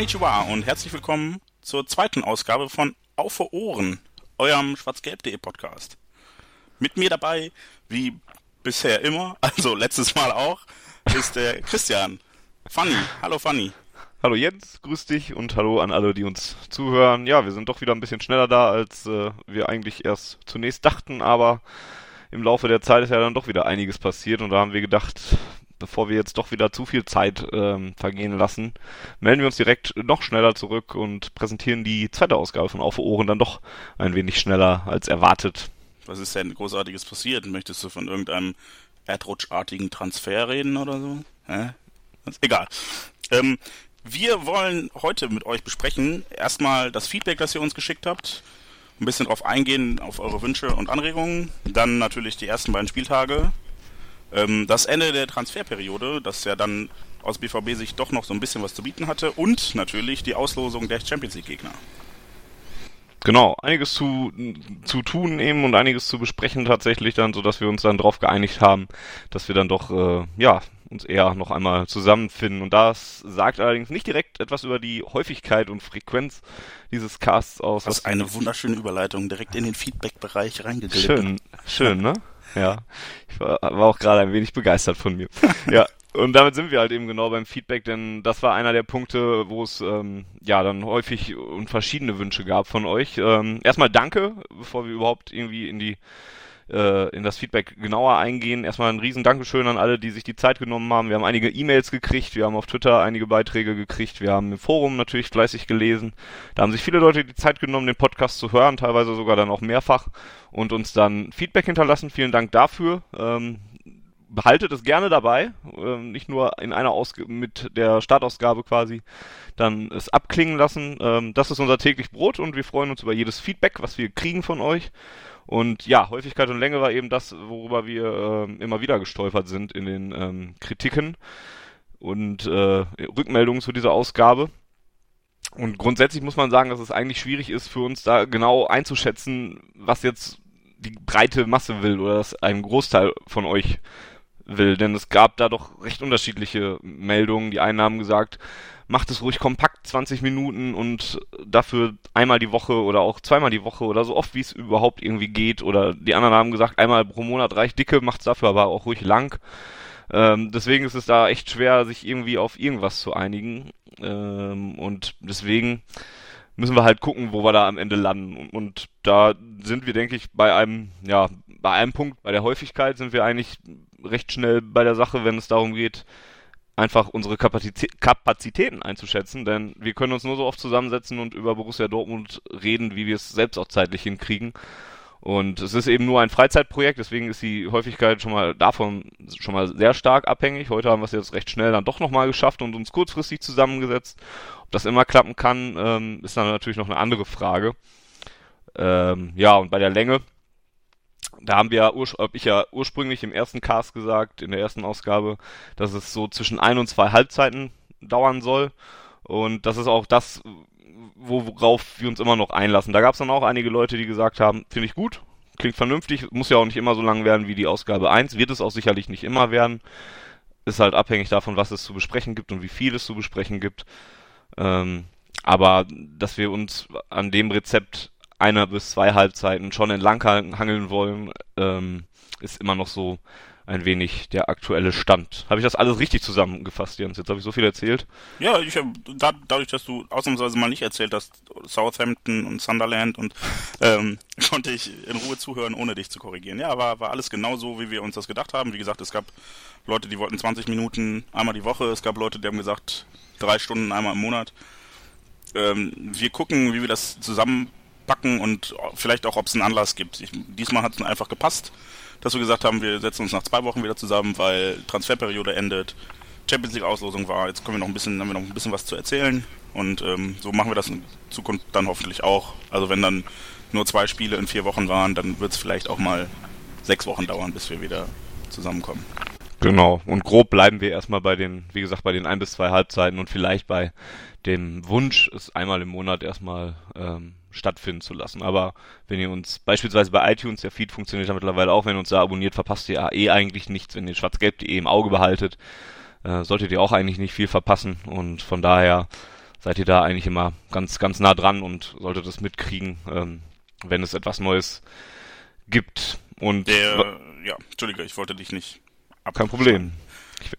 Konnichiwa und herzlich willkommen zur zweiten Ausgabe von Auf für Ohren, eurem schwarzgelb.de Podcast. Mit mir dabei, wie bisher immer, also letztes Mal auch, ist der Christian. Fanny, hallo Fanny. Hallo Jens, grüß dich und hallo an alle, die uns zuhören. Ja, wir sind doch wieder ein bisschen schneller da, als äh, wir eigentlich erst zunächst dachten, aber im Laufe der Zeit ist ja dann doch wieder einiges passiert und da haben wir gedacht, bevor wir jetzt doch wieder zu viel Zeit ähm, vergehen lassen, melden wir uns direkt noch schneller zurück und präsentieren die zweite Ausgabe von Auf Ohren dann doch ein wenig schneller als erwartet. Was ist denn Großartiges passiert? Möchtest du von irgendeinem erdrutschartigen Transfer reden oder so? Hä? Egal. Ähm, wir wollen heute mit euch besprechen erstmal das Feedback, das ihr uns geschickt habt, ein bisschen drauf eingehen, auf eure Wünsche und Anregungen, dann natürlich die ersten beiden Spieltage, ähm, das Ende der Transferperiode, das ja dann aus BVB sich doch noch so ein bisschen was zu bieten hatte und natürlich die Auslosung der Champions League Gegner. Genau, einiges zu, zu tun eben und einiges zu besprechen tatsächlich dann, so dass wir uns dann darauf geeinigt haben, dass wir dann doch, äh, ja, uns eher noch einmal zusammenfinden. Und das sagt allerdings nicht direkt etwas über die Häufigkeit und Frequenz dieses Casts aus. Was, was eine wunderschöne Überleitung direkt in den Feedback-Bereich reingegliedert. Schön, schön, ne? Ja, ich war, war auch gerade ein wenig begeistert von mir. ja, und damit sind wir halt eben genau beim Feedback, denn das war einer der Punkte, wo es ähm, ja dann häufig und verschiedene Wünsche gab von euch. Ähm, erstmal danke, bevor wir überhaupt irgendwie in die äh, in das Feedback genauer eingehen. Erstmal ein riesen Dankeschön an alle, die sich die Zeit genommen haben. Wir haben einige E-Mails gekriegt, wir haben auf Twitter einige Beiträge gekriegt, wir haben im Forum natürlich fleißig gelesen. Da haben sich viele Leute die Zeit genommen, den Podcast zu hören, teilweise sogar dann auch mehrfach und uns dann Feedback hinterlassen. Vielen Dank dafür. Ähm, behaltet es gerne dabei, ähm, nicht nur in einer Ausg mit der Startausgabe quasi dann es abklingen lassen. Ähm, das ist unser täglich Brot und wir freuen uns über jedes Feedback, was wir kriegen von euch. Und ja, Häufigkeit und Länge war eben das, worüber wir äh, immer wieder gestolpert sind in den ähm, Kritiken und äh, Rückmeldungen zu dieser Ausgabe. Und grundsätzlich muss man sagen, dass es eigentlich schwierig ist für uns da genau einzuschätzen, was jetzt die breite Masse will oder dass ein Großteil von euch will. Denn es gab da doch recht unterschiedliche Meldungen. Die einen haben gesagt, macht es ruhig kompakt 20 Minuten und dafür einmal die Woche oder auch zweimal die Woche oder so oft wie es überhaupt irgendwie geht. Oder die anderen haben gesagt, einmal pro Monat reicht dicke, macht es dafür aber auch ruhig lang. Ähm, deswegen ist es da echt schwer, sich irgendwie auf irgendwas zu einigen. Ähm, und deswegen müssen wir halt gucken, wo wir da am Ende landen. Und, und da sind wir, denke ich, bei einem, ja, bei einem Punkt, bei der Häufigkeit sind wir eigentlich recht schnell bei der Sache, wenn es darum geht, einfach unsere Kapazitäten einzuschätzen, denn wir können uns nur so oft zusammensetzen und über Borussia Dortmund reden, wie wir es selbst auch zeitlich hinkriegen. Und es ist eben nur ein Freizeitprojekt, deswegen ist die Häufigkeit schon mal davon schon mal sehr stark abhängig. Heute haben wir es jetzt recht schnell dann doch nochmal geschafft und uns kurzfristig zusammengesetzt. Ob das immer klappen kann, ähm, ist dann natürlich noch eine andere Frage. Ähm, ja, und bei der Länge, da haben wir, hab ich ja ursprünglich im ersten Cast gesagt, in der ersten Ausgabe, dass es so zwischen ein und zwei Halbzeiten dauern soll. Und das ist auch das, worauf wir uns immer noch einlassen. Da gab es dann auch einige Leute, die gesagt haben, finde ich gut, klingt vernünftig, muss ja auch nicht immer so lang werden wie die Ausgabe 1, wird es auch sicherlich nicht immer werden. Ist halt abhängig davon, was es zu besprechen gibt und wie viel es zu besprechen gibt. Ähm, aber dass wir uns an dem Rezept einer bis zwei Halbzeiten schon entlang hangeln wollen, ähm, ist immer noch so ein wenig der aktuelle Stand. Habe ich das alles richtig zusammengefasst, Jens? Jetzt habe ich so viel erzählt. Ja, ich hab, da, dadurch, dass du ausnahmsweise mal nicht erzählt hast, Southampton und Sunderland und ähm, konnte ich in Ruhe zuhören, ohne dich zu korrigieren. Ja, war, war alles genau so, wie wir uns das gedacht haben. Wie gesagt, es gab Leute, die wollten 20 Minuten einmal die Woche. Es gab Leute, die haben gesagt, drei Stunden einmal im Monat. Ähm, wir gucken, wie wir das zusammenpacken und vielleicht auch, ob es einen Anlass gibt. Ich, diesmal hat es einfach gepasst dass wir gesagt haben, wir setzen uns nach zwei Wochen wieder zusammen, weil Transferperiode endet, Champions League Auslosung war, jetzt können wir noch ein bisschen, haben wir noch ein bisschen was zu erzählen und ähm, so machen wir das in Zukunft dann hoffentlich auch. Also wenn dann nur zwei Spiele in vier Wochen waren, dann wird es vielleicht auch mal sechs Wochen dauern, bis wir wieder zusammenkommen. Genau. Und grob bleiben wir erstmal bei den, wie gesagt, bei den ein bis zwei Halbzeiten und vielleicht bei dem Wunsch, es einmal im Monat erstmal ähm, stattfinden zu lassen. Aber wenn ihr uns beispielsweise bei iTunes, der Feed funktioniert ja mittlerweile auch, wenn ihr uns da abonniert, verpasst ihr ja eh eigentlich nichts. Wenn ihr schwarzgelb.de im Auge behaltet, äh, solltet ihr auch eigentlich nicht viel verpassen. Und von daher seid ihr da eigentlich immer ganz, ganz nah dran und solltet es mitkriegen, ähm, wenn es etwas Neues gibt. Und Der, ja, Entschuldige, ich wollte dich nicht kein Problem. Ich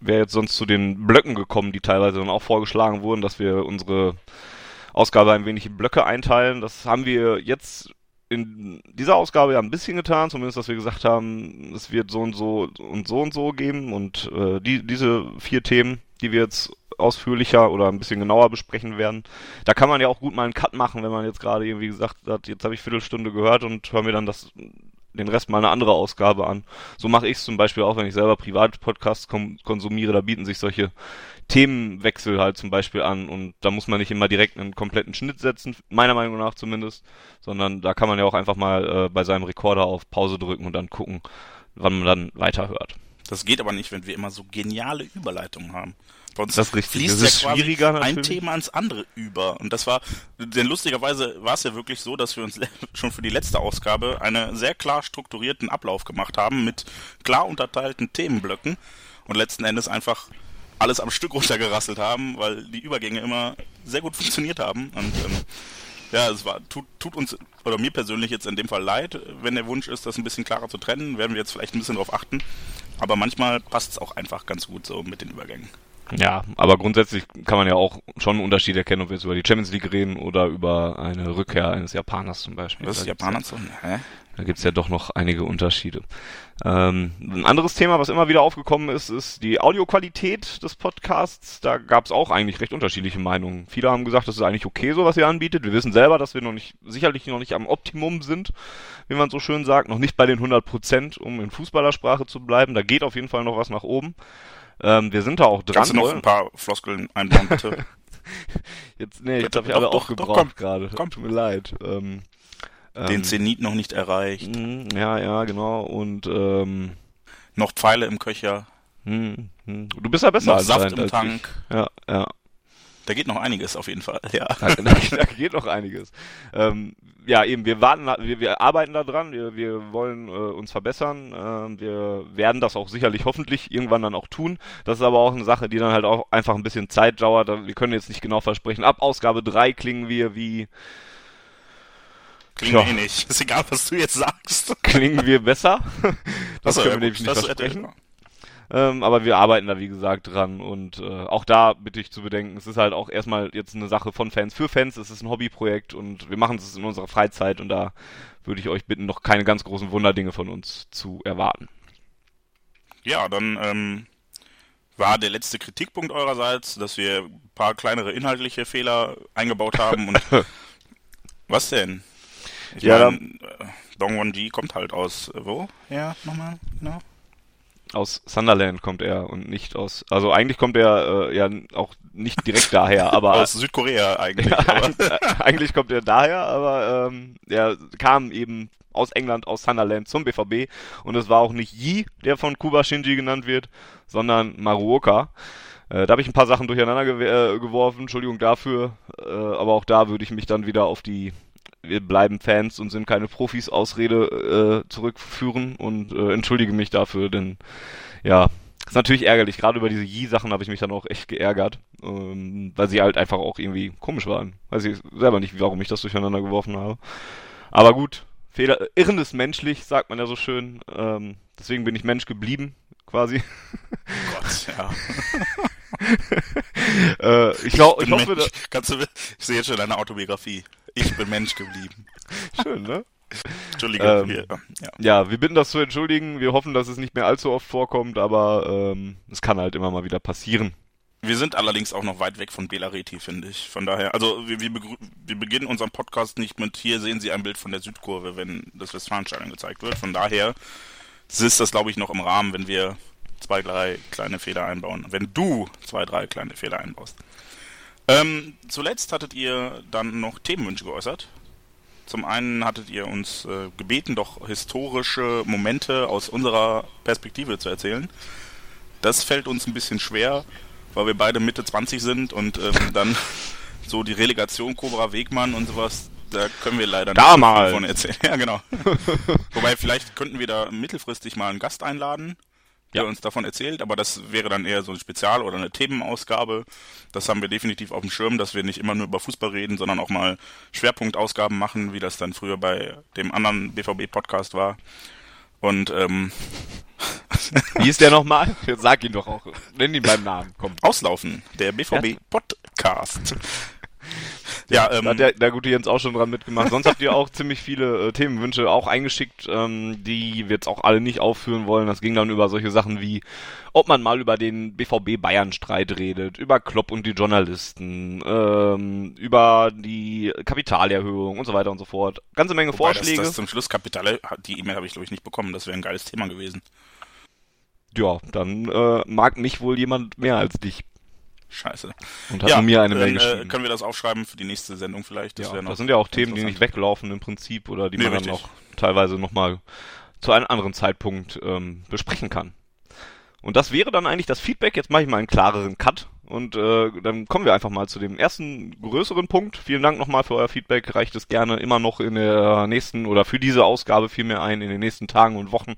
wäre jetzt sonst zu den Blöcken gekommen, die teilweise dann auch vorgeschlagen wurden, dass wir unsere Ausgabe ein wenig in Blöcke einteilen. Das haben wir jetzt in dieser Ausgabe ja ein bisschen getan, zumindest, dass wir gesagt haben, es wird so und so und so und so geben und äh, die, diese vier Themen, die wir jetzt ausführlicher oder ein bisschen genauer besprechen werden. Da kann man ja auch gut mal einen Cut machen, wenn man jetzt gerade irgendwie gesagt hat, jetzt habe ich Viertelstunde gehört und höre mir dann das den Rest mal eine andere Ausgabe an. So mache ich es zum Beispiel auch, wenn ich selber privat Podcasts konsumiere, da bieten sich solche Themenwechsel halt zum Beispiel an und da muss man nicht immer direkt einen kompletten Schnitt setzen, meiner Meinung nach zumindest, sondern da kann man ja auch einfach mal äh, bei seinem Rekorder auf Pause drücken und dann gucken, wann man dann weiterhört. Das geht aber nicht, wenn wir immer so geniale Überleitungen haben. Bei uns das ist richtig. fließt das ist ja schwieriger natürlich. ein Thema ans andere über. Und das war, denn lustigerweise war es ja wirklich so, dass wir uns schon für die letzte Ausgabe einen sehr klar strukturierten Ablauf gemacht haben mit klar unterteilten Themenblöcken und letzten Endes einfach alles am Stück runtergerasselt haben, weil die Übergänge immer sehr gut funktioniert haben. Und ähm, ja, es war, tut, tut uns, oder mir persönlich jetzt in dem Fall leid, wenn der Wunsch ist, das ein bisschen klarer zu trennen, werden wir jetzt vielleicht ein bisschen darauf achten. Aber manchmal passt es auch einfach ganz gut so mit den Übergängen. Ja, aber grundsätzlich kann man ja auch schon einen Unterschied erkennen, ob wir jetzt über die Champions League reden oder über eine Rückkehr eines Japaners zum Beispiel. Was ist Japaner so? Hä? Da gibt's ja doch noch einige Unterschiede. Ähm, ein anderes Thema, was immer wieder aufgekommen ist, ist die Audioqualität des Podcasts. Da gab's auch eigentlich recht unterschiedliche Meinungen. Viele haben gesagt, das ist eigentlich okay, so was ihr anbietet. Wir wissen selber, dass wir noch nicht, sicherlich noch nicht am Optimum sind, wie man so schön sagt, noch nicht bei den 100 Prozent, um in Fußballersprache zu bleiben. Da geht auf jeden Fall noch was nach oben. Ähm, wir sind da auch dran. Kannst du noch ein paar Floskeln einbauen, bitte? jetzt, nee, jetzt habe ich alle aufgebraucht gerade. Tut mir leid. Ähm, den ähm, Zenit noch nicht erreicht. Mhm, ja, ja, genau. Und ähm, noch Pfeile im Köcher. Hm, hm. Du bist ja besser noch als Saft im Tank. Ich. Ja, ja. Da geht noch einiges auf jeden Fall, ja. Da, da geht noch einiges. Ähm, ja, eben, wir warten, wir, wir arbeiten da dran, wir, wir wollen äh, uns verbessern, äh, wir werden das auch sicherlich hoffentlich irgendwann dann auch tun. Das ist aber auch eine Sache, die dann halt auch einfach ein bisschen Zeit dauert. Wir können jetzt nicht genau versprechen, ab Ausgabe 3 klingen wir wie Klingen ja. wir eh nicht. Ist egal, was du jetzt sagst. Klingen wir besser? Das also, können wir nämlich nicht versprechen. Ähm, aber wir arbeiten da wie gesagt dran und äh, auch da bitte ich zu bedenken, es ist halt auch erstmal jetzt eine Sache von Fans für Fans, es ist ein Hobbyprojekt und wir machen es in unserer Freizeit und da würde ich euch bitten, noch keine ganz großen Wunderdinge von uns zu erwarten. Ja, dann ähm, war der letzte Kritikpunkt eurerseits, dass wir ein paar kleinere inhaltliche Fehler eingebaut haben und was denn? Ich ja, mein, äh, Dong Won Ji kommt halt aus äh, wo? Ja, nochmal, genau aus Sunderland kommt er und nicht aus, also eigentlich kommt er äh, ja auch nicht direkt daher, aber aus Südkorea eigentlich. Ja, eigentlich kommt er daher, aber ähm, er kam eben aus England, aus Sunderland zum BVB und es war auch nicht Yi, der von Kuba Shinji genannt wird, sondern Maruoka. Äh, da habe ich ein paar Sachen durcheinander äh, geworfen, Entschuldigung dafür, äh, aber auch da würde ich mich dann wieder auf die wir bleiben Fans und sind keine Profis Ausrede äh, zurückführen und äh, entschuldige mich dafür, denn ja, ist natürlich ärgerlich. Gerade über diese Yi-Sachen habe ich mich dann auch echt geärgert, ähm, weil sie halt einfach auch irgendwie komisch waren. Weiß ich selber nicht, warum ich das durcheinander geworfen habe. Aber gut, Fehler, Irren ist menschlich, sagt man ja so schön. Ähm, deswegen bin ich Mensch geblieben, quasi. Gott, ja. äh, ich, glaub, ich, ich hoffe, Mensch. Kannst du, ich sehe jetzt schon deine Autobiografie. Ich bin Mensch geblieben. Schön, ne? Entschuldige. Ähm, ja. ja, wir bitten das zu entschuldigen. Wir hoffen, dass es nicht mehr allzu oft vorkommt, aber ähm, es kann halt immer mal wieder passieren. Wir sind allerdings auch noch weit weg von Belareti, finde ich. Von daher, also wir, wir, wir, beginnen unseren Podcast nicht mit hier sehen Sie ein Bild von der Südkurve, wenn das Westfalenstadion gezeigt wird. Von daher ist das, glaube ich, noch im Rahmen, wenn wir zwei, drei kleine Fehler einbauen. Wenn du zwei, drei kleine Fehler einbaust. Ähm, zuletzt hattet ihr dann noch Themenwünsche geäußert. Zum einen hattet ihr uns äh, gebeten, doch historische Momente aus unserer Perspektive zu erzählen. Das fällt uns ein bisschen schwer, weil wir beide Mitte 20 sind und ähm, dann so die Relegation Cobra Wegmann und sowas, da können wir leider nicht davon erzählen. Ja, genau. Wobei vielleicht könnten wir da mittelfristig mal einen Gast einladen, der ja. uns davon erzählt, aber das wäre dann eher so ein Spezial- oder eine Themenausgabe. Das haben wir definitiv auf dem Schirm, dass wir nicht immer nur über Fußball reden, sondern auch mal Schwerpunktausgaben machen, wie das dann früher bei dem anderen BVB-Podcast war. Und ähm, wie ist der nochmal? Sag ihn doch auch. Nenn ihn beim Namen. Komm. Auslaufen, der BVB-Podcast. Ja, ähm, da hat der, der gute Jens auch schon dran mitgemacht. Sonst habt ihr auch ziemlich viele äh, Themenwünsche auch eingeschickt, ähm, die wir jetzt auch alle nicht aufführen wollen. Das ging dann über solche Sachen wie, ob man mal über den BVB-Bayern-Streit redet, über Klopp und die Journalisten, ähm, über die Kapitalerhöhung und so weiter und so fort. Ganze Menge Wobei Vorschläge. Das, das zum Schluss Kapital, die E-Mail habe ich glaube ich nicht bekommen. Das wäre ein geiles Thema gewesen. Ja, dann äh, mag mich wohl jemand mehr als dich. Scheiße. Und hat ja, mir eine Mail äh, geschrieben. können wir das aufschreiben für die nächste Sendung vielleicht? Das, ja, das sind ja auch Themen, die nicht weglaufen im Prinzip oder die nee, man richtig. dann auch teilweise nochmal zu einem anderen Zeitpunkt ähm, besprechen kann. Und das wäre dann eigentlich das Feedback. Jetzt mache ich mal einen klareren Cut und äh, dann kommen wir einfach mal zu dem ersten größeren Punkt. Vielen Dank nochmal für euer Feedback. Reicht es gerne immer noch in der nächsten oder für diese Ausgabe vielmehr ein in den nächsten Tagen und Wochen.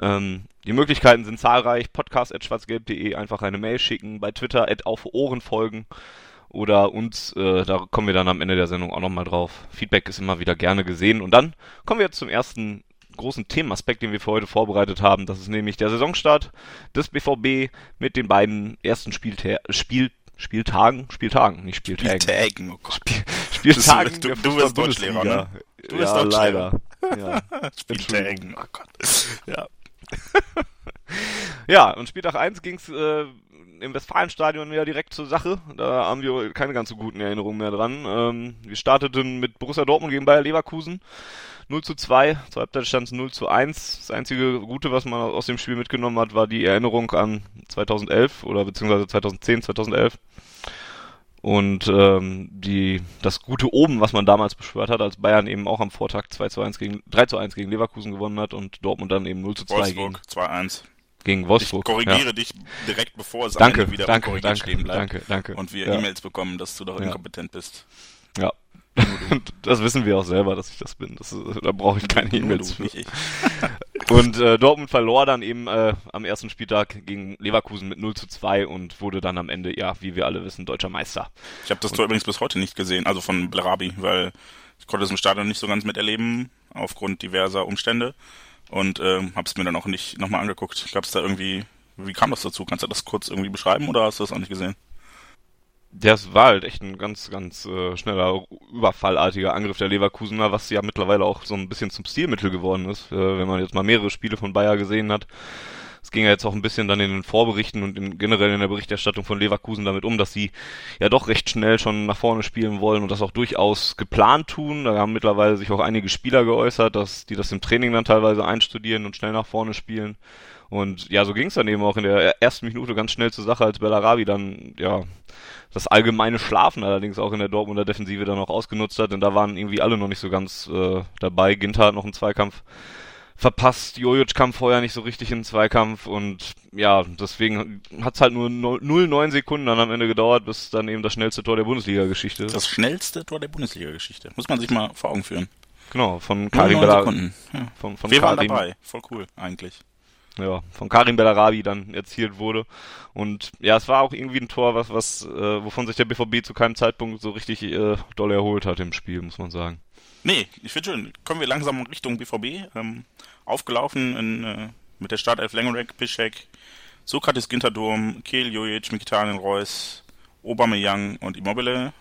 Ähm, die Möglichkeiten sind zahlreich. Podcast.schwarzgelb.de einfach eine Mail schicken, bei Twitter at auf Ohren folgen oder uns, äh, da kommen wir dann am Ende der Sendung auch nochmal drauf. Feedback ist immer wieder gerne gesehen. Und dann kommen wir jetzt zum ersten großen Themenaspekt, den wir für heute vorbereitet haben. Das ist nämlich der Saisonstart des BVB mit den beiden ersten Spielta Spiel Spieltagen, Spieltagen, nicht Spieltagen. Spieltagen, oh Gott. Spiel Spieltagen. Du, du, wirst Deutschlehrer, ne? Du bist ja, leider. Ja. Spieltagen, oh Gott. Ja. ja, und Spieltag 1 ging es äh, im Westfalenstadion wieder direkt zur Sache. Da haben wir keine ganz so guten Erinnerungen mehr dran. Ähm, wir starteten mit Borussia Dortmund gegen Bayer Leverkusen. 0 zu 2, zur Halbzeit stand es 0 zu 1. Das einzige Gute, was man aus dem Spiel mitgenommen hat, war die Erinnerung an 2011 oder beziehungsweise 2010, 2011. Und ähm, die das gute Oben, was man damals beschwört hat, als Bayern eben auch am Vortag 2 zu 1 gegen 3 zu 1 gegen Leverkusen gewonnen hat und Dortmund dann eben 0 zu 2 Wolfsburg, gegen 2-1. Gegen Wolfsburg. Ich korrigiere ja. dich direkt, bevor es danke, wieder danke, korrigiert danke, stehen bleibt. Danke, danke. Und wir ja. E-Mails bekommen, dass du doch ja. inkompetent bist. Ja. das wissen wir auch selber, dass ich das bin. Das, da brauche ich keine E-Mails für. und äh, Dortmund verlor dann eben äh, am ersten Spieltag gegen Leverkusen mit 0 zu 2 und wurde dann am Ende, ja, wie wir alle wissen, deutscher Meister. Ich habe das Tor übrigens bis heute nicht gesehen, also von Blarabi, weil ich konnte es im Stadion nicht so ganz miterleben, aufgrund diverser Umstände. Und äh, habe es mir dann auch nicht nochmal angeguckt. Gab es da irgendwie, wie kam das dazu? Kannst du das kurz irgendwie beschreiben oder hast du das auch nicht gesehen? Das war halt echt ein ganz, ganz äh, schneller, überfallartiger Angriff der Leverkusener, was ja mittlerweile auch so ein bisschen zum Stilmittel geworden ist, äh, wenn man jetzt mal mehrere Spiele von Bayer gesehen hat. Es ging ja jetzt auch ein bisschen dann in den Vorberichten und in, generell in der Berichterstattung von Leverkusen damit um, dass sie ja doch recht schnell schon nach vorne spielen wollen und das auch durchaus geplant tun. Da haben mittlerweile sich auch einige Spieler geäußert, dass die das im Training dann teilweise einstudieren und schnell nach vorne spielen. Und ja, so ging es dann eben auch in der ersten Minute ganz schnell zur Sache, als Bellarabi dann ja das allgemeine Schlafen allerdings auch in der Dortmunder Defensive dann auch ausgenutzt hat, denn da waren irgendwie alle noch nicht so ganz äh, dabei. Ginter hat noch einen Zweikampf verpasst, Jojic kam vorher nicht so richtig in den Zweikampf und ja, deswegen hat es halt nur 0,9 Sekunden dann am Ende gedauert, bis dann eben das schnellste Tor der Bundesliga-Geschichte. Das schnellste Tor der Bundesliga-Geschichte. Muss man sich mal vor Augen führen. Genau, von Karim Bellarabi. Ja. Von, von Wir Karim. waren dabei, voll cool eigentlich ja, von Karim Bellarabi dann erzielt wurde. Und ja, es war auch irgendwie ein Tor, was, was, äh, wovon sich der BVB zu keinem Zeitpunkt so richtig äh, doll erholt hat im Spiel, muss man sagen. Nee, ich finde schön. Kommen wir langsam Richtung BVB. Ähm, aufgelaufen in, äh, mit der Startelf Lengerek, Piszek, Sokrates Ginterdurm, Kehl, Jojic, Mkhitaryan, Reus, Aubameyang und Immobile.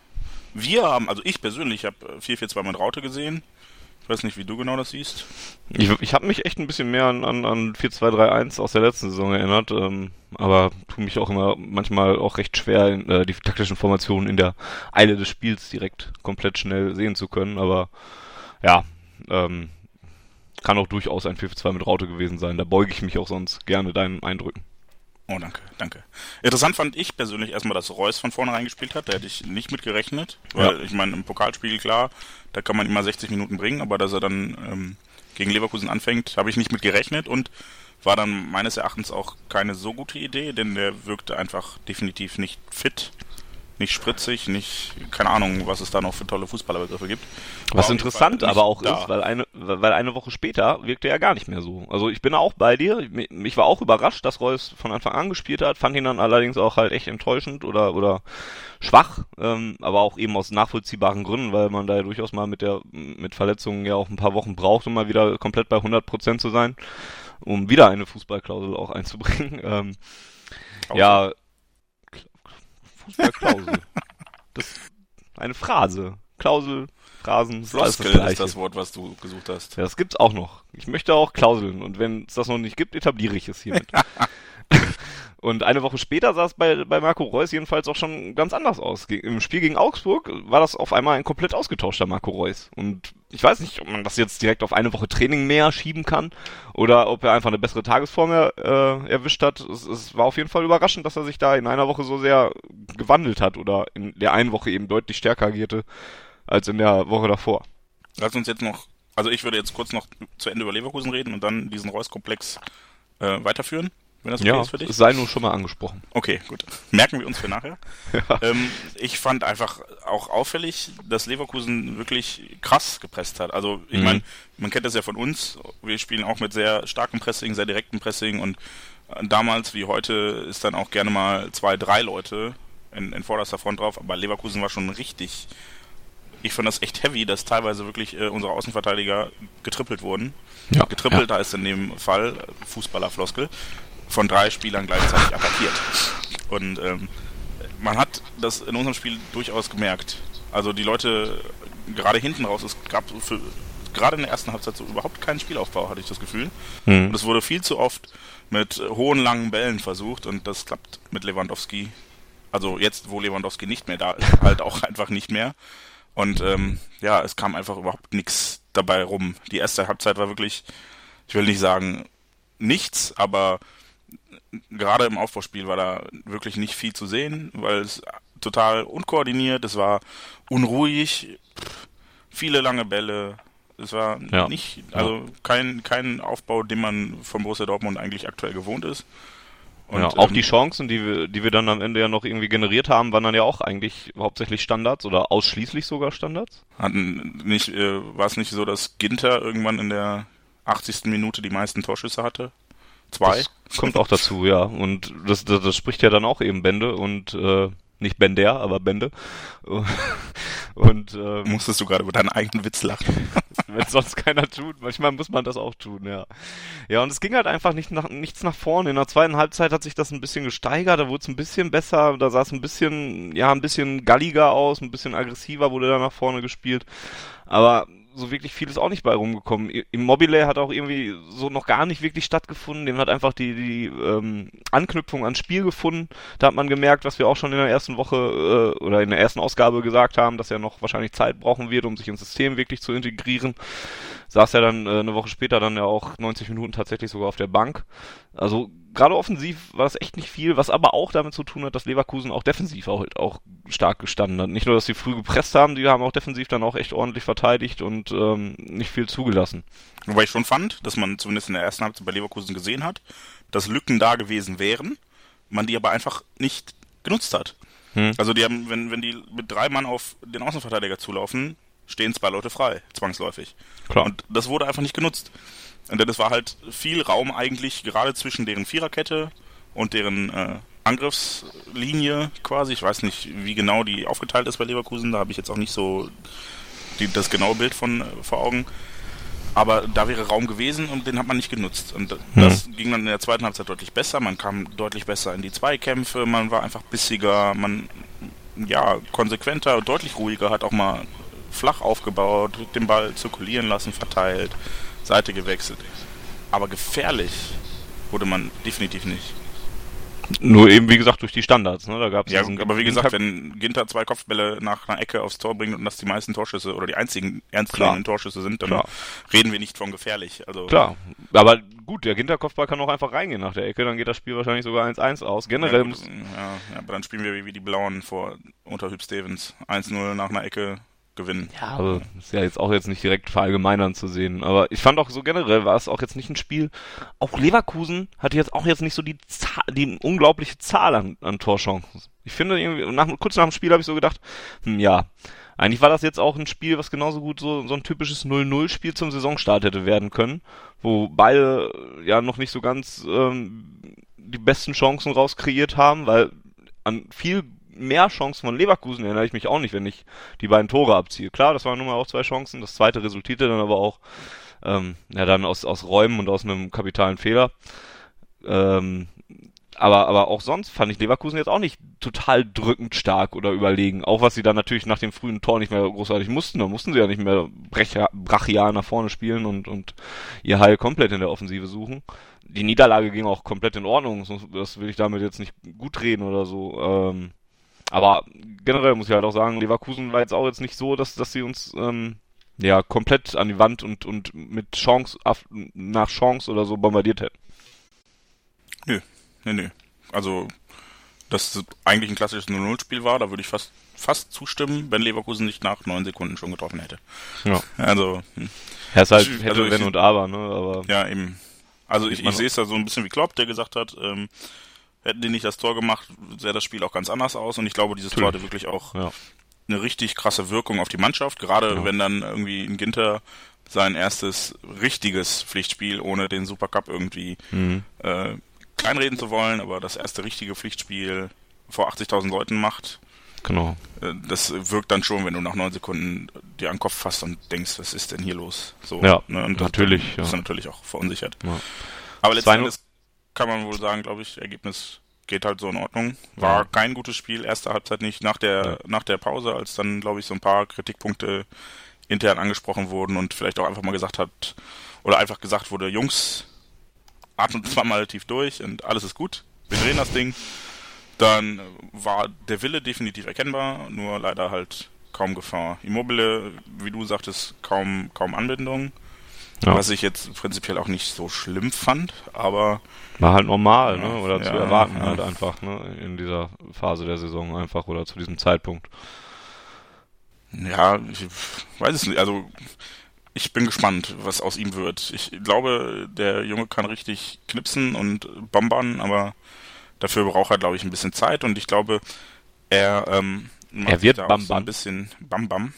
Wir haben, also ich persönlich habe 4-4-2 mit Raute gesehen. Ich weiß nicht, wie du genau das siehst. Ich, ich habe mich echt ein bisschen mehr an, an, an 4-2-3-1 aus der letzten Saison erinnert, ähm, aber tue mich auch immer manchmal auch recht schwer, in, äh, die taktischen Formationen in der Eile des Spiels direkt komplett schnell sehen zu können. Aber ja, ähm, kann auch durchaus ein 4-2 mit Raute gewesen sein. Da beuge ich mich auch sonst gerne deinen Eindrücken. Oh, danke, danke. Interessant fand ich persönlich erstmal, dass Reus von vornherein gespielt hat. Da hätte ich nicht mit gerechnet. Weil ja. ich meine, im Pokalspiel, klar, da kann man immer 60 Minuten bringen, aber dass er dann ähm, gegen Leverkusen anfängt, habe ich nicht mit gerechnet und war dann meines Erachtens auch keine so gute Idee, denn der wirkte einfach definitiv nicht fit. Nicht spritzig, nicht, keine Ahnung, was es da noch für tolle Fußballerbegriffe gibt. Was war interessant aber auch da. ist, weil eine, weil eine Woche später wirkte er gar nicht mehr so. Also ich bin auch bei dir. Ich war auch überrascht, dass Reus von Anfang an gespielt hat, fand ihn dann allerdings auch halt echt enttäuschend oder, oder schwach, ähm, aber auch eben aus nachvollziehbaren Gründen, weil man da ja durchaus mal mit der, mit Verletzungen ja auch ein paar Wochen braucht, um mal wieder komplett bei 100 Prozent zu sein, um wieder eine Fußballklausel auch einzubringen. Ähm, ja, Fußballklausel. das eine Phrase. Klausel, Phrasen, Floskel das ist das Wort, was du gesucht hast. Ja, das gibt's auch noch. Ich möchte auch Klauseln und wenn es das noch nicht gibt, etabliere ich es hiermit. Und eine Woche später sah es bei, bei Marco Reus jedenfalls auch schon ganz anders aus. Im Spiel gegen Augsburg war das auf einmal ein komplett ausgetauschter Marco Reus. Und ich weiß nicht, ob man das jetzt direkt auf eine Woche Training mehr schieben kann oder ob er einfach eine bessere Tagesform er, äh, erwischt hat. Es, es war auf jeden Fall überraschend, dass er sich da in einer Woche so sehr gewandelt hat oder in der einen Woche eben deutlich stärker agierte als in der Woche davor. Lass uns jetzt noch, also ich würde jetzt kurz noch zu Ende über Leverkusen reden und dann diesen Reus-Komplex äh, weiterführen wenn das okay ja, ist für dich. Sei nur schon mal angesprochen. Okay, gut. Merken wir uns für nachher. ja. ähm, ich fand einfach auch auffällig, dass Leverkusen wirklich krass gepresst hat. Also ich mhm. meine, man kennt das ja von uns. Wir spielen auch mit sehr starkem Pressing, sehr direktem Pressing und damals wie heute ist dann auch gerne mal zwei, drei Leute in, in vorderster Front drauf. Aber Leverkusen war schon richtig ich fand das echt heavy, dass teilweise wirklich äh, unsere Außenverteidiger getrippelt wurden. Ja, getrippelt, ja. da ist in dem Fall Fußballerfloskel von drei Spielern gleichzeitig attackiert. Und ähm, man hat das in unserem Spiel durchaus gemerkt. Also die Leute, gerade hinten raus, es gab für, gerade in der ersten Halbzeit so überhaupt keinen Spielaufbau, hatte ich das Gefühl. Mhm. Und es wurde viel zu oft mit hohen, langen Bällen versucht und das klappt mit Lewandowski. Also jetzt, wo Lewandowski nicht mehr da ist, halt auch einfach nicht mehr. Und ähm, ja, es kam einfach überhaupt nichts dabei rum. Die erste Halbzeit war wirklich, ich will nicht sagen nichts, aber gerade im Aufbauspiel war da wirklich nicht viel zu sehen, weil es total unkoordiniert, es war unruhig, viele lange Bälle. Es war ja. nicht, also kein, kein Aufbau, den man von Borussia Dortmund eigentlich aktuell gewohnt ist. Und, ja, auch ähm, die Chancen, die wir, die wir dann am Ende ja noch irgendwie generiert haben, waren dann ja auch eigentlich hauptsächlich Standards oder ausschließlich sogar Standards. Hatten nicht, äh, war es nicht so, dass Ginter irgendwann in der 80. Minute die meisten Torschüsse hatte? Zwei. Das kommt auch dazu, ja. Und das, das, das spricht ja dann auch eben Bände und äh, nicht Bender, aber Bände. Und ähm, musstest du gerade über deinen eigenen Witz lachen. Wenn sonst keiner tut, manchmal muss man das auch tun, ja. Ja, und es ging halt einfach nicht nach, nichts nach vorne. In der zweiten Halbzeit hat sich das ein bisschen gesteigert, da wurde es ein bisschen besser, da sah es ein bisschen, ja, ein bisschen galliger aus, ein bisschen aggressiver wurde da nach vorne gespielt. Aber so wirklich viel ist auch nicht bei rumgekommen. Immobile hat auch irgendwie so noch gar nicht wirklich stattgefunden. Dem hat einfach die, die ähm, Anknüpfung ans Spiel gefunden. Da hat man gemerkt, was wir auch schon in der ersten Woche äh, oder in der ersten Ausgabe gesagt haben, dass er noch wahrscheinlich Zeit brauchen wird, um sich ins System wirklich zu integrieren saß er dann äh, eine Woche später dann ja auch 90 Minuten tatsächlich sogar auf der Bank. Also gerade offensiv war das echt nicht viel, was aber auch damit zu tun hat, dass Leverkusen auch defensiv auch, auch stark gestanden hat. Nicht nur, dass sie früh gepresst haben, die haben auch defensiv dann auch echt ordentlich verteidigt und ähm, nicht viel zugelassen. Wobei ich schon fand, dass man zumindest in der ersten Halbzeit bei Leverkusen gesehen hat, dass Lücken da gewesen wären, man die aber einfach nicht genutzt hat. Hm. Also die haben, wenn, wenn die mit drei Mann auf den Außenverteidiger zulaufen, stehen zwei Leute frei, zwangsläufig. Klar. Und das wurde einfach nicht genutzt. Und das war halt viel Raum eigentlich gerade zwischen deren Viererkette und deren äh, Angriffslinie quasi. Ich weiß nicht, wie genau die aufgeteilt ist bei Leverkusen. Da habe ich jetzt auch nicht so die, das genaue Bild von äh, vor Augen. Aber da wäre Raum gewesen und den hat man nicht genutzt. Und das hm. ging dann in der zweiten Halbzeit deutlich besser. Man kam deutlich besser in die Zweikämpfe. Man war einfach bissiger. Man ja konsequenter, deutlich ruhiger, hat auch mal flach aufgebaut, den Ball zirkulieren lassen, verteilt, Seite gewechselt. Aber gefährlich wurde man definitiv nicht. Nur eben, wie gesagt, durch die Standards. Ne? Da gab's ja, aber wie gesagt, wenn Ginter zwei Kopfbälle nach einer Ecke aufs Tor bringt und das die meisten Torschüsse oder die einzigen ernstzunehmenden Torschüsse sind, dann Klar. reden wir nicht von gefährlich. Also Klar, aber gut, der Ginter-Kopfball kann auch einfach reingehen nach der Ecke, dann geht das Spiel wahrscheinlich sogar 1-1 aus. Generell ja, muss... Ja, ja, aber dann spielen wir wie, die Blauen vor Unterhüb Stevens. 1-0 nach einer Ecke, gewinnen. Ja, aber ist ja jetzt auch jetzt nicht direkt verallgemeinern zu sehen. Aber ich fand auch so generell war es auch jetzt nicht ein Spiel. Auch Leverkusen hatte jetzt auch jetzt nicht so die, Zahl, die unglaubliche Zahl an, an Torchancen. Ich finde, irgendwie, nach, kurz nach dem Spiel habe ich so gedacht, hm, ja, eigentlich war das jetzt auch ein Spiel, was genauso gut so, so ein typisches 0-0-Spiel zum Saisonstart hätte werden können, wo beide ja noch nicht so ganz ähm, die besten Chancen rauskreiert haben, weil an viel mehr Chancen von Leverkusen erinnere ich mich auch nicht, wenn ich die beiden Tore abziehe. Klar, das waren nun mal auch zwei Chancen. Das zweite resultierte dann aber auch ähm, ja dann aus, aus Räumen und aus einem kapitalen Fehler. Ähm, aber, aber auch sonst fand ich Leverkusen jetzt auch nicht total drückend stark oder überlegen. Auch was sie dann natürlich nach dem frühen Tor nicht mehr großartig mussten. Da mussten sie ja nicht mehr brachial nach vorne spielen und, und ihr Heil komplett in der Offensive suchen. Die Niederlage ging auch komplett in Ordnung. Das will ich damit jetzt nicht gut reden oder so. Ähm, aber generell muss ich halt auch sagen, Leverkusen war jetzt auch jetzt nicht so, dass, dass sie uns ähm, ja komplett an die Wand und, und mit Chance nach Chance oder so bombardiert hätten. Nö, nee, nee. Also, dass es eigentlich ein klassisches 0-0-Spiel war, da würde ich fast, fast zustimmen, wenn Leverkusen nicht nach neun Sekunden schon getroffen hätte. Ja. Also. Hm. Ja, ist halt hätte, also wenn und aber, ne? Aber ja, eben. Also ich, ich sehe es da so ein bisschen wie Klopp, der gesagt hat, ähm, hätten die nicht das Tor gemacht, sähe das Spiel auch ganz anders aus. Und ich glaube, dieses Tor hatte wirklich auch ja. eine richtig krasse Wirkung auf die Mannschaft. Gerade ja. wenn dann irgendwie ein Ginter sein erstes richtiges Pflichtspiel ohne den Supercup irgendwie mhm. äh, kleinreden zu wollen, aber das erste richtige Pflichtspiel vor 80.000 Leuten macht. Genau. Äh, das wirkt dann schon, wenn du nach neun Sekunden dir an den Kopf fasst und denkst, was ist denn hier los? So, ja, ne? und natürlich. Das ist ja. natürlich auch verunsichert. Ja. Aber letztendlich kann man wohl sagen, glaube ich, Ergebnis geht halt so in Ordnung. War ja. kein gutes Spiel, erste Halbzeit nicht. Nach der, nach der Pause, als dann, glaube ich, so ein paar Kritikpunkte intern angesprochen wurden und vielleicht auch einfach mal gesagt hat, oder einfach gesagt wurde, Jungs, atmet zweimal tief durch und alles ist gut. Wir drehen das Ding. Dann war der Wille definitiv erkennbar, nur leider halt kaum Gefahr. Immobile, wie du sagtest, kaum, kaum Anbindung. Ja. Was ich jetzt prinzipiell auch nicht so schlimm fand, aber. War halt normal, ne? Oder ja, zu erwarten ja. halt einfach, ne? In dieser Phase der Saison einfach oder zu diesem Zeitpunkt. Ja, ich weiß es nicht. Also ich bin gespannt, was aus ihm wird. Ich glaube, der Junge kann richtig knipsen und bombern, aber dafür braucht er, glaube ich, ein bisschen Zeit und ich glaube, er ähm, er wird Bam so ein bisschen Bam Bam.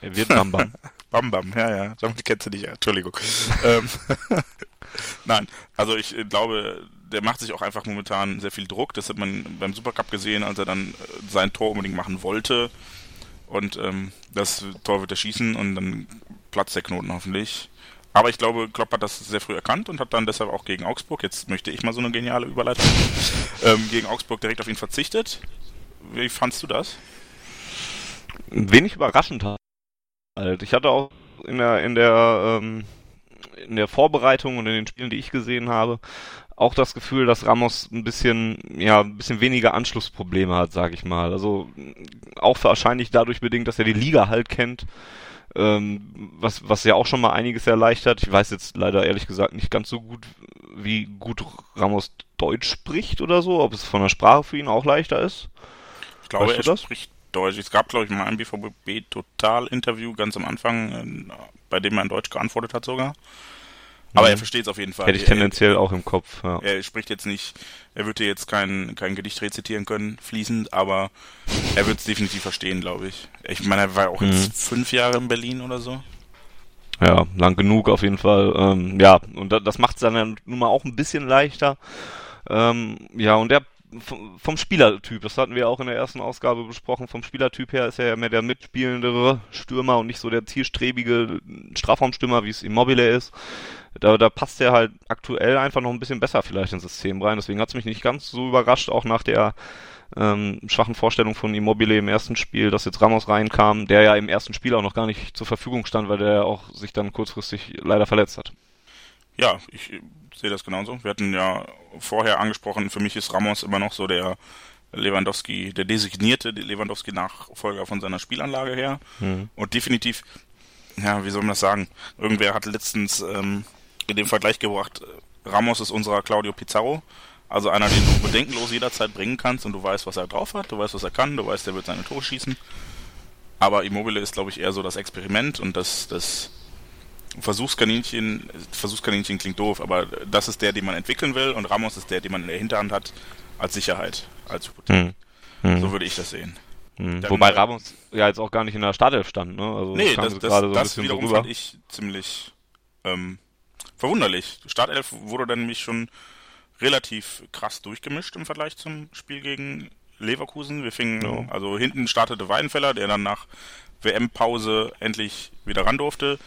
Er wird Bam Bam. Bam Bam, ja, ja. Damit kennst du dich ja. Entschuldigung. ähm, Nein, also ich glaube, der macht sich auch einfach momentan sehr viel Druck. Das hat man beim Supercup gesehen, als er dann äh, sein Tor unbedingt machen wollte. Und ähm, das Tor wird er schießen und dann platzt der Knoten hoffentlich. Aber ich glaube, Klopp hat das sehr früh erkannt und hat dann deshalb auch gegen Augsburg, jetzt möchte ich mal so eine geniale Überleitung, ähm, gegen Augsburg direkt auf ihn verzichtet. Wie fandst du das? Wenig überraschend halt. Ich hatte auch in der, in der, ähm, in der Vorbereitung und in den Spielen, die ich gesehen habe, auch das Gefühl, dass Ramos ein bisschen, ja, ein bisschen weniger Anschlussprobleme hat, sag ich mal. Also auch wahrscheinlich dadurch bedingt, dass er die Liga halt kennt, ähm, was, was ja auch schon mal einiges erleichtert. Ich weiß jetzt leider ehrlich gesagt nicht ganz so gut, wie gut Ramos Deutsch spricht oder so, ob es von der Sprache für ihn auch leichter ist. Ich glaube, weißt er spricht Deutsch. Es gab, glaube ich, mal ein BVB-Total-Interview ganz am Anfang, äh, bei dem er in Deutsch geantwortet hat sogar. Aber mhm. er versteht es auf jeden Fall. Hätte ich tendenziell er, auch im Kopf, ja. Er spricht jetzt nicht, er würde jetzt kein, kein Gedicht rezitieren können, fließend, aber er wird es definitiv verstehen, glaube ich. Ich meine, er war auch mhm. jetzt fünf Jahre in Berlin oder so. Ja, lang genug auf jeden Fall. Ähm, ja, und das macht es dann ja nun mal auch ein bisschen leichter. Ähm, ja, und er vom Spielertyp, das hatten wir auch in der ersten Ausgabe besprochen, vom Spielertyp her ist er ja mehr der mitspielendere Stürmer und nicht so der zielstrebige Strafraumstürmer, wie es Immobile ist. Da, da passt er halt aktuell einfach noch ein bisschen besser vielleicht ins System rein. Deswegen hat es mich nicht ganz so überrascht, auch nach der ähm, schwachen Vorstellung von Immobile im ersten Spiel, dass jetzt Ramos reinkam, der ja im ersten Spiel auch noch gar nicht zur Verfügung stand, weil der auch sich dann kurzfristig leider verletzt hat. Ja, ich sehe das genauso. Wir hatten ja vorher angesprochen, für mich ist Ramos immer noch so der Lewandowski, der designierte Lewandowski-Nachfolger von seiner Spielanlage her. Mhm. Und definitiv, ja, wie soll man das sagen? Irgendwer hat letztens ähm, in dem Vergleich gebracht, Ramos ist unserer Claudio Pizarro. Also einer, den du bedenkenlos jederzeit bringen kannst und du weißt, was er drauf hat, du weißt, was er kann, du weißt, der wird seine Tore schießen. Aber Immobile ist, glaube ich, eher so das Experiment und das, das Versuchskaninchen, Versuchskaninchen klingt doof, aber das ist der, den man entwickeln will und Ramos ist der, den man in der Hinterhand hat als Sicherheit, als Hypothek. Mhm. Hm. So würde ich das sehen. Hm. Wobei Ramos ja jetzt auch gar nicht in der Startelf stand, ne? Also nee, das, das, so das wiederum so fand ich ziemlich ähm, verwunderlich. Startelf wurde dann nämlich schon relativ krass durchgemischt im Vergleich zum Spiel gegen Leverkusen. Wir fingen, ja. also hinten startete Weidenfeller, der dann nach WM-Pause endlich wieder ran durfte.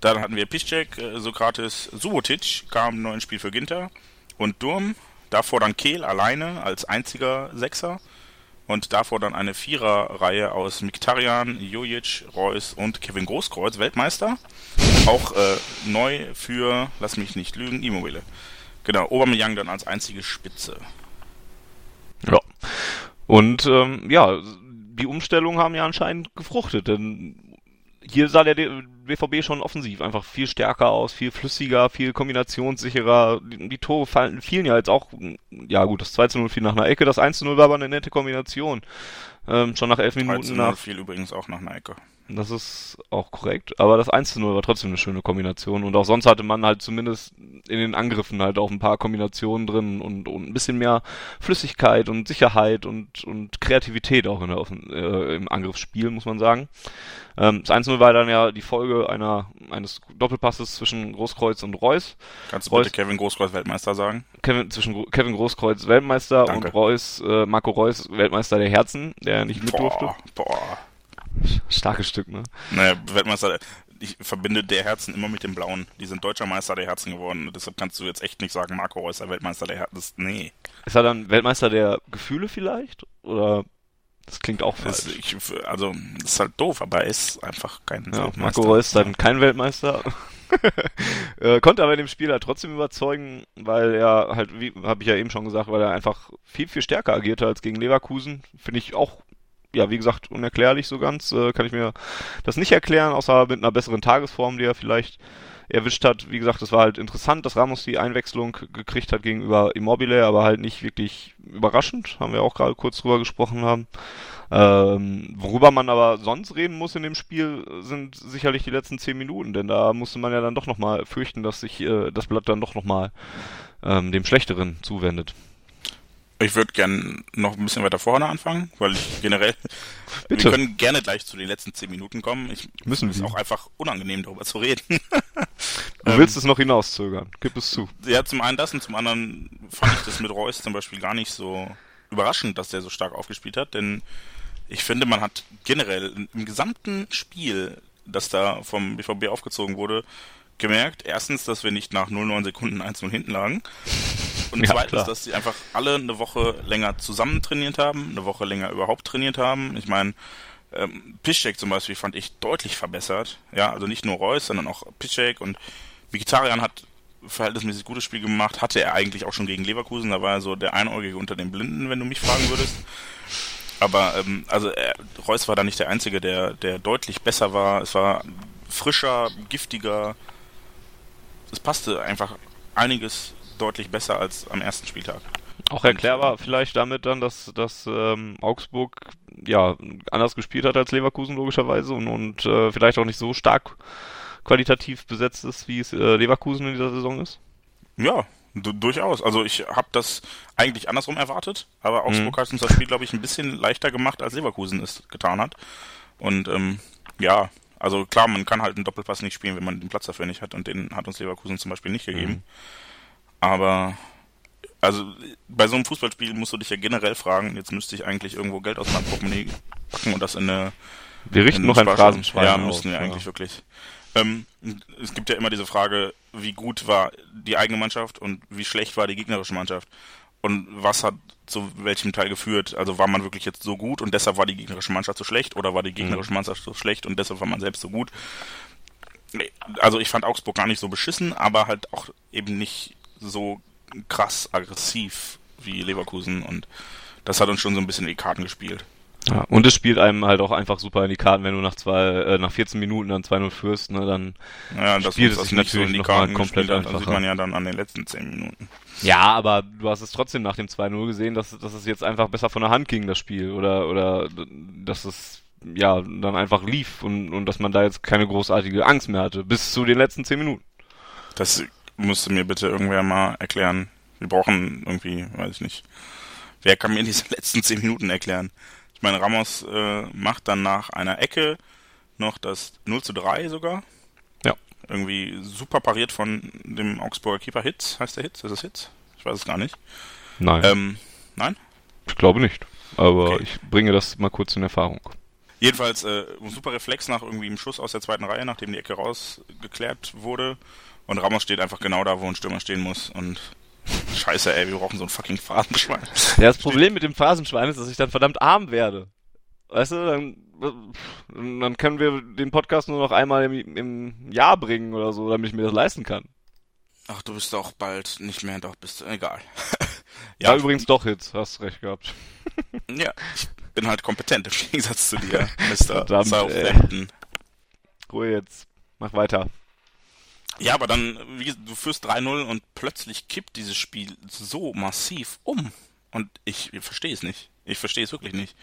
Dann hatten wir Piszczek, äh, Sokrates, Subotic kam neu ins Spiel für Ginter und Durm. Davor dann Kehl alleine als einziger Sechser. Und davor dann eine Viererreihe aus Miktarian, Jojic, Reus und Kevin Großkreuz, Weltmeister. Auch äh, neu für, lass mich nicht lügen, Immobile. Genau, Aubameyang dann als einzige Spitze. Ja. Und ähm, ja, die Umstellungen haben ja anscheinend gefruchtet, denn hier sah der BVB schon offensiv einfach viel stärker aus, viel flüssiger, viel kombinationssicherer. Die, die Tore fallen, fielen ja jetzt auch, ja gut, das 2 zu 0 fiel nach einer Ecke, das 1 zu 0 war aber eine nette Kombination. Ähm, schon nach elf Minuten 3 zu 0 nach. fiel übrigens auch nach einer Ecke. Das ist auch korrekt. Aber das 1 zu 0 war trotzdem eine schöne Kombination. Und auch sonst hatte man halt zumindest in den Angriffen halt auch ein paar Kombinationen drin und, und ein bisschen mehr Flüssigkeit und Sicherheit und, und Kreativität auch in der, äh, im Angriffsspiel, muss man sagen. Ähm, das 1 0 war dann ja die Folge einer, eines Doppelpasses zwischen Großkreuz und Reus. Kannst du Reus, bitte Kevin Großkreuz Weltmeister sagen? Kevin, zwischen Kevin Großkreuz Weltmeister Danke. und Reus, äh, Marco Reus Weltmeister der Herzen, der nicht mit boah, durfte. Boah. Starkes Stück, ne? Naja, Weltmeister, ich verbinde der Herzen immer mit dem Blauen. Die sind deutscher Meister der Herzen geworden. Deshalb kannst du jetzt echt nicht sagen, Marco Reus der Weltmeister der Herzen. Nee. Ist er dann Weltmeister der Gefühle vielleicht? Oder das klingt auch falsch. Ich, also, das ist halt doof, aber er ist einfach kein ja, Weltmeister. Marco Reus ist dann kein Weltmeister. äh, konnte aber in dem Spiel halt trotzdem überzeugen, weil er halt, wie habe ich ja eben schon gesagt, weil er einfach viel, viel stärker agierte als gegen Leverkusen. Finde ich auch ja, wie gesagt, unerklärlich so ganz. Äh, kann ich mir das nicht erklären, außer mit einer besseren Tagesform, die er vielleicht erwischt hat. Wie gesagt, es war halt interessant, dass Ramos die Einwechslung gekriegt hat gegenüber Immobile, aber halt nicht wirklich überraschend. Haben wir auch gerade kurz drüber gesprochen haben. Ähm, worüber man aber sonst reden muss in dem Spiel, sind sicherlich die letzten zehn Minuten, denn da musste man ja dann doch nochmal fürchten, dass sich äh, das Blatt dann doch nochmal ähm, dem Schlechteren zuwendet. Ich würde gerne noch ein bisschen weiter vorne anfangen, weil ich generell. Bitte. Wir können gerne gleich zu den letzten zehn Minuten kommen. Ich müssen es ist auch einfach unangenehm darüber zu reden. du ähm, willst es noch hinauszögern, gib es zu. Ja, zum einen das und zum anderen fand ich das mit Reus zum Beispiel gar nicht so überraschend, dass der so stark aufgespielt hat, denn ich finde, man hat generell im gesamten Spiel, das da vom BVB aufgezogen wurde, gemerkt, erstens, dass wir nicht nach 0,9 Sekunden 1-0 hinten lagen. Und ja, zweitens, klar. dass sie einfach alle eine Woche länger zusammen trainiert haben, eine Woche länger überhaupt trainiert haben. Ich meine, ähm, Piszczek zum Beispiel fand ich deutlich verbessert. Ja, also nicht nur Reus, sondern auch Piszczek und Vegetarian hat verhältnismäßig gutes Spiel gemacht, hatte er eigentlich auch schon gegen Leverkusen, da war er so der Einäugige unter den Blinden, wenn du mich fragen würdest. Aber ähm, also er, Reus war da nicht der Einzige, der, der deutlich besser war. Es war frischer, giftiger. Es passte einfach einiges deutlich besser als am ersten Spieltag. Auch erklärbar vielleicht damit dann, dass, dass ähm, Augsburg ja anders gespielt hat als Leverkusen logischerweise und, und äh, vielleicht auch nicht so stark qualitativ besetzt ist, wie es äh, Leverkusen in dieser Saison ist? Ja, durchaus. Also ich habe das eigentlich andersrum erwartet, aber Augsburg mhm. hat uns das Spiel, glaube ich, ein bisschen leichter gemacht, als Leverkusen es getan hat. Und ähm, ja, also klar, man kann halt einen Doppelpass nicht spielen, wenn man den Platz dafür nicht hat und den hat uns Leverkusen zum Beispiel nicht gegeben. Mhm. Aber also bei so einem Fußballspiel musst du dich ja generell fragen, jetzt müsste ich eigentlich irgendwo Geld aus meinem Portemonnaie packen und das in eine Wir richten noch ein Phrasenschwein Ja, müssten wir ja. eigentlich wirklich. Ähm, es gibt ja immer diese Frage, wie gut war die eigene Mannschaft und wie schlecht war die gegnerische Mannschaft und was hat zu welchem Teil geführt? Also war man wirklich jetzt so gut und deshalb war die gegnerische Mannschaft so schlecht oder war die gegnerische. Mannschaft so schlecht und deshalb war man selbst so gut? Also ich fand Augsburg gar nicht so beschissen, aber halt auch eben nicht so krass aggressiv wie Leverkusen und das hat uns schon so ein bisschen in die Karten gespielt. Ja, und es spielt einem halt auch einfach super in die Karten, wenn du nach zwei, äh, nach 14 Minuten dann 2-0 führst, ne, dann ja, spielt es sich natürlich so in die Karten komplett hat, Das sieht man ja dann an den letzten 10 Minuten. Ja, aber du hast es trotzdem nach dem 2-0 gesehen, dass, dass es jetzt einfach besser von der Hand ging, das Spiel, oder, oder, dass es, ja, dann einfach lief und, und dass man da jetzt keine großartige Angst mehr hatte, bis zu den letzten 10 Minuten. Das musste mir bitte irgendwer mal erklären. Wir brauchen irgendwie, weiß ich nicht, wer kann mir diese letzten zehn Minuten erklären? Ich meine, Ramos äh, macht dann nach einer Ecke noch das 0 zu 3 sogar. Ja. Irgendwie super pariert von dem Augsburger Keeper Hitz. Heißt der Hitz? Ist das Hitz? Ich weiß es gar nicht. Nein. Ähm, nein? Ich glaube nicht. Aber Okay. ich bringe das mal kurz in Erfahrung. Jedenfalls äh, ein super Reflex nach irgendwie einem Schuss aus der zweiten Reihe, nachdem die Ecke rausgeklärt wurde. Und Ramos steht einfach genau da, wo ein Stürmer stehen muss. Und scheiße, ey, wir brauchen so ein fucking Phrasenschwein. Ja, das Problem mit dem Phasenschwein ist, dass ich dann verdammt arm werde. Weißt du, dann, dann können wir den Podcast nur noch einmal im, im Jahr bringen oder so, damit ich mir das leisten kann. Ach, du bist doch bald nicht mehr, doch bist du, egal. Ja, übrigens doch Hits, hast recht gehabt. Ja, ich bin halt kompetent im Gegensatz zu dir, Mr. Verdammt, Southampton. Ruhe jetzt, mach weiter. Ja, aber dann, wie, gesagt, du führst 3-0 und plötzlich kippt dieses Spiel so massiv um. Und ich, ich verstehe es nicht. Ich verstehe es wirklich nicht.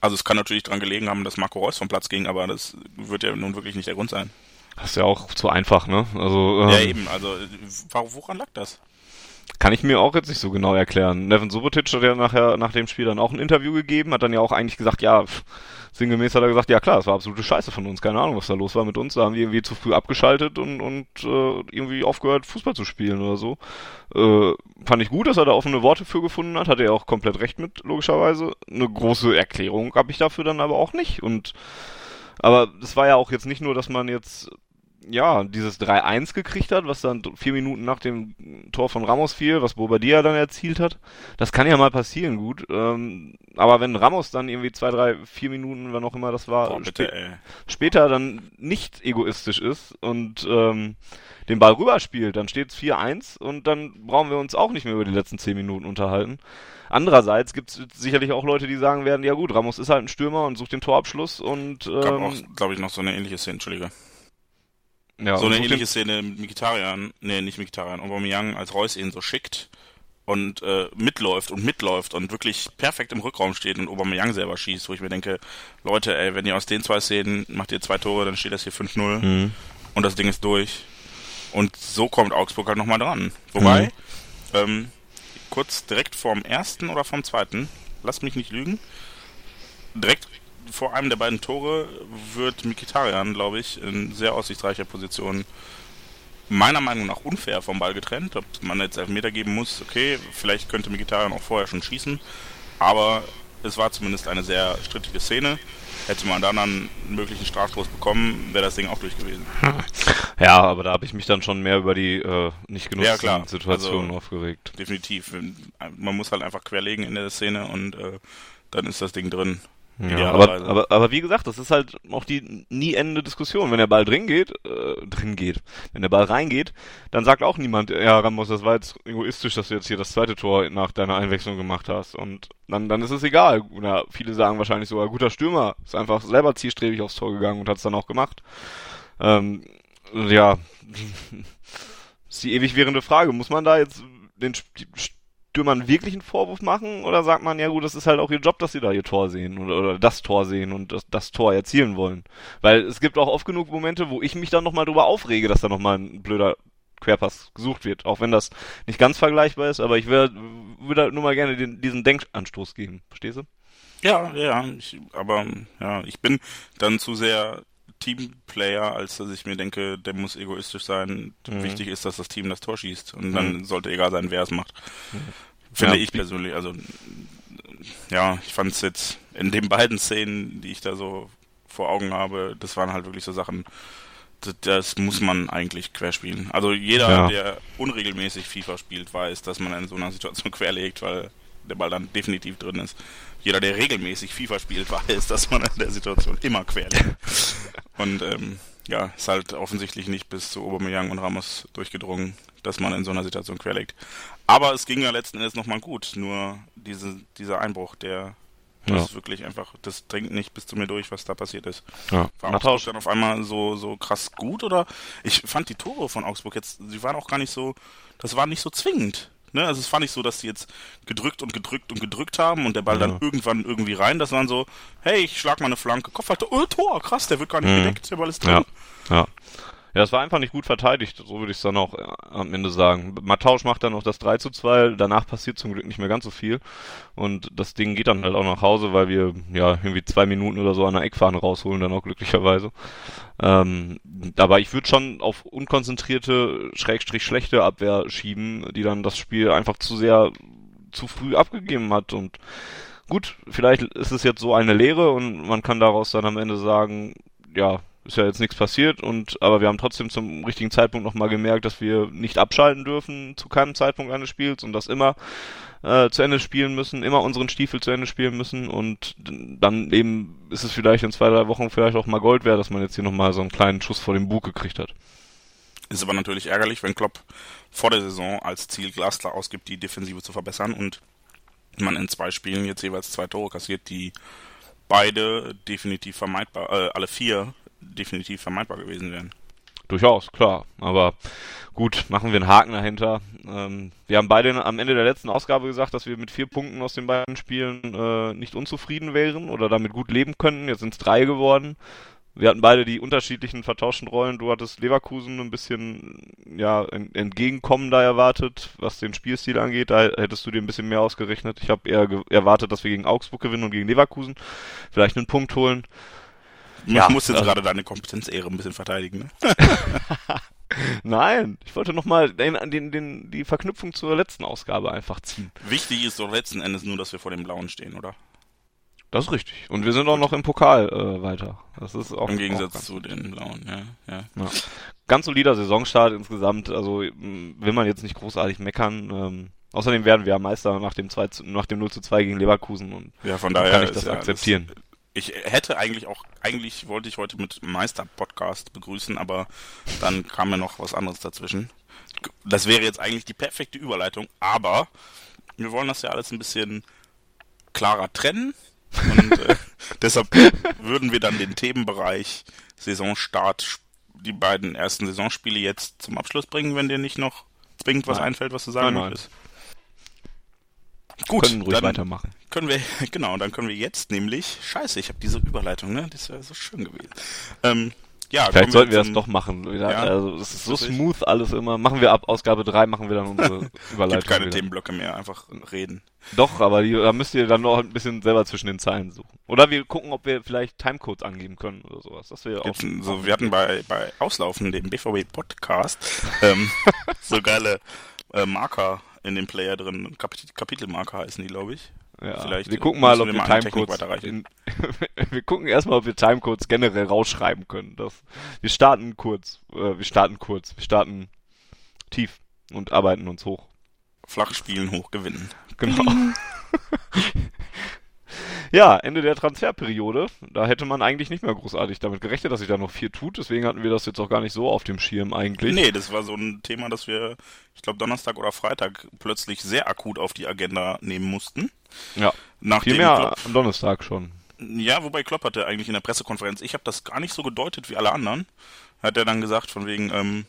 Also es kann natürlich dran gelegen haben, dass Marco Reus vom Platz ging, aber das wird ja nun wirklich nicht der Grund sein. Das ist ja auch zu einfach, ne? Also, ähm, Ja, eben. Also äh, woran lag das? Kann ich mir auch jetzt nicht so genau erklären. Nevin Subotic hat ja nachher nach dem Spiel dann auch ein Interview gegeben, hat dann ja auch eigentlich gesagt, ja, pff, sinngemäß hat er gesagt, ja klar, das war absolute Scheiße von uns, keine Ahnung, was da los war mit uns, da haben wir irgendwie zu früh abgeschaltet und, und äh, irgendwie aufgehört, Fußball zu spielen oder so. Äh, fand ich gut, dass er da offene Worte für gefunden hat, hatte er auch komplett recht mit, logischerweise. Eine große Erklärung habe ich dafür dann aber auch nicht und aber das war ja auch jetzt nicht nur, dass man jetzt ja, dieses 3-1 gekriegt hat, was dann vier Minuten nach dem Tor von Ramos fiel, was Bobadilla dann erzielt hat. Das kann ja mal passieren, gut. Ähm, aber wenn Ramos dann irgendwie zwei, drei, vier Minuten, wann auch immer das war, Boah, spä bitte, ey. später dann nicht egoistisch ist und ähm, den Ball rüberspielt, dann steht es 4-1 und dann brauchen wir uns auch nicht mehr über die letzten zehn Minuten unterhalten. Andererseits gibt es sicherlich auch Leute, die sagen werden, ja gut, Ramos ist halt ein Stürmer und sucht den Torabschluss und Gab auch, ähm, glaube ich, noch so eine ähnliche Szene, Entschuldige. Ja, so eine ähnliche Szene mit Mikitarian, nee, nicht Mikitarian, Aubameyang, als Reus ihn so schickt und äh, mitläuft und mitläuft und wirklich perfekt im Rückraum steht und Aubameyang selber schießt, wo ich mir denke, Leute, ey, wenn ihr aus den zwei Szenen macht ihr zwei Tore, dann steht das hier 5-0 Mhm. und das Ding ist durch. Und so kommt Augsburg halt nochmal dran. Wobei, ähm, kurz direkt vorm ersten oder vom zweiten, lasst mich nicht lügen, direkt vor einem der beiden Tore wird Mikitarian, glaube ich, in sehr aussichtsreicher Position meiner Meinung nach unfair vom Ball getrennt. Ob man jetzt Elfmeter geben muss, okay, vielleicht könnte Mikitarian auch vorher schon schießen, aber es war zumindest eine sehr strittige Szene. Hätte man dann einen möglichen Strafstoß bekommen, wäre das Ding auch durch gewesen. Ja, aber da habe ich mich dann schon mehr über die äh, nicht genutzten Ja, klar. Situationen Also- aufgeregt. Definitiv. Man muss halt einfach querlegen in der Szene und äh, dann ist das Ding drin. Ja, aber, aber, aber wie gesagt, das ist halt auch die nie endende Diskussion. Wenn der Ball drin geht, äh, drin geht, wenn der Ball reingeht, dann sagt auch niemand, ja Ramos, das war jetzt egoistisch, dass du jetzt hier das zweite Tor nach deiner Einwechslung gemacht hast. Und dann, dann ist es egal. Oder viele sagen wahrscheinlich sogar, guter Stürmer, ist einfach selber zielstrebig aufs Tor gegangen und hat es dann auch gemacht. Ähm, ja, ist die ewig währende Frage. Muss man da jetzt den Sp- Stürmern wirklich einen Vorwurf machen oder sagt man, ja gut, das ist halt auch ihr Job, dass sie da ihr Tor sehen oder, oder das Tor sehen und das, das Tor erzielen wollen? Weil es gibt auch oft genug Momente, wo ich mich dann nochmal drüber aufrege, dass da nochmal ein blöder Querpass gesucht wird, auch wenn das nicht ganz vergleichbar ist, aber ich würde halt nur mal gerne den, diesen Denkanstoß geben, verstehst du? Ja, ja, ich, aber ja, ich bin dann zu sehr Teamplayer, als dass ich mir denke, der muss egoistisch sein. Mhm. Wichtig ist, dass das Team das Tor schießt und dann sollte egal sein, wer es macht. Finde Ja. ich persönlich. Also ja, ich fand es jetzt in den beiden Szenen, die ich da so vor Augen habe, das waren halt wirklich so Sachen, das, das muss man eigentlich querspielen. Also jeder, Ja. der unregelmäßig FIFA spielt, weiß, dass man in so einer Situation querlegt, weil der Ball dann definitiv drin ist. Jeder, der regelmäßig FIFA spielt, weiß, dass man in der Situation immer querlegt. Und ähm, ja, ist halt offensichtlich nicht bis zu Aubameyang und Ramos durchgedrungen, dass man in so einer Situation querlegt. Aber es ging ja letzten Endes nochmal gut. Nur diese, dieser Einbruch, der das Ja. ist wirklich einfach, das dringt nicht bis zu mir durch, was da passiert ist. Ja. War Augsburg dann auf einmal so, so krass gut oder? Ich fand die Tore von Augsburg jetzt, sie waren auch gar nicht so, das war nicht so zwingend. Ne? Also es war nicht so, dass sie jetzt gedrückt und gedrückt und gedrückt haben und der Ball Ja. dann irgendwann irgendwie rein. Das waren so, hey, ich schlag mal eine Flanke, Kopfhalter, oh, Tor, krass, der wird gar nicht Mhm. gedeckt, der Ball ist drin. Ja. Ja. Ja, das war einfach nicht gut verteidigt, so würde ich es dann auch äh, am Ende sagen. Matausch macht dann noch das 3 zu 2, danach passiert zum Glück nicht mehr ganz so viel. Und das Ding geht dann halt auch nach Hause, weil wir ja irgendwie zwei Minuten oder so an der Eckfahne rausholen, dann auch glücklicherweise. Ähm, aber ich würde schon auf unkonzentrierte, schrägstrich schlechte Abwehr schieben, die dann das Spiel einfach zu sehr zu früh abgegeben hat und gut, vielleicht ist es jetzt so eine Lehre und man kann daraus dann am Ende sagen, ja, ist ja jetzt nichts passiert und aber wir haben trotzdem zum richtigen Zeitpunkt nochmal gemerkt, dass wir nicht abschalten dürfen zu keinem Zeitpunkt eines Spiels und das immer äh, zu Ende spielen müssen, immer unseren Stiefel zu Ende spielen müssen und dann eben ist es vielleicht in zwei, drei Wochen vielleicht auch mal Gold wert, dass man jetzt hier nochmal so einen kleinen Schuss vor dem Bug gekriegt hat. Ist aber natürlich ärgerlich, wenn Klopp vor der Saison als Ziel glasklar ausgibt, die Defensive zu verbessern und man in zwei Spielen jetzt jeweils zwei Tore kassiert, die beide definitiv vermeidbar, äh, alle vier definitiv vermeidbar gewesen wären. Durchaus, klar. Aber gut, machen wir einen Haken dahinter. Ähm, wir haben beide am Ende der letzten Ausgabe gesagt, dass wir mit vier Punkten aus den beiden Spielen äh, nicht unzufrieden wären oder damit gut leben könnten. Jetzt sind es drei geworden. Wir hatten beide die unterschiedlichen vertauschten Rollen. Du hattest Leverkusen ein bisschen ja entgegenkommender erwartet, was den Spielstil angeht. Da hättest du dir ein bisschen mehr ausgerechnet. Ich habe eher erwartet, dass wir gegen Augsburg gewinnen und gegen Leverkusen vielleicht einen Punkt holen. Ich ja, muss jetzt also, gerade deine Kompetenzehre ein bisschen verteidigen. Ne? Nein, ich wollte nochmal den, den, den, die Verknüpfung zur letzten Ausgabe einfach ziehen. Wichtig ist doch letzten Endes nur, dass wir vor dem Blauen stehen, oder? Das ist richtig. Und wir sind auch noch im Pokal äh, weiter. Das ist auch im Gegensatz auch zu den Blauen, ja, ja. ja. Ganz solider Saisonstart insgesamt. Also will man jetzt nicht großartig meckern. Ähm, außerdem werden wir ja Meister nach dem 2 zu, nach dem 0 zu 2 gegen Leverkusen und ja, von daher kann ich das akzeptieren. Das, ich hätte eigentlich auch, eigentlich wollte ich heute mit Meister-Podcast begrüßen, aber dann kam mir noch was anderes dazwischen. Das wäre jetzt eigentlich die perfekte Überleitung, aber wir wollen das ja alles ein bisschen klarer trennen. Und äh, deshalb würden wir dann den Themenbereich Saisonstart, die beiden ersten Saisonspiele jetzt zum Abschluss bringen, wenn dir nicht noch zwingend was nein. einfällt, was du sagen möchtest. Gut, können ruhig dann weitermachen. Können wir, genau, dann können wir jetzt nämlich, scheiße, ich habe diese Überleitung, ne? Das wäre so schön gewesen. Ähm, ja, Vielleicht sollten wir das doch machen. Ja, also es ist so smooth alles immer. Machen wir ab Ausgabe 3, machen wir dann unsere Überleitung. Gibt keine wieder. Themenblöcke mehr, einfach reden. Doch, aber die, da müsst ihr dann noch ein bisschen selber zwischen den Zeilen suchen. Oder wir gucken, ob wir vielleicht Timecodes angeben können oder sowas. Das wäre auch. So, wir hatten bei, bei Auslaufen, dem BVB Podcast, ähm, so geile äh, Marker in dem Player drin. Kapit Kapitelmarker heißen die, glaube ich. Ja, Vielleicht wir gucken mal, ob wir, wir Timecodes wir gucken erstmal, ob wir Timecodes generell rausschreiben können. Das, wir starten kurz, äh, wir starten kurz, wir starten tief und arbeiten uns hoch. Flach spielen, hoch gewinnen. Genau. Ja, Ende der Transferperiode. Da hätte man eigentlich nicht mehr großartig damit gerechnet, dass sich da noch viel tut. Deswegen hatten wir das jetzt auch gar nicht so auf dem Schirm eigentlich. Nee, das war so ein Thema, das wir, ich glaube, Donnerstag oder Freitag plötzlich sehr akut auf die Agenda nehmen mussten. Ja, Nach viel mehr Klopp, am Donnerstag schon. Ja, wobei Klopp hatte eigentlich in der Pressekonferenz, ich habe das gar nicht so gedeutet wie alle anderen, hat er dann gesagt, von wegen, ähm,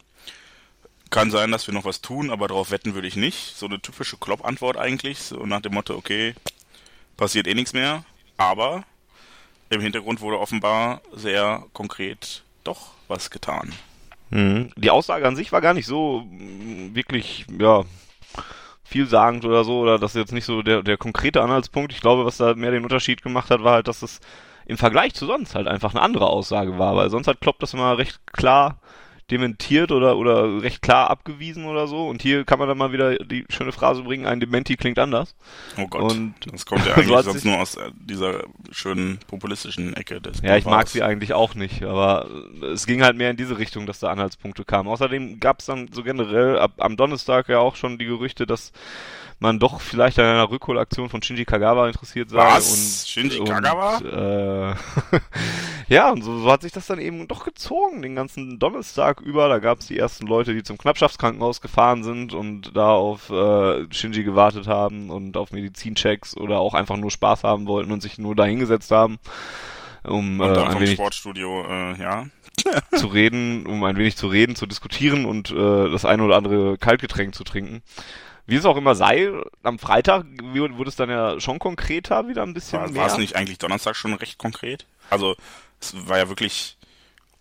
kann sein, dass wir noch was tun, aber darauf wetten würde ich nicht. So eine typische Klopp-Antwort eigentlich, so nach dem Motto, okay, passiert eh nichts mehr. Aber im Hintergrund wurde offenbar sehr konkret doch was getan. Mhm. Die Aussage an sich war gar nicht so mm, wirklich, ja, vielsagend oder so, oder das ist jetzt nicht so der, der konkrete Anhaltspunkt. Ich glaube, was da mehr den Unterschied gemacht hat, war halt, dass es im Vergleich zu sonst halt einfach eine andere Aussage war, weil sonst hat Klopp das immer recht klar dementiert oder, oder recht klar abgewiesen oder so. Und hier kann man dann mal wieder die schöne Phrase bringen, ein Dementi klingt anders. Oh Gott, und das kommt ja eigentlich so sonst nur aus äh, dieser schönen populistischen Ecke des Ja, ich mag sie eigentlich auch nicht, aber es ging halt mehr in diese Richtung, dass da Anhaltspunkte kamen. Außerdem gab es dann so generell ab, am Donnerstag ja auch schon die Gerüchte, dass man doch vielleicht an einer Rückholaktion von Shinji Kagawa interessiert sei. Was? Und, Shinji und, Kagawa? Äh, ja, und so, so, hat sich das dann eben doch gezogen, den ganzen Donnerstag über. Da gab es die ersten Leute, die zum Knappschaftskrankenhaus gefahren sind und da auf äh, Shinji gewartet haben und auf Medizinchecks oder auch einfach nur Spaß haben wollten und sich nur da hingesetzt haben. Um, und äh, ein wenig Sportstudio, äh, ja. zu reden, um ein wenig zu reden, zu diskutieren und äh, das eine oder andere Kaltgetränk zu trinken. Wie es auch immer sei, am Freitag wurde es dann ja schon konkreter, wieder ein bisschen war, mehr. War es nicht eigentlich Donnerstag schon recht konkret? Also, es war ja wirklich,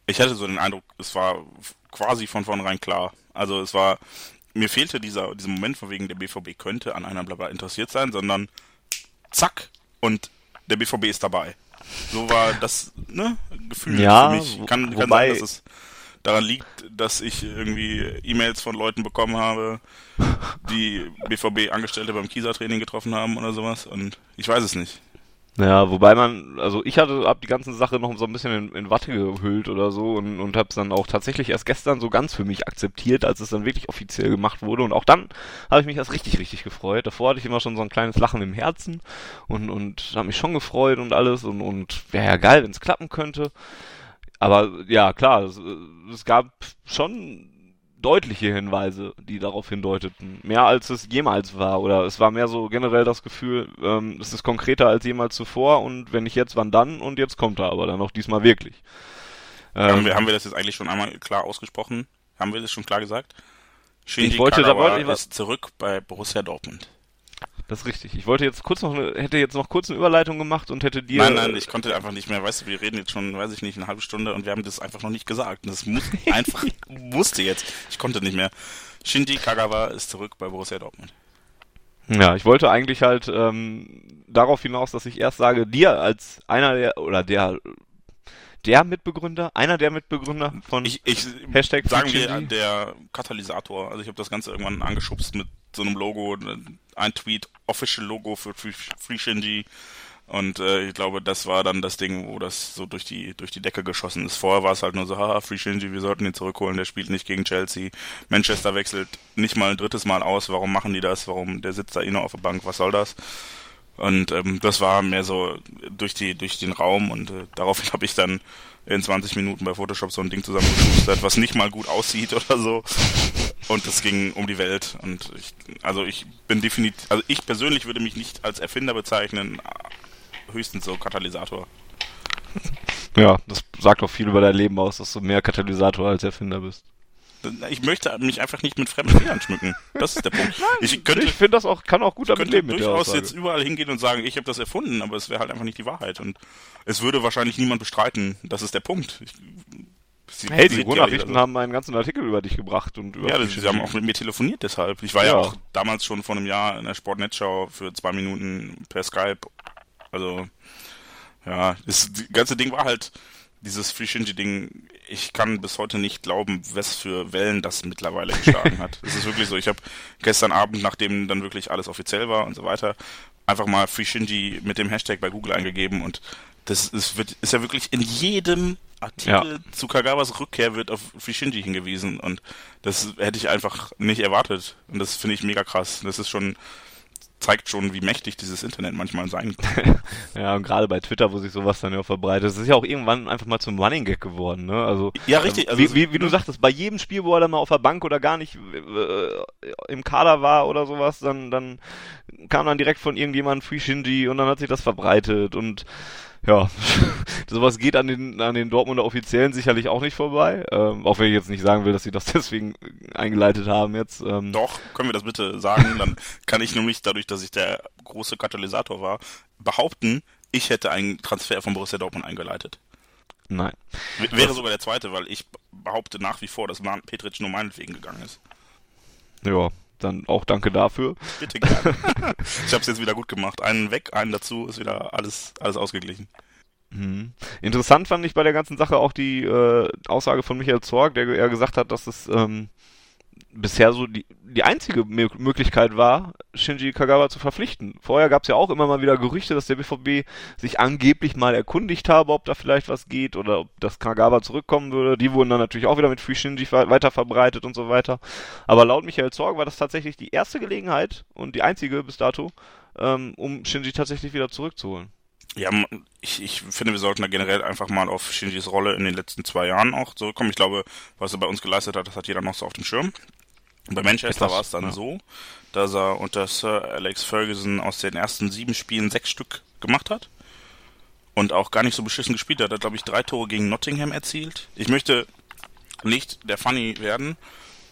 ich hatte so den Eindruck, es war quasi von vornherein klar. Also es war, mir fehlte dieser, dieser Moment, von wegen der BVB könnte an einer Blabla interessiert sein, sondern zack und der BVB ist dabei. So war das ne, Gefühl ja, für mich. Kann, kann sein, dass es daran liegt, dass ich irgendwie E-Mails von Leuten bekommen habe, die BVB-Angestellte beim Kieser-Training getroffen haben oder sowas. Und ich weiß es nicht. Ja, wobei man, also ich hatte ab die ganze Sache noch so ein bisschen in, in Watte gehüllt oder so und, und habe es dann auch tatsächlich erst gestern so ganz für mich akzeptiert, als es dann wirklich offiziell gemacht wurde. Und auch dann habe ich mich erst richtig, richtig gefreut. Davor hatte ich immer schon so ein kleines Lachen im Herzen und, und habe mich schon gefreut und alles und, und wäre ja geil, wenn es klappen könnte. Aber ja, klar, es, es gab schon deutliche Hinweise, die darauf hindeuteten. Mehr als es jemals war. Oder es war mehr so generell das Gefühl, ähm, es ist konkreter als jemals zuvor und wenn nicht jetzt, wann dann? Und jetzt kommt er aber dann auch diesmal wirklich. Ähm, haben, wir, haben wir das jetzt eigentlich schon einmal klar ausgesprochen? Haben wir das schon klar gesagt? Shinji ich wollte, Kagawa da wollte ich was zurück bei Borussia Dortmund. Das ist richtig. Ich wollte jetzt kurz noch eine, hätte jetzt noch kurz eine Überleitung gemacht und hätte dir. Nein, nein, ich konnte einfach nicht mehr. Weißt du, wir reden jetzt schon, weiß ich nicht, eine halbe Stunde und wir haben das einfach noch nicht gesagt. Das muss einfach musste jetzt. Ich konnte nicht mehr. Shinji Kagawa ist zurück bei Borussia Dortmund. Ja, ich wollte eigentlich halt ähm, darauf hinaus, dass ich erst sage, dir als einer der oder der der Mitbegründer, einer der Mitbegründer von ich, ich, Hashtag sagen wir der Katalysator. Also ich habe das Ganze irgendwann angeschubst mit so einem Logo, ein Tweet, Official Logo für Free, Free Shinji. Und äh, ich glaube, das war dann das Ding, wo das so durch die durch die Decke geschossen ist. Vorher war es halt nur so, haha, Free Shinji, wir sollten ihn zurückholen, der spielt nicht gegen Chelsea. Manchester wechselt nicht mal ein drittes Mal aus, warum machen die das? Warum der sitzt da eh noch auf der Bank, was soll das? Und ähm, das war mehr so durch die durch den Raum und äh, daraufhin habe ich dann in 20 Minuten bei Photoshop so ein Ding zusammengeschustert, was nicht mal gut aussieht oder so. Und es ging um die Welt. Und ich, also ich bin definitiv, also ich persönlich würde mich nicht als Erfinder bezeichnen, höchstens so Katalysator. Ja, das sagt auch viel über dein Leben aus, dass du mehr Katalysator als Erfinder bist. Ich möchte mich einfach nicht mit fremden Federn schmücken. Das ist der Punkt. Ich, ich finde das auch, kann auch gut damit leben mit der durchaus jetzt überall hingehen und sagen, ich habe das erfunden, aber es wäre halt einfach nicht die Wahrheit. Und es würde wahrscheinlich niemand bestreiten. Das ist der Punkt. Ich, Sie, hey, die Ruhrnachrichten haben einen ganzen Artikel über dich gebracht und über Ja, sie haben auch mit mir telefoniert deshalb. Ich war ja. ja auch damals schon vor einem Jahr in der Sportnetzschau für zwei Minuten per Skype. Also, ja, das, das ganze Ding war halt dieses Free Shinji-Ding, ich kann bis heute nicht glauben, was für Wellen das mittlerweile geschlagen hat. Es ist wirklich so, ich habe gestern Abend, nachdem dann wirklich alles offiziell war und so weiter, einfach mal Free Shinji mit dem Hashtag bei Google eingegeben und das ist, wird, ist ja wirklich in jedem Artikel ja. zu Kagawas Rückkehr wird auf Free Shinji hingewiesen und das hätte ich einfach nicht erwartet und das finde ich mega krass. Das ist schon zeigt schon, wie mächtig dieses Internet manchmal sein kann. ja, und gerade bei Twitter, wo sich sowas dann ja verbreitet, das ist ja auch irgendwann einfach mal zum Running Gag geworden, ne? Also ja, richtig. Also, wie, wie, wie du sagtest, bei jedem Spiel, wo er dann mal auf der Bank oder gar nicht äh, im Kader war oder sowas, dann dann kam dann direkt von irgendjemandem Free Shinji und dann hat sich das verbreitet und ja, sowas geht an den, an den Dortmunder Offiziellen sicherlich auch nicht vorbei. Ähm, auch wenn ich jetzt nicht sagen will, dass sie das deswegen eingeleitet haben jetzt. Ähm. Doch, können wir das bitte sagen? Dann kann ich nämlich, dadurch, dass ich der große Katalysator war, behaupten, ich hätte einen Transfer von Borussia Dortmund eingeleitet. Nein. W wäre sogar der zweite, weil ich behaupte nach wie vor, dass Petric nur meinetwegen gegangen ist. Ja, dann auch danke dafür. Bitte gerne. ich habe es jetzt wieder gut gemacht. Einen weg, einen dazu, ist wieder alles, alles ausgeglichen. Mhm. Interessant fand ich bei der ganzen Sache auch die äh, Aussage von Michael Zorg, der ja gesagt hat, dass es ähm, bisher so die, die einzige Möglichkeit war, Shinji Kagawa zu verpflichten. Vorher gab es ja auch immer mal wieder Gerüchte, dass der BVB sich angeblich mal erkundigt habe, ob da vielleicht was geht oder ob das Kagawa zurückkommen würde. Die wurden dann natürlich auch wieder mit Free Shinji weiter verbreitet und so weiter. Aber laut Michael Zorg war das tatsächlich die erste Gelegenheit und die einzige bis dato, ähm, um Shinji tatsächlich wieder zurückzuholen. Ja, ich, ich finde, wir sollten da generell einfach mal auf Shinjis Rolle in den letzten zwei Jahren auch zurückkommen. Ich glaube, was er bei uns geleistet hat, das hat jeder noch so auf dem Schirm. Bei Manchester war es dann ja. so, dass er unter Sir Alex Ferguson aus den ersten sieben Spielen sechs Stück gemacht hat und auch gar nicht so beschissen gespielt hat. Er hat, glaube ich, drei Tore gegen Nottingham erzielt. Ich möchte nicht der Funny werden,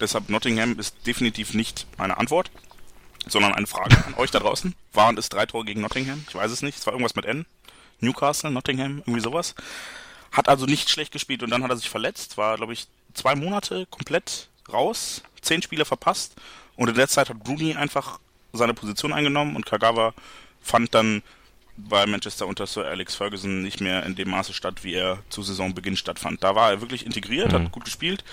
deshalb Nottingham ist definitiv nicht meine Antwort, sondern eine Frage an euch da draußen. Waren es drei Tore gegen Nottingham? Ich weiß es nicht. Es war irgendwas mit N. Newcastle, Nottingham, irgendwie sowas. hat also nicht schlecht gespielt und dann hat er sich verletzt, war, glaube ich, zwei Monate komplett raus, zehn Spiele verpasst und in der Zeit hat Bruni einfach seine Position eingenommen und Kagawa fand dann bei Manchester unter Sir Alex Ferguson nicht mehr in dem Maße statt, wie er zu Saisonbeginn stattfand. Da war er wirklich integriert, mhm. hat gut gespielt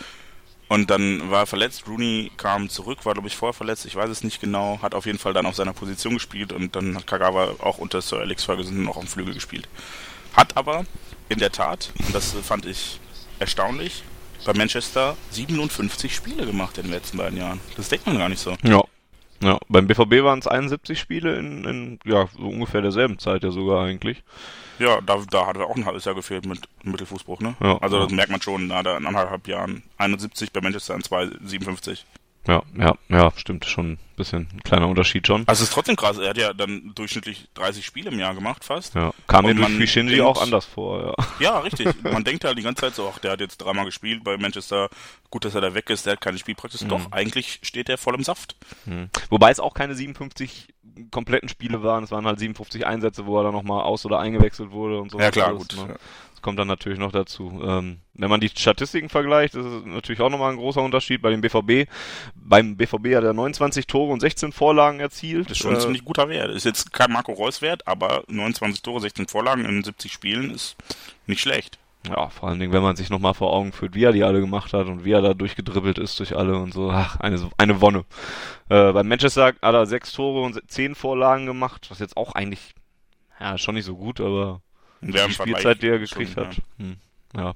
und dann war er verletzt. Rooney kam zurück, war glaube ich vorher verletzt, ich weiß es nicht genau, hat auf jeden Fall dann auf seiner Position gespielt und dann hat Kagawa auch unter Sir Alex Ferguson noch am Flügel gespielt. Hat aber in der Tat, und das fand ich erstaunlich, bei Manchester 57 Spiele gemacht in den letzten beiden Jahren. Das denkt man gar nicht so. Ja. Ja, beim BVB waren es 71 Spiele in, in, ja, so ungefähr derselben Zeit ja sogar eigentlich. Ja, da, da hat er auch ein halbes Jahr gefehlt mit Mittelfußbruch, ne? Ja, also das ja. merkt man schon, da hat er in anderthalb Jahren 71 bei Manchester in 2, 57. Ja, ja, ja, stimmt, schon ein bisschen ein kleiner Unterschied schon. Also es ist trotzdem krass, er hat ja dann durchschnittlich 30 Spiele im Jahr gemacht fast. Ja, kam mir durch man wie Shinji denkt- auch anders vor, ja. Ja, richtig. Man denkt halt die ganze Zeit so, ach, der hat jetzt dreimal gespielt bei Manchester, gut, dass er da weg ist, der hat keine Spielpraxis. Mhm. Doch, eigentlich steht er voll im Saft. Hm. Wobei es auch keine 57 kompletten Spiele waren, es waren halt 57 Einsätze, wo er dann nochmal aus- oder eingewechselt wurde und so. Ja, klar, alles, gut. Ne? Kommt dann natürlich noch dazu. Ähm, wenn man die Statistiken vergleicht, ist es natürlich auch nochmal ein großer Unterschied bei dem BVB. Beim BVB hat er 29 Tore und 16 Vorlagen erzielt. Das ist schon ein Äh, ziemlich guter Wert. Ist jetzt kein Marco Reus Wert, aber 29 Tore, 16 Vorlagen in 70 Spielen ist nicht schlecht. Ja, vor allen Dingen, wenn man sich nochmal vor Augen führt, wie er die alle gemacht hat und wie er da durchgedribbelt ist durch alle und so. Ach, eine, eine Wonne. Äh, beim Manchester hat er sechs Tore und zehn Vorlagen gemacht, was jetzt auch eigentlich, ja, schon nicht so gut, aber die Spielzeit, die er schon, gekriegt hat. Hm. Ja.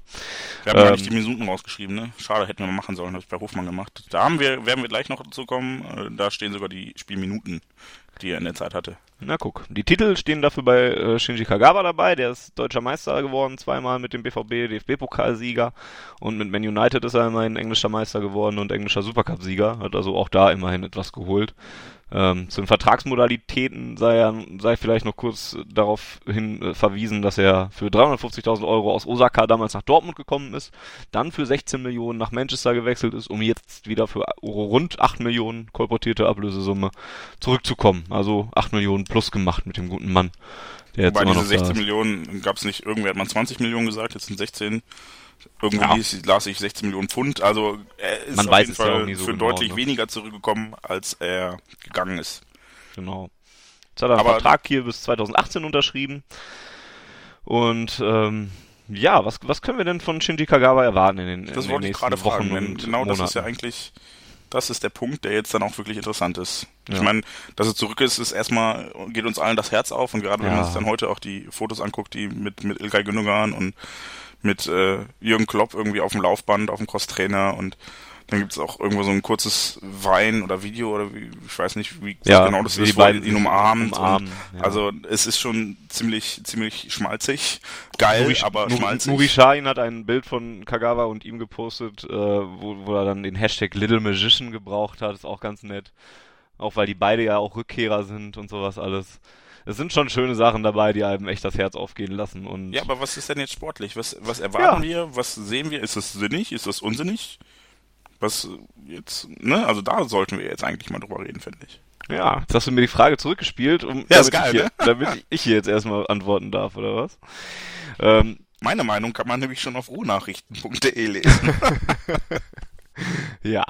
Wir haben gar Ähm, nicht die Minuten rausgeschrieben, ne? Schade, hätten wir mal machen sollen, habe ich bei Hofmann gemacht. Da haben wir, werden wir gleich noch dazu kommen, äh, da stehen sogar die Spielminuten, die er in der Zeit hatte. Na guck, die Titel stehen dafür bei äh, Shinji Kagawa dabei, der ist deutscher Meister geworden, zweimal mit dem BVB, DFB-Pokalsieger und mit Man United ist er immerhin englischer Meister geworden und englischer Supercup-Sieger, hat also auch da immerhin etwas geholt. Ähm, zu den Vertragsmodalitäten sei, er, sei vielleicht noch kurz darauf hin äh, verwiesen, dass er für 350.000 Euro aus Osaka damals nach Dortmund gekommen ist, dann für 16 Millionen nach Manchester gewechselt ist, um jetzt wieder für rund 8 Millionen kolportierte Ablösesumme zurückzukommen. Also 8 Millionen plus gemacht mit dem guten Mann. Der jetzt Bei immer diese noch da 16 ist. Millionen gab es nicht, irgendwer hat mal 20 Millionen gesagt, jetzt sind 16. Irgendwo Ja. ließ, las ich 16 Millionen Pfund. Also er ist Man auf weiß jeden ja Fall nie so für genau, deutlich ne? weniger zurückgekommen, als er gegangen ist. Genau. Jetzt hat er einen Aber- Vertrag hier bis 2018 unterschrieben. Und ähm, ja, was, was können wir denn von Shinji Kagawa erwarten in den, Das in den wollte ich nächsten gerade Wochen fragen, und genau das ist ja Monaten? eigentlich, das ist der Punkt, der jetzt dann auch wirklich interessant ist. Ich Ja. meine, dass er zurück ist, ist erstmal, geht uns allen das Herz auf und gerade wenn Ja. man sich dann heute auch die Fotos anguckt, die mit, mit Ilkay Gündogan und mit äh, Jürgen Klopp irgendwie auf dem Laufband, auf dem Crosstrainer und dann gibt's auch irgendwo so ein kurzes Wein oder Video oder wie, ich weiß nicht, wie Ja, genau das ist, die beiden ihn umarmt. umarmen, ja. Also es ist schon ziemlich, ziemlich schmalzig. Geil, Nuri, aber Nuri, schmalzig. Nuri Sahin hat ein Bild von Kagawa und ihm gepostet, äh, wo, wo er dann den Hashtag Little Magician gebraucht hat. Ist auch ganz nett. Auch weil die beide ja auch Rückkehrer sind und sowas alles. Es sind schon schöne Sachen dabei, die einem echt das Herz aufgehen lassen. Und Ja, aber was ist denn jetzt sportlich? Was, was erwarten Ja. wir? Was sehen wir? Ist das sinnig? Ist das unsinnig? Was jetzt, ne? Also da sollten wir jetzt eigentlich mal drüber reden, finde ich. Ja, jetzt hast du mir die Frage zurückgespielt, um, Ja, damit, geil, ich hier, ne? damit ich hier jetzt erstmal antworten darf, oder was? Ähm, Meine Meinung kann man nämlich schon auf ruhnachrichten.de lesen. ja,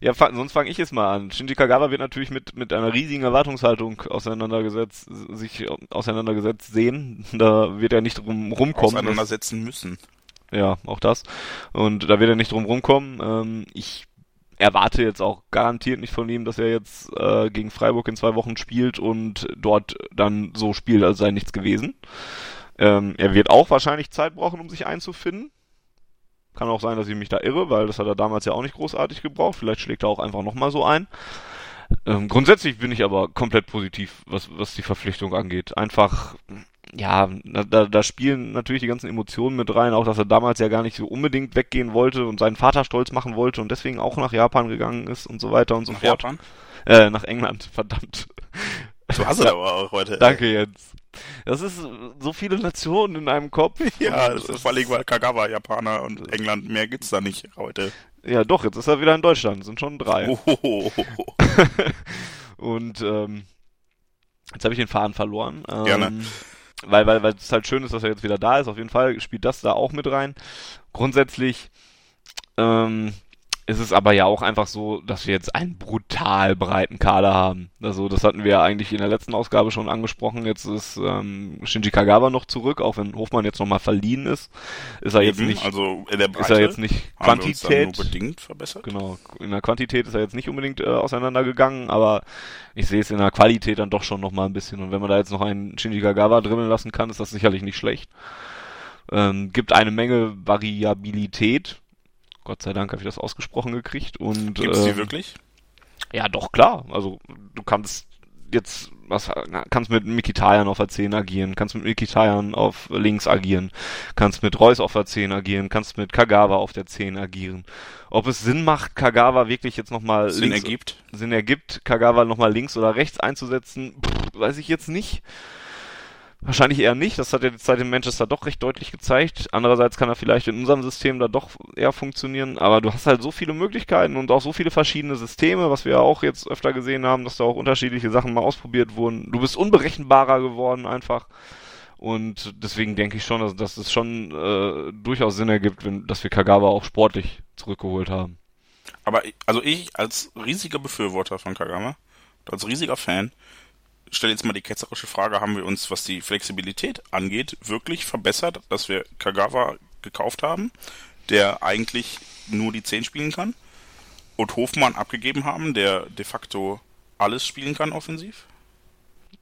ja sonst fange ich jetzt mal an. Shinji Kagawa wird natürlich mit, mit einer riesigen Erwartungshaltung auseinandergesetzt, sich auseinandergesetzt sehen. Da wird er nicht drum rumkommen. Auseinandersetzen müssen. Ja, auch das. Und da wird er nicht drum rumkommen. Ähm, ich erwarte jetzt auch garantiert nicht von ihm, dass er jetzt äh, gegen Freiburg in zwei Wochen spielt und dort dann so spielt, als sei nichts gewesen. Ähm, er wird auch wahrscheinlich Zeit brauchen, um sich einzufinden. Kann auch sein, dass ich mich da irre, weil das hat er damals ja auch nicht großartig gebraucht. Vielleicht schlägt er auch einfach nochmal so ein. Ähm, grundsätzlich bin ich aber komplett positiv, was, was die Verpflichtung angeht. Einfach, ja, da, da spielen natürlich die ganzen Emotionen mit rein, auch dass er damals ja gar nicht so unbedingt weggehen wollte und seinen Vater stolz machen wollte und deswegen auch nach Japan gegangen ist und so weiter und so Nach fort. Japan. Äh, nach England, verdammt. Du hast es aber auch heute. Danke, Jens. Das ist so viele Nationen in einem Kopf. Ja, das ist vor allem, weil Kagawa Japaner und England, mehr gibt's da nicht heute. Ja, doch, jetzt ist er wieder in Deutschland. Es sind schon drei. Ohohoho. Und ähm, jetzt habe ich den Faden verloren. Ähm, Gerne. weil, weil, weil es halt schön ist, dass er jetzt wieder da ist. Auf jeden Fall spielt das da auch mit rein. Grundsätzlich ähm, ist es aber ja auch einfach so, dass wir jetzt einen brutal breiten Kader haben. Also das hatten wir eigentlich in der letzten Ausgabe schon angesprochen. Jetzt ist ähm, Shinji Kagawa noch zurück, auch wenn Hofmann jetzt nochmal verliehen ist. Ist er jetzt nicht, also in der ist Breite er jetzt nicht Quantität. nur bedingt verbessert. Genau, in der Quantität ist er jetzt nicht unbedingt äh, auseinandergegangen, aber ich sehe es in der Qualität dann doch schon nochmal ein bisschen. Und wenn man da jetzt noch einen Shinji Kagawa dribbeln lassen kann, ist das sicherlich nicht schlecht. Ähm, gibt eine Menge Variabilität. Gott sei Dank habe ich das ausgesprochen gekriegt. Und Gibt es die ähm, wirklich? ja, doch, klar. Also du kannst jetzt, was kannst mit Mikitarian auf der 10 agieren, kannst mit Mikitarian auf links agieren, kannst mit Reus auf der 10 agieren, kannst mit Kagawa auf der 10 agieren. Ob es Sinn macht, Kagawa wirklich jetzt nochmal Sinn links ergibt? Sinn ergibt, Kagawa nochmal links oder rechts einzusetzen, pff, weiß ich jetzt nicht. Wahrscheinlich eher nicht. Das hat ja die Zeit in Manchester doch recht deutlich gezeigt. Andererseits kann er vielleicht in unserem System da doch eher funktionieren. Aber du hast halt so viele Möglichkeiten und auch so viele verschiedene Systeme, was wir ja auch jetzt öfter gesehen haben, dass da auch unterschiedliche Sachen mal ausprobiert wurden. Du bist unberechenbarer geworden einfach. Und deswegen denke ich schon, dass, dass es schon äh, durchaus Sinn ergibt, wenn, dass wir Kagawa auch sportlich zurückgeholt haben. Aber also ich als riesiger Befürworter von Kagama, als riesiger Fan, stelle jetzt mal die ketzerische Frage, haben wir uns, was die Flexibilität angeht, wirklich verbessert, dass wir Kagawa gekauft haben, der eigentlich nur die 10 spielen kann und Hofmann abgegeben haben, der de facto alles spielen kann offensiv?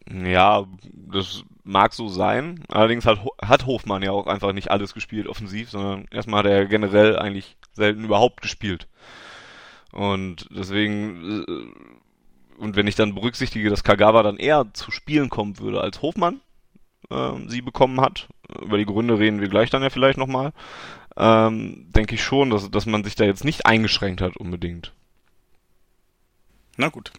Ja, das mag so sein. Allerdings hat, hat Hofmann ja auch einfach nicht alles gespielt offensiv, sondern erstmal hat er generell eigentlich selten überhaupt gespielt. Und deswegen, äh, und wenn ich dann berücksichtige, dass Kagawa dann eher zu Spielen kommen würde, als Hofmann ähm, sie bekommen hat, über die Gründe reden wir gleich dann ja vielleicht nochmal, ähm, denke ich schon, dass, dass man sich da jetzt nicht eingeschränkt hat unbedingt. Na gut.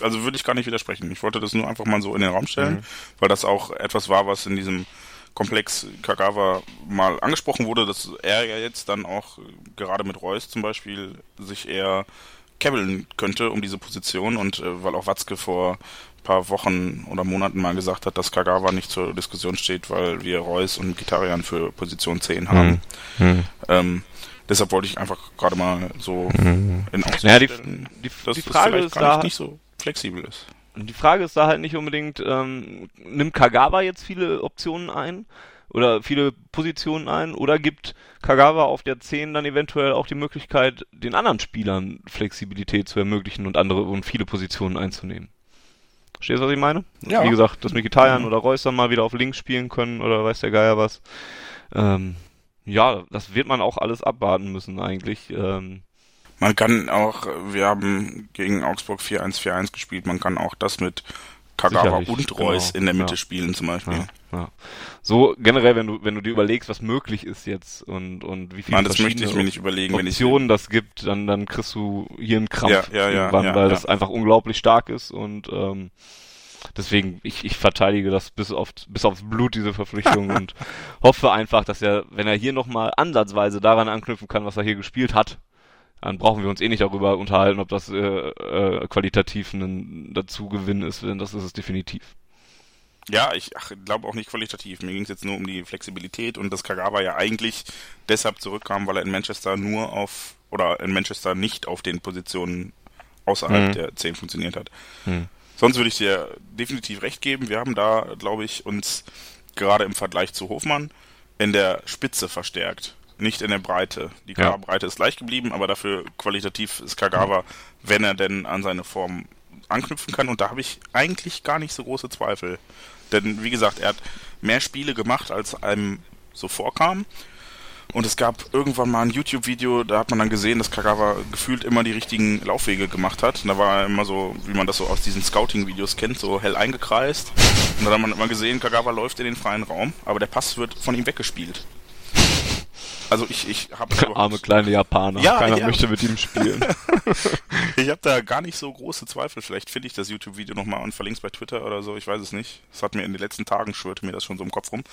Also würde ich gar nicht widersprechen. Ich wollte das nur einfach mal so in den Raum stellen, Mhm. weil das auch etwas war, was in diesem Komplex Kagawa mal angesprochen wurde, dass er ja jetzt dann auch äh, gerade mit Reus zum Beispiel sich eher kebbeln könnte um diese Position und äh, weil auch Watzke vor ein paar Wochen oder Monaten mal gesagt hat, dass Kagawa nicht zur Diskussion steht, weil wir Reus und Gitarrian für Position 10 haben. Ähm, deshalb wollte ich einfach gerade mal so in Aussicht Naja, die, stellen, die, dass die das Frage vielleicht ist gar da, nicht, nicht so flexibel ist. Die Frage ist da halt nicht unbedingt, ähm, nimmt Kagawa jetzt viele Optionen ein oder viele Positionen ein oder gibt Kagawa auf der 10 dann eventuell auch die Möglichkeit, den anderen Spielern Flexibilität zu ermöglichen und andere und viele Positionen einzunehmen? Verstehst du, was ich meine? Ja. Wie gesagt, dass Mikitarian Mhm. oder Reus dann mal wieder auf links spielen können oder weiß der Geier was. Ähm, ja, das wird man auch alles abwarten müssen eigentlich. Ähm, Man kann auch, wir haben gegen Augsburg 4-1-4-1 gespielt, man kann auch das mit Kagawa Sicherlich, und Reus genau, in der Mitte ja. spielen zum Beispiel. Ja, ja. So generell, wenn du wenn du dir überlegst, was möglich ist jetzt und und wie viele Nein, das möchte ich mir nicht überlegen, Optionen das gibt, dann dann kriegst du hier einen Krampf irgendwann, weil das einfach unglaublich stark ist und ähm, deswegen ich ich verteidige das bis auf bis aufs Blut diese Verpflichtung und hoffe einfach, dass er, wenn er hier noch mal ansatzweise daran anknüpfen kann, was er hier gespielt hat, dann brauchen wir uns eh nicht darüber unterhalten, ob das äh, äh, qualitativ ein Dazugewinn ist, denn das ist es definitiv. Ja, ich glaube auch nicht qualitativ. Mir ging es jetzt nur um die Flexibilität und dass Kagawa ja eigentlich deshalb zurückkam, weil er in Manchester nur auf oder in Manchester nicht auf den Positionen außerhalb Mhm. der 10 funktioniert hat. Hm. Sonst würde ich dir definitiv recht geben. Wir haben da, glaube ich, uns gerade im Vergleich zu Hofmann in der Spitze verstärkt, nicht in der Breite. Die Ja. Kaderbreite ist gleich geblieben, aber dafür qualitativ ist Kagawa, wenn er denn an seine Form anknüpfen kann. Und da habe ich eigentlich gar nicht so große Zweifel. Denn wie gesagt, er hat mehr Spiele gemacht, als einem so vorkam. Und es gab irgendwann mal ein YouTube-Video, da hat man dann gesehen, dass Kagawa gefühlt immer die richtigen Laufwege gemacht hat. Und da war er immer so, wie man das so aus diesen Scouting-Videos kennt, so hell eingekreist. Und dann hat man immer gesehen, Kagawa läuft in den freien Raum, aber der Pass wird von ihm weggespielt. Also ich, ich habe Arme kleine Japaner. Ja, Keiner ja. möchte mit ihm spielen. ich habe da gar nicht so große Zweifel. Vielleicht finde ich das YouTube-Video nochmal und verlinke es bei Twitter oder so. Ich weiß es nicht. Das hat mir in den letzten Tagen schwirrte mir das schon so im Kopf rum.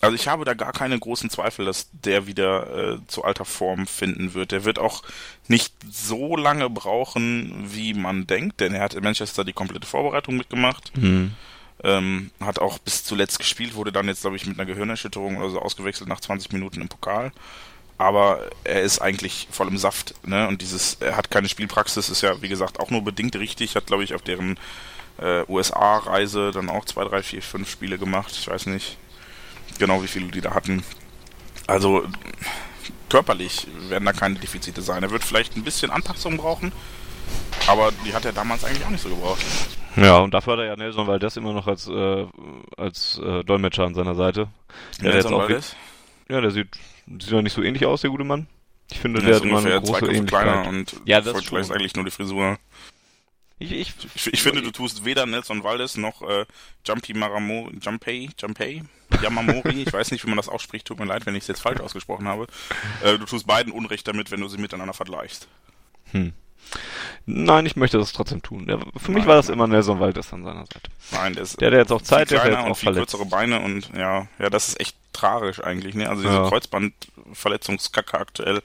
Also ich habe da gar keine großen Zweifel, dass der wieder äh, zu alter Form finden wird. Der wird auch nicht so lange brauchen, wie man denkt, denn er hat in Manchester die komplette Vorbereitung mitgemacht. hm. Ähm, hat auch bis zuletzt gespielt, wurde dann jetzt, glaube ich, mit einer Gehirnerschütterung oder so ausgewechselt nach 20 Minuten im Pokal. Aber er ist eigentlich voll im Saft, ne? Und dieses, er hat keine Spielpraxis, ist ja, wie gesagt, auch nur bedingt richtig. Hat, glaube ich, auf deren äh, USA-Reise dann auch zwei, drei, vier, fünf Spiele gemacht. Ich weiß nicht genau, wie viele die da hatten. Also körperlich werden da keine Defizite sein. Er wird vielleicht ein bisschen Anpassung brauchen, aber die hat er damals eigentlich auch nicht so gebraucht. Ja, und dafür hat er ja Nelson Valdez immer noch als, äh, als äh, Dolmetscher an seiner Seite. Der Nelson Valdez? Ja, der sieht, sieht ja nicht so ähnlich aus, der gute Mann. Ich finde, Der der ist hat immer ungefähr eine große Ähnlichkeit. kleiner und Ja, das schon. vielleicht eigentlich nur die Frisur. Ich, ich, Ich, ich finde, du tust weder Nelson Valdez noch äh, Jumpy Maramo, Jumpay, Jumpay, Yamamori, ich weiß nicht, wie man das ausspricht, tut mir leid, wenn ich es jetzt falsch ausgesprochen habe. Äh, du tust beiden Unrecht damit, wenn du sie miteinander vergleichst. hm. Nein, ich möchte das trotzdem tun. Der, für mich Nein, war das nein. immer Nelson Valdez an seiner Seite. Nein, der ist Der, der jetzt auch Zeit, der kleiner jetzt und auch viel verletzt. kürzere Beine und ja, ja, das ist echt tragisch eigentlich, ne? Also diese Ja. Kreuzbandverletzungskacke aktuell.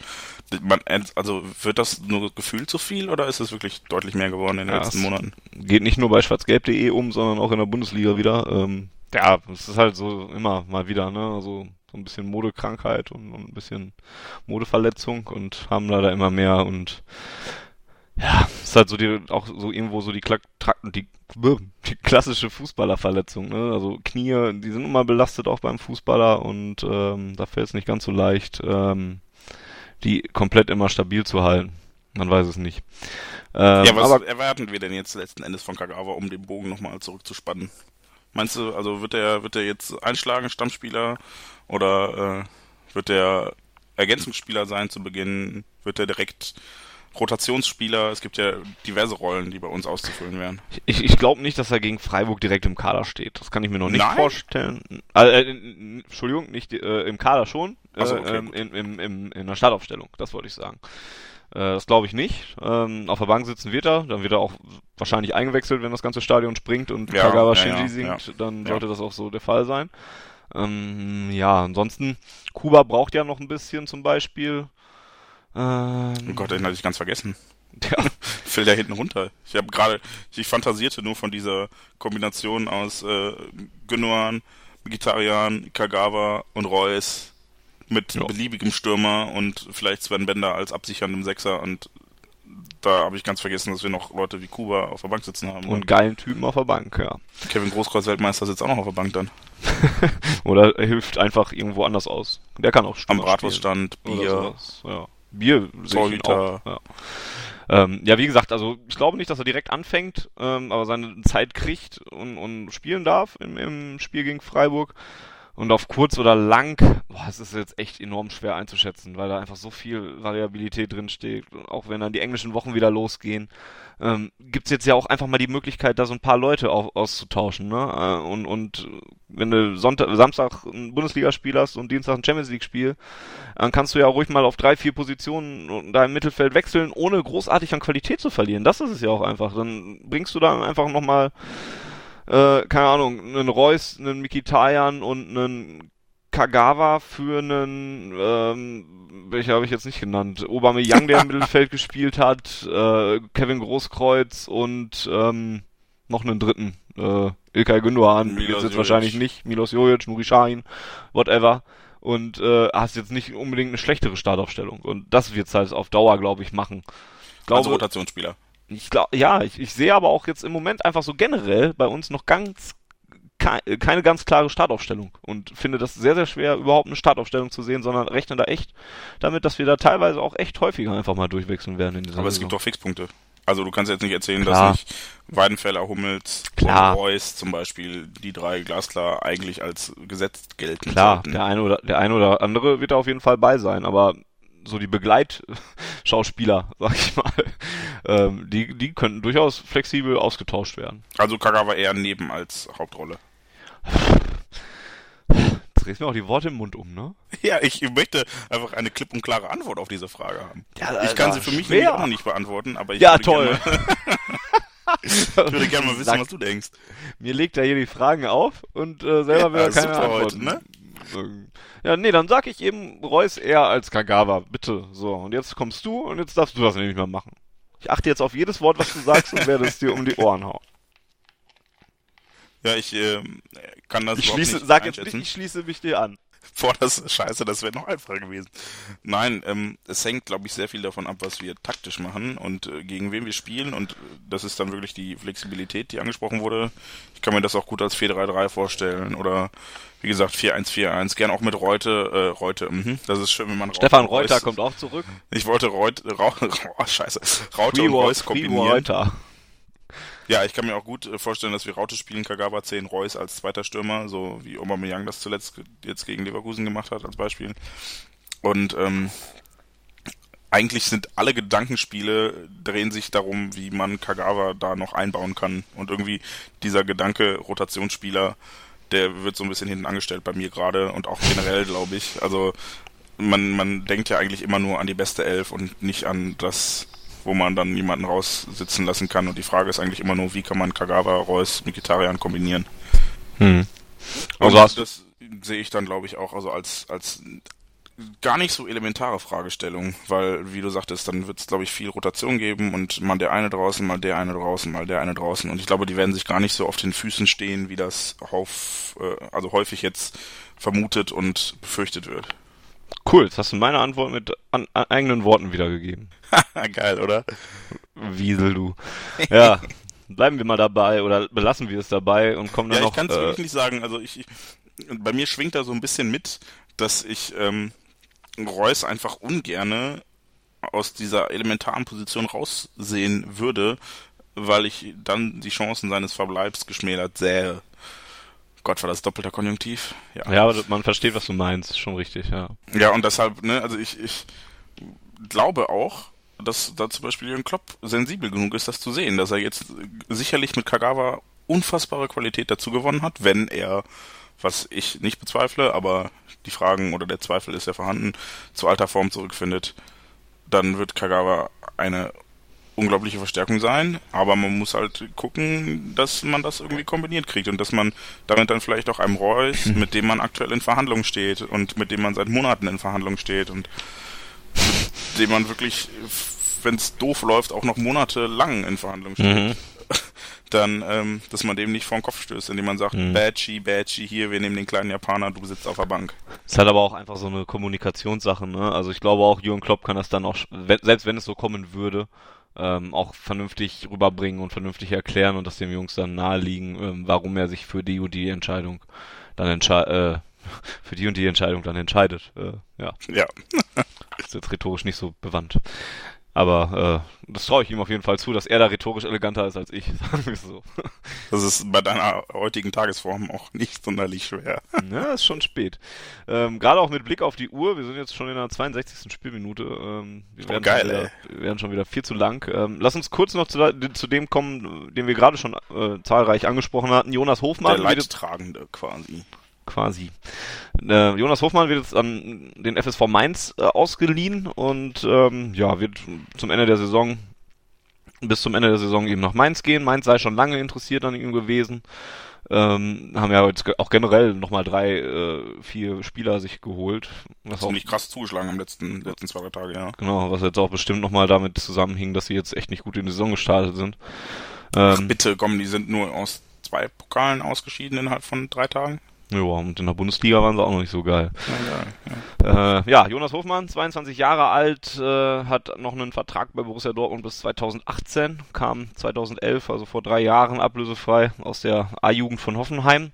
Man, also wird das nur gefühlt zu viel oder ist es wirklich deutlich mehr geworden in den Ja, letzten Monaten? Geht nicht nur bei schwarzgelb.de um, sondern auch in der Bundesliga wieder. Ähm, ja, es ist halt so immer mal wieder, ne? Also so ein bisschen Modekrankheit und, und ein bisschen Modeverletzung und haben leider immer mehr und ja, ist halt so die, auch so irgendwo so die, Kla die, die klassische Fußballerverletzung, ne? Also Knie, die sind immer belastet auch beim Fußballer und ähm, da fällt es nicht ganz so leicht, ähm, die komplett immer stabil zu halten. Man weiß es nicht. Ähm, ja, was aber erwarten wir denn jetzt letzten Endes von Kagawa, um den Bogen nochmal zurückzuspannen? Meinst du, also wird er wird er jetzt einschlagen, Stammspieler, oder äh, wird er Ergänzungsspieler sein zu Beginn? Wird er direkt Rotationsspieler? Es gibt ja diverse Rollen, die bei uns auszufüllen wären. Ich, ich glaube nicht, dass er gegen Freiburg direkt im Kader steht. Das kann ich mir noch nicht Nein? vorstellen. Äh, äh, Entschuldigung, nicht äh, im Kader schon. Äh, so, okay, ähm, in, im, im, in der Startaufstellung, das wollte ich sagen. Äh, das glaube ich nicht. Ähm, auf der Bank sitzen wird er, dann wird er auch wahrscheinlich eingewechselt, wenn das ganze Stadion springt und Ja, Kagawa ja, Shinji ja, singt, ja. dann sollte das auch so der Fall sein. Ähm, ja, ansonsten, Kuba braucht ja noch ein bisschen zum Beispiel. Ähm, Oh Gott, den hatte ich ganz vergessen. ja, Fällt der hinten runter. Ich habe gerade, ich fantasierte nur von dieser Kombination aus äh, Gündogan, Mkhitaryan, Kagawa und Reus mit Ja. beliebigem Stürmer und vielleicht Sven Bender als absicherndem Sechser und da habe ich ganz vergessen, dass wir noch Leute wie Kuba auf der Bank sitzen haben. und geilen Typen auf der Bank, ja. Kevin Großkreuz Weltmeister sitzt auch noch auf der Bank dann. Oder er hilft einfach irgendwo anders aus. Der kann auch Am Stürmer Bratwurststand, spielen. Bier. Ja. Bier sehe ich ihn Torhüter. auch. Ja. Ähm, ja, wie gesagt, also ich glaube nicht, dass er direkt anfängt, ähm, aber seine Zeit kriegt und, und spielen darf im, im Spiel gegen Freiburg. Und auf kurz oder lang, boah, es ist jetzt echt enorm schwer einzuschätzen, weil da einfach so viel Variabilität drin steht. Und Auch wenn dann die englischen Wochen wieder losgehen, ähm, gibt's jetzt ja auch einfach mal die Möglichkeit, da so ein paar Leute au auszutauschen. Ne? Äh, Und, und wenn du Sonntag, Samstag ein Bundesligaspiel hast und Dienstag ein Champions League-Spiel, dann kannst du ja ruhig mal auf drei, vier Positionen da im Mittelfeld wechseln, ohne großartig an Qualität zu verlieren. Das ist es ja auch einfach. Dann bringst du dann einfach nochmal, äh, keine Ahnung, einen Reus, einen Mikitarian und einen Kagawa für einen, ähm, welcher habe ich jetzt nicht genannt, Aubameyang, der im Mittelfeld gespielt hat, äh, Kevin Großkreuz und ähm, noch einen dritten, äh, Ilkay Gündoğan, Milos jetzt, Jojic. wahrscheinlich nicht, Milos Jojic, Nuri Sahin, whatever und äh, hast jetzt nicht unbedingt eine schlechtere Startaufstellung und das wird's halt auf Dauer, glaube ich, machen. Ich glaube, Also Rotationsspieler. Ich glaube, ja, ich, ich sehe aber auch jetzt im Moment einfach so generell bei uns noch ganz kei- keine ganz klare Startaufstellung und finde das sehr, sehr schwer, überhaupt eine Startaufstellung zu sehen, sondern rechne da echt damit, dass wir da teilweise auch echt häufiger einfach mal durchwechseln werden in dieser Aber es Saison. gibt doch Fixpunkte. Also du kannst jetzt nicht erzählen, Klar. dass nicht Weidenfeller, Hummels Klar. und Reus zum Beispiel, die drei glasklar eigentlich als gesetzt gelten Klar, sollten. der eine oder der eine oder andere wird da auf jeden Fall bei sein, aber so die Begleitschauspieler, sag ich mal, ähm, die, die könnten durchaus flexibel ausgetauscht werden. Also Kagawa eher neben als Hauptrolle. Jetzt drehst mir auch die Worte im Mund um, ne? Ja, ich möchte einfach eine klipp und klare Antwort auf diese Frage haben. Ja, ich kann sie für mich auch noch nicht beantworten, aber ich Ja, würde toll. Ich würde gerne mal wissen, Sag- was du denkst. Mir legt er hier die Fragen auf und äh, selber will Ja, er keine Antworten. heute, ne? Ja, nee, dann sag ich eben Reus eher als Kagawa, bitte. So, und jetzt kommst du und jetzt darfst du das nämlich mal machen. Ich achte jetzt auf jedes Wort, was du sagst und werde es dir um die Ohren hauen. Ja, ich äh, kann das Ich schließe, nicht sag jetzt nicht, ich schließe mich dir an. Boah, das ist scheiße, das wäre noch einfacher gewesen. Nein, ähm, es hängt, glaube ich, sehr viel davon ab, was wir taktisch machen und äh, gegen wen wir spielen. Und äh, das ist dann wirklich die Flexibilität, die angesprochen wurde. Ich kann mir das auch gut als 4-3-3 vorstellen oder wie gesagt 4-1-4-1. Gern auch mit Reute. Äh, Reute, mhm. das ist schön, wenn man Stefan Reuter kommt auch zurück. Ich wollte Reute, Ra oh, scheiße, Raute Free und Reus Free kombinieren. Reuter. Ja, ich kann mir auch gut äh, vorstellen, dass wir Raute spielen, Kagawa 10, Reus als zweiter Stürmer, so wie Aubameyang das zuletzt jetzt gegen Leverkusen gemacht hat als Beispiel. Und ähm, eigentlich sind alle Gedankenspiele drehen sich darum, wie man Kagawa da noch einbauen kann. Und irgendwie dieser Gedanke Rotationsspieler, der wird so ein bisschen hinten angestellt bei mir gerade und auch generell, glaube ich. Also man, man denkt ja eigentlich immer nur an die beste Elf und nicht an das, wo man dann jemanden raussitzen lassen kann. Und die Frage ist eigentlich immer nur, wie kann man Kagawa, Reus, Mikitarian kombinieren? Hm. Also hast, das sehe ich dann, glaube ich, auch also als, als gar nicht so elementare Fragestellung, weil, wie du sagtest, dann wird es, glaube ich, viel Rotation geben und mal der eine draußen, mal der eine draußen, mal der eine draußen. Und ich glaube, die werden sich gar nicht so auf den Füßen stehen, wie das auf, äh, also häufig jetzt vermutet und befürchtet wird. Cool, jetzt hast du meine Antwort mit an, an eigenen Worten wiedergegeben. Geil, oder? Wiesel, du. Ja, bleiben wir mal dabei oder belassen wir es dabei und kommen dann Ja, ich noch. kann es äh, wirklich nicht sagen. Also ich, ich, bei mir schwingt da so ein bisschen mit, dass ich ähm, Reus einfach ungerne aus dieser elementaren Position raussehen würde, weil ich dann die Chancen seines Verbleibs geschmälert sähe. Gott, war das doppelter Konjunktiv? Ja. ja, aber man versteht, was du meinst, schon richtig, ja. Ja, und deshalb, ne, also ich, ich glaube auch, dass da zum Beispiel Jürgen Klopp sensibel genug ist, das zu sehen, dass er jetzt sicherlich mit Kagawa unfassbare Qualität dazu gewonnen hat, wenn er, was ich nicht bezweifle, aber die Fragen oder der Zweifel ist ja vorhanden, zu alter Form zurückfindet, dann wird Kagawa eine unglaubliche Verstärkung sein, aber man muss halt gucken, dass man das irgendwie kombiniert kriegt und dass man damit dann vielleicht auch einem Reus, mit dem man aktuell in Verhandlungen steht und mit dem man seit Monaten in Verhandlungen steht und mit dem man wirklich, wenn es doof läuft, auch noch monatelang in Verhandlungen steht, Mhm. dann, ähm, dass man dem nicht vor den Kopf stößt, indem man sagt, Mhm. Badgy, Badgy, hier, wir nehmen den kleinen Japaner, du sitzt auf der Bank. Ist halt aber auch einfach so eine Kommunikationssache, ne? Also ich glaube auch, Jürgen Klopp kann das dann auch, selbst wenn es so kommen würde, ähm, auch vernünftig rüberbringen und vernünftig erklären und das dem Jungs dann naheliegen, ähm, warum er sich für die und die Entscheidung dann entscheidet, äh, für die und die Entscheidung dann entscheidet. Äh, ja, Ja, ist jetzt rhetorisch nicht so bewandt. Aber äh, das traue ich ihm auf jeden Fall zu, dass er da rhetorisch eleganter ist als ich, sagen wir so. das ist bei deiner heutigen Tagesform auch nicht sonderlich schwer. Ja, ist schon spät. Ähm, Gerade auch mit Blick auf die Uhr, wir sind jetzt schon in der 62. Spielminute. Ähm, wir, Oh, werden geil, schon wieder, wir werden schon wieder viel zu lang. Ähm, lass uns kurz noch zu, zu dem kommen, den wir gerade schon äh, zahlreich angesprochen hatten. Jonas Hofmann Der Leidtragende quasi. Quasi. Äh, Jonas Hofmann wird jetzt an den FSV Mainz äh, ausgeliehen und ähm, ja, wird zum Ende der Saison bis zum Ende der Saison eben nach Mainz gehen. Mainz sei schon lange interessiert an ihm gewesen. Ähm, haben ja jetzt auch generell nochmal drei, äh, vier Spieler sich geholt. Was auch, Ziemlich krass zugeschlagen am letzten, letzten zwei drei Tage, ja. genau, was jetzt auch bestimmt nochmal damit zusammenhing, dass sie jetzt echt nicht gut in die Saison gestartet sind. Ach, Ähm, bitte, komm, die sind nur aus zwei Pokalen ausgeschieden innerhalb von drei Tagen. Ja, und in der Bundesliga waren sie auch noch nicht so geil. Ja, ja, Äh, ja, Jonas Hofmann, 22 Jahre alt, äh, hat noch einen Vertrag bei Borussia Dortmund bis 2018, kam 2011, also vor drei Jahren, ablösefrei aus der A-Jugend von Hoffenheim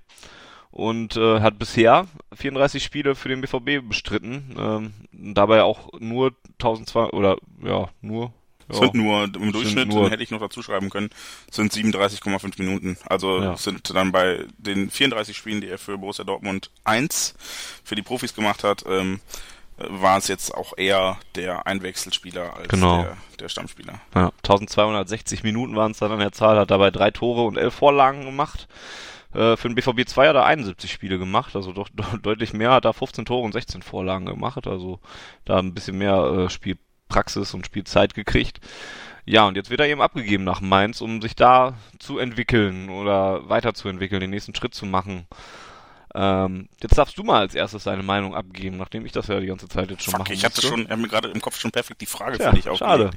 und äh, hat bisher 34 Spiele für den BVB bestritten, ähm, dabei auch nur 1200 oder ja, nur ja, sind nur im Durchschnitt, nur- hätte ich noch dazu schreiben können, sind 37,5 Minuten. Also Ja. sind dann bei den 34 Spielen, die er für Borussia Dortmund 1 für die Profis gemacht hat, ähm, äh, war es jetzt auch eher der Einwechselspieler als Genau. der, der Stammspieler. Ja, 1260 Minuten waren es dann an der Zahl, hat dabei drei Tore und elf Vorlagen gemacht. Äh, für den BVB 2 hat er 71 Spiele gemacht, also doch, doch deutlich mehr, hat er 15 Tore und 16 Vorlagen gemacht, also da ein bisschen mehr äh, Spielpraxis und Spielzeit gekriegt. Ja, und jetzt wird er eben abgegeben nach Mainz, um sich da zu entwickeln oder weiterzuentwickeln, den nächsten Schritt zu machen. Ähm, jetzt darfst du mal als erstes deine Meinung abgeben, nachdem ich das ja die ganze Zeit jetzt schon Fuck, machen ich hatte schon, er hat mir gerade im Kopf schon perfekt die Frage Tja, für dich schade.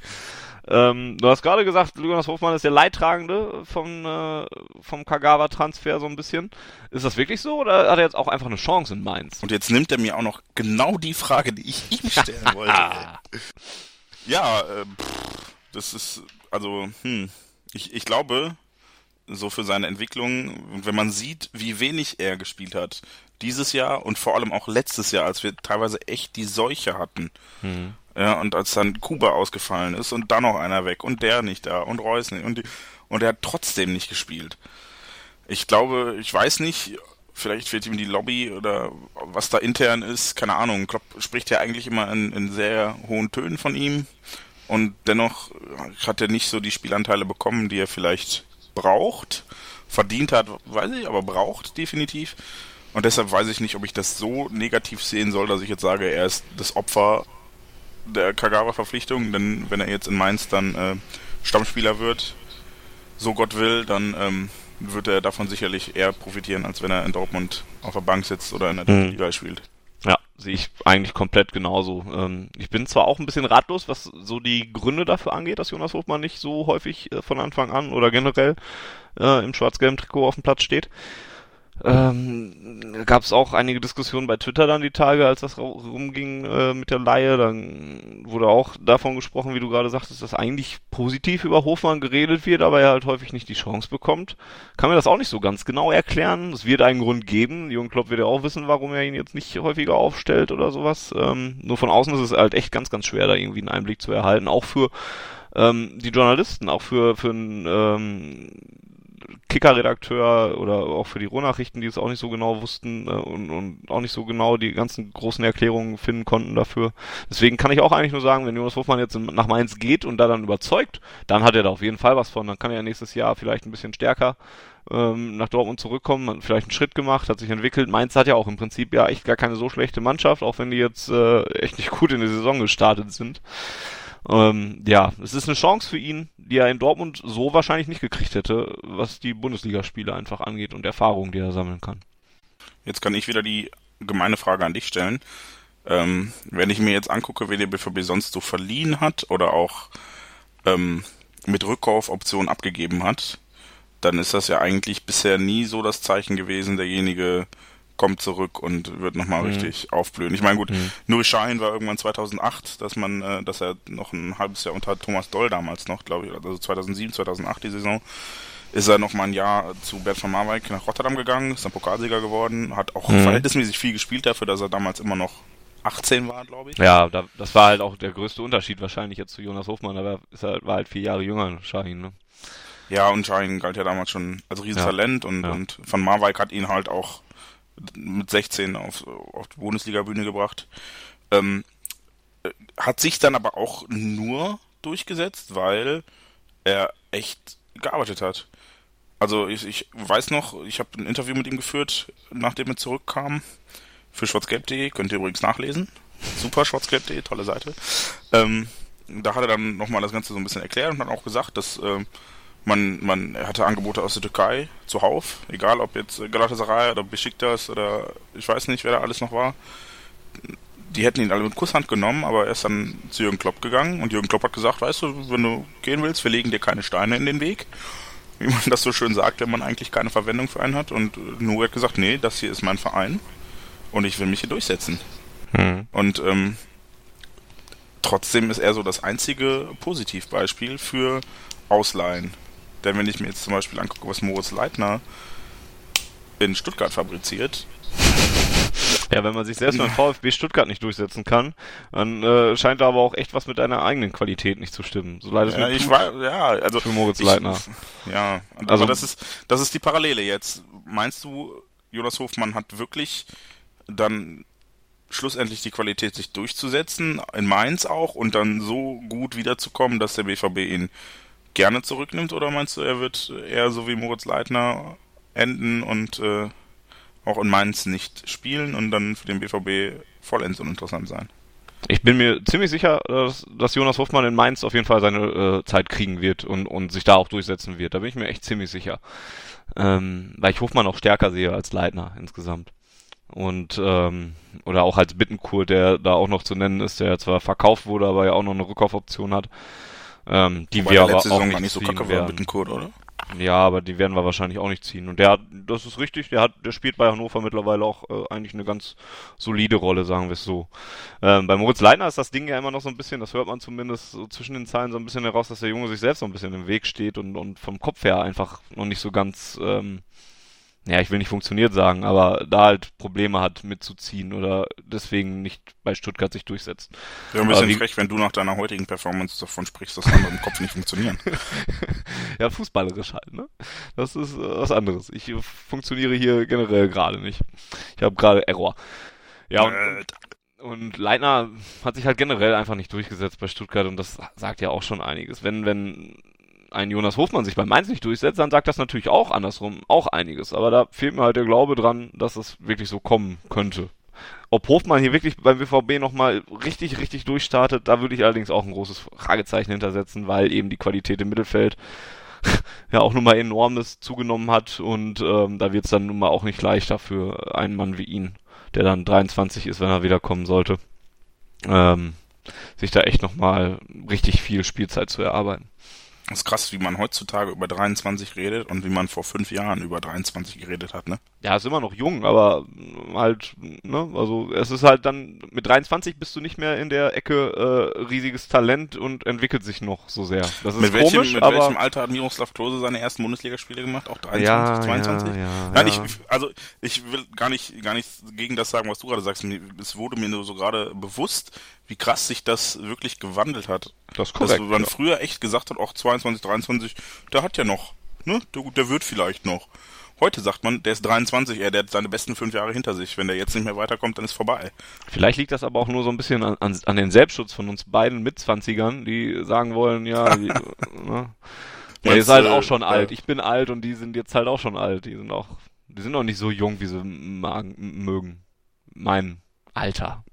Ähm, du hast gerade gesagt, Jonas Hofmann ist der Leidtragende vom, äh, vom Kagawa-Transfer so ein bisschen. Ist das wirklich so oder hat er jetzt auch einfach eine Chance in Mainz? Und jetzt nimmt er mir auch noch genau die Frage, die ich ihm stellen wollte. ja, äh, pff, das ist, also, hm, ich, ich glaube, so für seine Entwicklung, wenn man sieht, wie wenig er gespielt hat dieses Jahr und vor allem auch letztes Jahr, als wir teilweise echt die Seuche hatten. Mhm. Ja, und als dann Kuba ausgefallen ist und dann noch einer weg und der nicht da und Reus nicht und, die, und er hat trotzdem nicht gespielt. Ich glaube, ich weiß nicht, vielleicht fehlt ihm die Lobby oder was da intern ist, keine Ahnung. Klopp spricht ja eigentlich immer in, in sehr hohen Tönen von ihm und dennoch hat er nicht so die Spielanteile bekommen, die er vielleicht braucht. Verdient hat, weiß ich, aber braucht definitiv. Und deshalb weiß ich nicht, ob ich das so negativ sehen soll, dass ich jetzt sage, er ist das Opfer der Kagawa-Verpflichtung, denn wenn er jetzt in Mainz dann äh, Stammspieler wird, so Gott will, dann ähm, wird er davon sicherlich eher profitieren, als wenn er in Dortmund auf der Bank sitzt oder in der mhm. Liga spielt. Ja, sehe ich eigentlich komplett genauso. Ähm, ich bin zwar auch ein bisschen ratlos, was so die Gründe dafür angeht, dass Jonas Hofmann nicht so häufig äh, von Anfang an oder generell äh, im schwarz-gelben Trikot auf dem Platz steht. Ähm, gab es auch einige Diskussionen bei Twitter dann die Tage, als das rumging äh, mit der Laie. Dann wurde auch davon gesprochen, wie du gerade sagtest, dass eigentlich positiv über Hofmann geredet wird, aber er halt häufig nicht die Chance bekommt. Kann mir das auch nicht so ganz genau erklären. Es wird einen Grund geben. Jürgen Klopp wird ja auch wissen, warum er ihn jetzt nicht häufiger aufstellt oder sowas. Ähm, nur von außen ist es halt echt ganz, ganz schwer, da irgendwie einen Einblick zu erhalten. Auch für ähm, die Journalisten, auch für, für ein ähm, Kicker-Redakteur oder auch für die Rohnachrichten, die es auch nicht so genau wussten äh, und, und auch nicht so genau die ganzen großen Erklärungen finden konnten dafür. Deswegen kann ich auch eigentlich nur sagen, wenn Jonas Hofmann jetzt nach Mainz geht und da dann überzeugt, dann hat er da auf jeden Fall was von. Dann kann er nächstes Jahr vielleicht ein bisschen stärker ähm, nach Dortmund zurückkommen, hat vielleicht einen Schritt gemacht, hat sich entwickelt. Mainz hat ja auch im Prinzip ja echt gar keine so schlechte Mannschaft, auch wenn die jetzt äh, echt nicht gut in die Saison gestartet sind. Ähm, ja, es ist eine Chance für ihn, die er in Dortmund so wahrscheinlich nicht gekriegt hätte, was die Bundesligaspiele einfach angeht und Erfahrungen, die er sammeln kann. Jetzt kann ich wieder die gemeine Frage an dich stellen. Ähm, wenn ich mir jetzt angucke, wen der BVB sonst so verliehen hat oder auch ähm, mit Rückkaufoption abgegeben hat, dann ist das ja eigentlich bisher nie so das Zeichen gewesen, derjenige kommt zurück und wird nochmal mhm. richtig aufblühen. Ich meine, gut, mhm. Nuri Schein war irgendwann 2008, dass man, äh, dass er noch ein halbes Jahr unter Thomas Doll damals noch, glaube ich, also 2007, 2008 die Saison, ist er noch mal ein Jahr zu Bert van Marwijk nach Rotterdam gegangen, ist dann Pokalsieger geworden, hat auch mhm. verhältnismäßig viel gespielt dafür, dass er damals immer noch 18 war, glaube ich. Ja, da, das war halt auch der größte Unterschied wahrscheinlich jetzt zu Jonas Hofmann, aber ist halt, war halt vier Jahre jünger, Schein, ne? Ja, und Schein galt ja damals schon als Riesentalent ja. und, ja. und Van Marwijk hat ihn halt auch mit 16 auf, auf die Bundesliga-Bühne gebracht. Ähm, hat sich dann aber auch nur durchgesetzt, weil er echt gearbeitet hat. Also ich, ich weiß noch, ich habe ein Interview mit ihm geführt, nachdem er zurückkam. Für schwarzgelb.de, könnt ihr übrigens nachlesen. Super, schwarzgelb.de, tolle Seite. Ähm, da hat er dann nochmal das Ganze so ein bisschen erklärt und hat auch gesagt, dass ähm, man, man hatte Angebote aus der Türkei zuhauf, egal ob jetzt Galatasaray oder Besiktas oder ich weiß nicht, wer da alles noch war. Die hätten ihn alle mit Kusshand genommen, aber er ist dann zu Jürgen Klopp gegangen und Jürgen Klopp hat gesagt, weißt du, wenn du gehen willst, wir legen dir keine Steine in den Weg. Wie man das so schön sagt, wenn man eigentlich keine Verwendung für einen hat. Und Nuri hat gesagt, nee, das hier ist mein Verein und ich will mich hier durchsetzen. Hm. Und ähm, trotzdem ist er so das einzige Positivbeispiel für Ausleihen. Denn wenn ich mir jetzt zum Beispiel angucke, was Moritz Leitner in Stuttgart fabriziert. Ja, wenn man sich selbst beim VfB Stuttgart nicht durchsetzen kann, dann äh, scheint da aber auch echt was mit deiner eigenen Qualität nicht zu stimmen. So leider ja, ich war, ja, also für Moritz ich, Leitner. Ja, aber also, das ist das ist die Parallele jetzt. Meinst du, Jonas Hofmann hat wirklich dann schlussendlich die Qualität, sich durchzusetzen, in Mainz auch, und dann so gut wiederzukommen, dass der BVB ihn gerne zurücknimmt oder meinst du, er wird eher so wie Moritz Leitner enden und äh, auch in Mainz nicht spielen und dann für den BVB vollends uninteressant sein? Ich bin mir ziemlich sicher, dass, dass Jonas Hofmann in Mainz auf jeden Fall seine äh, Zeit kriegen wird und, und sich da auch durchsetzen wird. Da bin ich mir echt ziemlich sicher. Ähm, weil ich Hofmann auch stärker sehe als Leitner insgesamt. Und ähm, oder auch als Bittenkur, der da auch noch zu nennen ist, der zwar verkauft wurde, aber ja auch noch eine Rückkaufoption hat. Ähm, die Wobei wir aber auch nicht nicht so ziehen kacke werden. mit dem Kurt, oder? Ja, aber die werden wir wahrscheinlich auch nicht ziehen. Und der hat, das ist richtig, der hat, der spielt bei Hannover mittlerweile auch äh, eigentlich eine ganz solide Rolle, sagen wir es so. Ähm, bei Moritz Leitner ist das Ding ja immer noch so ein bisschen, das hört man zumindest so zwischen den Zeilen so ein bisschen heraus, dass der Junge sich selbst so ein bisschen im Weg steht und, und vom Kopf her einfach noch nicht so ganz, ähm, ja, ich will nicht funktioniert sagen, aber da halt Probleme hat mitzuziehen oder deswegen nicht bei Stuttgart sich durchsetzt. Wäre ein bisschen wie- frech, wenn du nach deiner heutigen Performance davon sprichst, dass andere im Kopf nicht funktionieren. Ja, fußballerisch halt, ne? Das ist äh, was anderes. Ich funktioniere hier generell gerade nicht. Ich habe gerade Error. Ja, und, und Leitner hat sich halt generell einfach nicht durchgesetzt bei Stuttgart und das sagt ja auch schon einiges. Wenn, wenn ein Jonas Hofmann sich bei Mainz nicht durchsetzt, dann sagt das natürlich auch andersrum auch einiges. Aber da fehlt mir halt der Glaube dran, dass es wirklich so kommen könnte. Ob Hofmann hier wirklich beim BVB nochmal richtig, richtig durchstartet, da würde ich allerdings auch ein großes Fragezeichen hintersetzen, weil eben die Qualität im Mittelfeld ja auch nun mal enormes zugenommen hat und ähm, da wird es dann nun mal auch nicht leichter für einen Mann wie ihn, der dann 23 ist, wenn er wiederkommen sollte, ähm, sich da echt nochmal richtig viel Spielzeit zu erarbeiten. Das ist krass, wie man heutzutage über 23 redet und wie man vor fünf Jahren über 23 geredet hat, ne? Ja, ist immer noch jung, aber halt, ne, also es ist halt dann, mit 23 bist du nicht mehr in der Ecke äh, riesiges Talent und entwickelt sich noch so sehr. Das ist Mit, welchem, komisch, mit aber welchem Alter hat Miroslav Klose seine ersten Bundesligaspiele gemacht? Auch 23, ja, 22? ja, ja, Nein, ich, also ich will gar nicht, gar nicht gegen das sagen, was du gerade sagst. Es wurde mir nur so gerade bewusst, wie krass sich das wirklich gewandelt hat. das ist Dass korrekt. man ja. früher echt gesagt hat, auch 22, 23, der hat ja noch, ne? Der, der wird vielleicht noch. Heute sagt man, der ist 23, er, der hat seine besten fünf Jahre hinter sich. Wenn der jetzt nicht mehr weiterkommt, dann ist vorbei. Vielleicht liegt das aber auch nur so ein bisschen an, an, an den Selbstschutz von uns beiden Mitzwanzigern, die sagen wollen, ja, die, ne? Der Meinst ist halt auch schon äh, alt. Ich bin alt und die sind jetzt halt auch schon alt. Die sind auch, die sind auch nicht so jung, wie sie magen, mögen. Mein Alter.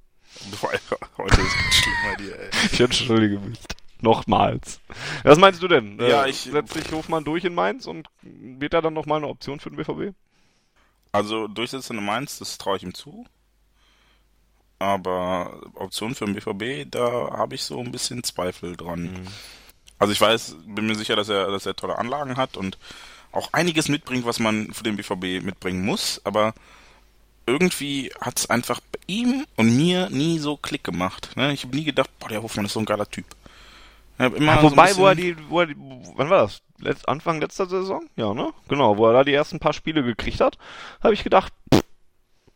Heute ist ganz schlimm bei dir, ey. Ich entschuldige mich. Nochmals. Was meinst du denn? Ja, Äh, ich- Setzt sich Hofmann durch in Mainz und wird er dann nochmal eine Option für den BVB? Also Durchsetzung in Mainz, das traue ich ihm zu. Aber Option für den BVB, da habe ich so ein bisschen Zweifel dran. Mhm. Also ich weiß, bin mir sicher, dass er, dass er tolle Anlagen hat und auch einiges mitbringt, was man für den BVB mitbringen muss, aber irgendwie hat es einfach bei ihm und mir nie so Klick gemacht. Ne? Ich habe nie gedacht, boah, der Hofmann ist so ein geiler Typ. Immer Ah, so wobei, wo er die, wo er die, wann war das? Letzt, Anfang letzter Saison? Ja, ne? Genau, wo er da die ersten paar Spiele gekriegt hat, habe ich gedacht, pff,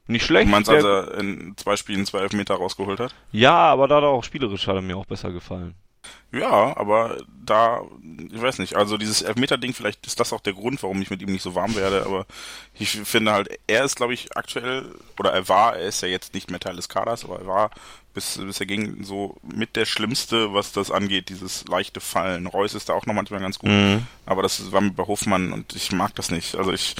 nicht schlecht. Du meinst, der- als er in zwei Spielen zwei Elfmeter rausgeholt hat? ja, aber da hat er auch spielerisch hat er mir auch besser gefallen. Ja, aber da, ich weiß nicht, also dieses Elfmeter-Ding, vielleicht ist das auch der Grund, warum ich mit ihm nicht so warm werde, aber ich finde halt, er ist, glaube ich, aktuell, oder er war, er ist ja jetzt nicht mehr Teil des Kaders, aber er war, bis, bis er ging, so mit der Schlimmste, was das angeht, dieses leichte Fallen. Reus ist da auch noch manchmal ganz gut, aber das war bei Hofmann und ich mag das nicht. Also ich,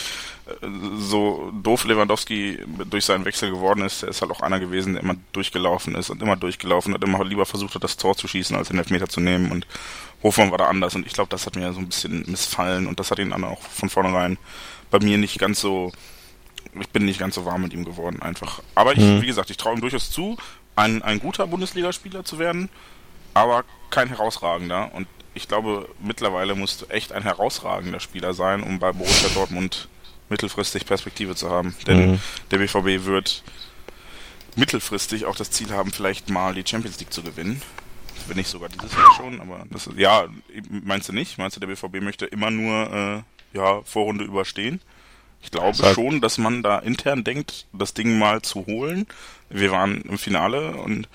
so doof Lewandowski durch seinen Wechsel geworden ist, er ist halt auch einer gewesen, der immer durchgelaufen ist und immer durchgelaufen hat, immer lieber versucht hat, das Tor zu schießen, als den Elfmeter zu nehmen und Hofmann war da anders und ich glaube, das hat mir so ein bisschen missfallen und das hat ihn dann auch von vornherein bei mir nicht ganz so, ich bin nicht ganz so warm mit ihm geworden einfach. Aber ich, wie gesagt, ich traue ihm durchaus zu, ein, ein guter Bundesligaspieler zu werden, aber kein herausragender und ich glaube, mittlerweile musst du echt ein herausragender Spieler sein, um bei Borussia Dortmund mittelfristig Perspektive zu haben. Denn Mhm. der BVB wird mittelfristig auch das Ziel haben, vielleicht mal die Champions League zu gewinnen. Wenn nicht sogar dieses Jahr schon, aber das ist, ja, meinst du nicht? Meinst du, der BVB möchte immer nur äh, ja, Vorrunde überstehen? Ich glaube Das schon, dass man da intern denkt, das Ding mal zu holen. Wir waren im Finale und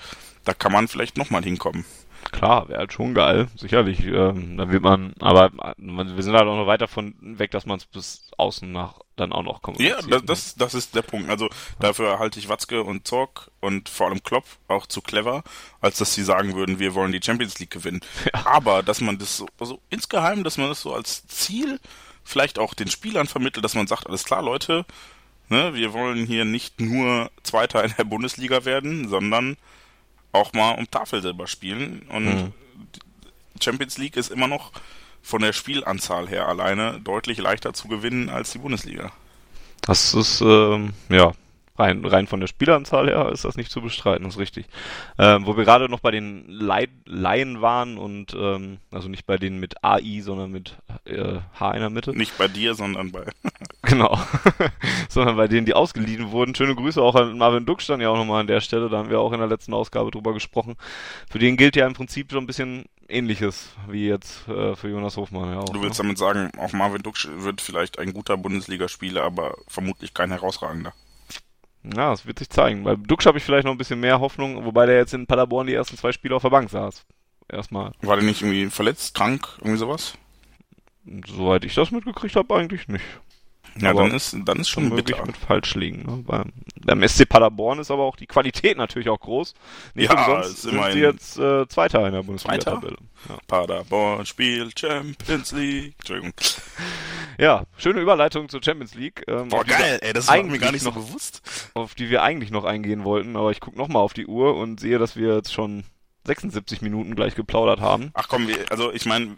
da kann man vielleicht nochmal hinkommen. Klar, wäre halt schon geil, sicherlich. Ähm, da wird man, aber man, wir sind halt auch noch weit davon weg, dass man es bis außen nach dann auch noch kommt. Ja, das, das, das ist der Punkt. Also dafür halte ich Watzke und Zorg und vor allem Klopp auch zu clever, als dass sie sagen würden, wir wollen die Champions League gewinnen. Aber dass man das so, also insgeheim, dass man das so als Ziel vielleicht auch den Spielern vermittelt, dass man sagt, alles klar, Leute, ne, wir wollen hier nicht nur Zweiter in der Bundesliga werden, sondern auch mal um Tafelsilber spielen. Und Mhm. Champions League ist immer noch von der Spielanzahl her alleine deutlich leichter zu gewinnen als die Bundesliga. Das ist, ähm, ja, Rein, rein von der Spieleranzahl her ist das nicht zu bestreiten, ist richtig. Ähm, wo wir gerade noch bei den Laien waren und ähm, also nicht bei denen mit AI, sondern mit äh, H in der Mitte. Nicht bei dir, sondern bei. genau. sondern bei denen, die ausgeliehen wurden. Schöne Grüße auch an Marvin Duck stand ja auch nochmal an der Stelle, da haben wir auch in der letzten Ausgabe drüber gesprochen. Für den gilt ja im Prinzip so ein bisschen ähnliches wie jetzt äh, für Jonas Hofmann. Ja auch, du willst ne? damit sagen, auch Marvin Duck wird vielleicht ein guter Bundesligaspieler, aber vermutlich kein herausragender. Ja, das wird sich zeigen. Bei Dux habe ich vielleicht noch ein bisschen mehr Hoffnung, wobei der jetzt in Paderborn die ersten zwei Spiele auf der Bank saß. Erstmal. War der nicht irgendwie verletzt, krank, irgendwie sowas? Soweit ich das mitgekriegt habe, eigentlich nicht. Ja, aber dann ist, dann ist schon möglich mit falsch liegen. Ne? Beim, beim SC Paderborn ist aber auch die Qualität natürlich auch groß. Nicht ja, umsonst sind sie jetzt äh, Zweiter in der Bundesliga-Tabelle. Ja. Paderborn spielt Champions League. Entschuldigung. Ja, schöne Überleitung zur Champions League. Ähm, Boah, geil, ey, das war mir gar nicht noch, so bewusst. Auf die wir eigentlich noch eingehen wollten, aber ich gucke nochmal auf die Uhr und sehe, dass wir jetzt schon 76 Minuten gleich geplaudert haben. Ach komm, wir, also ich meine,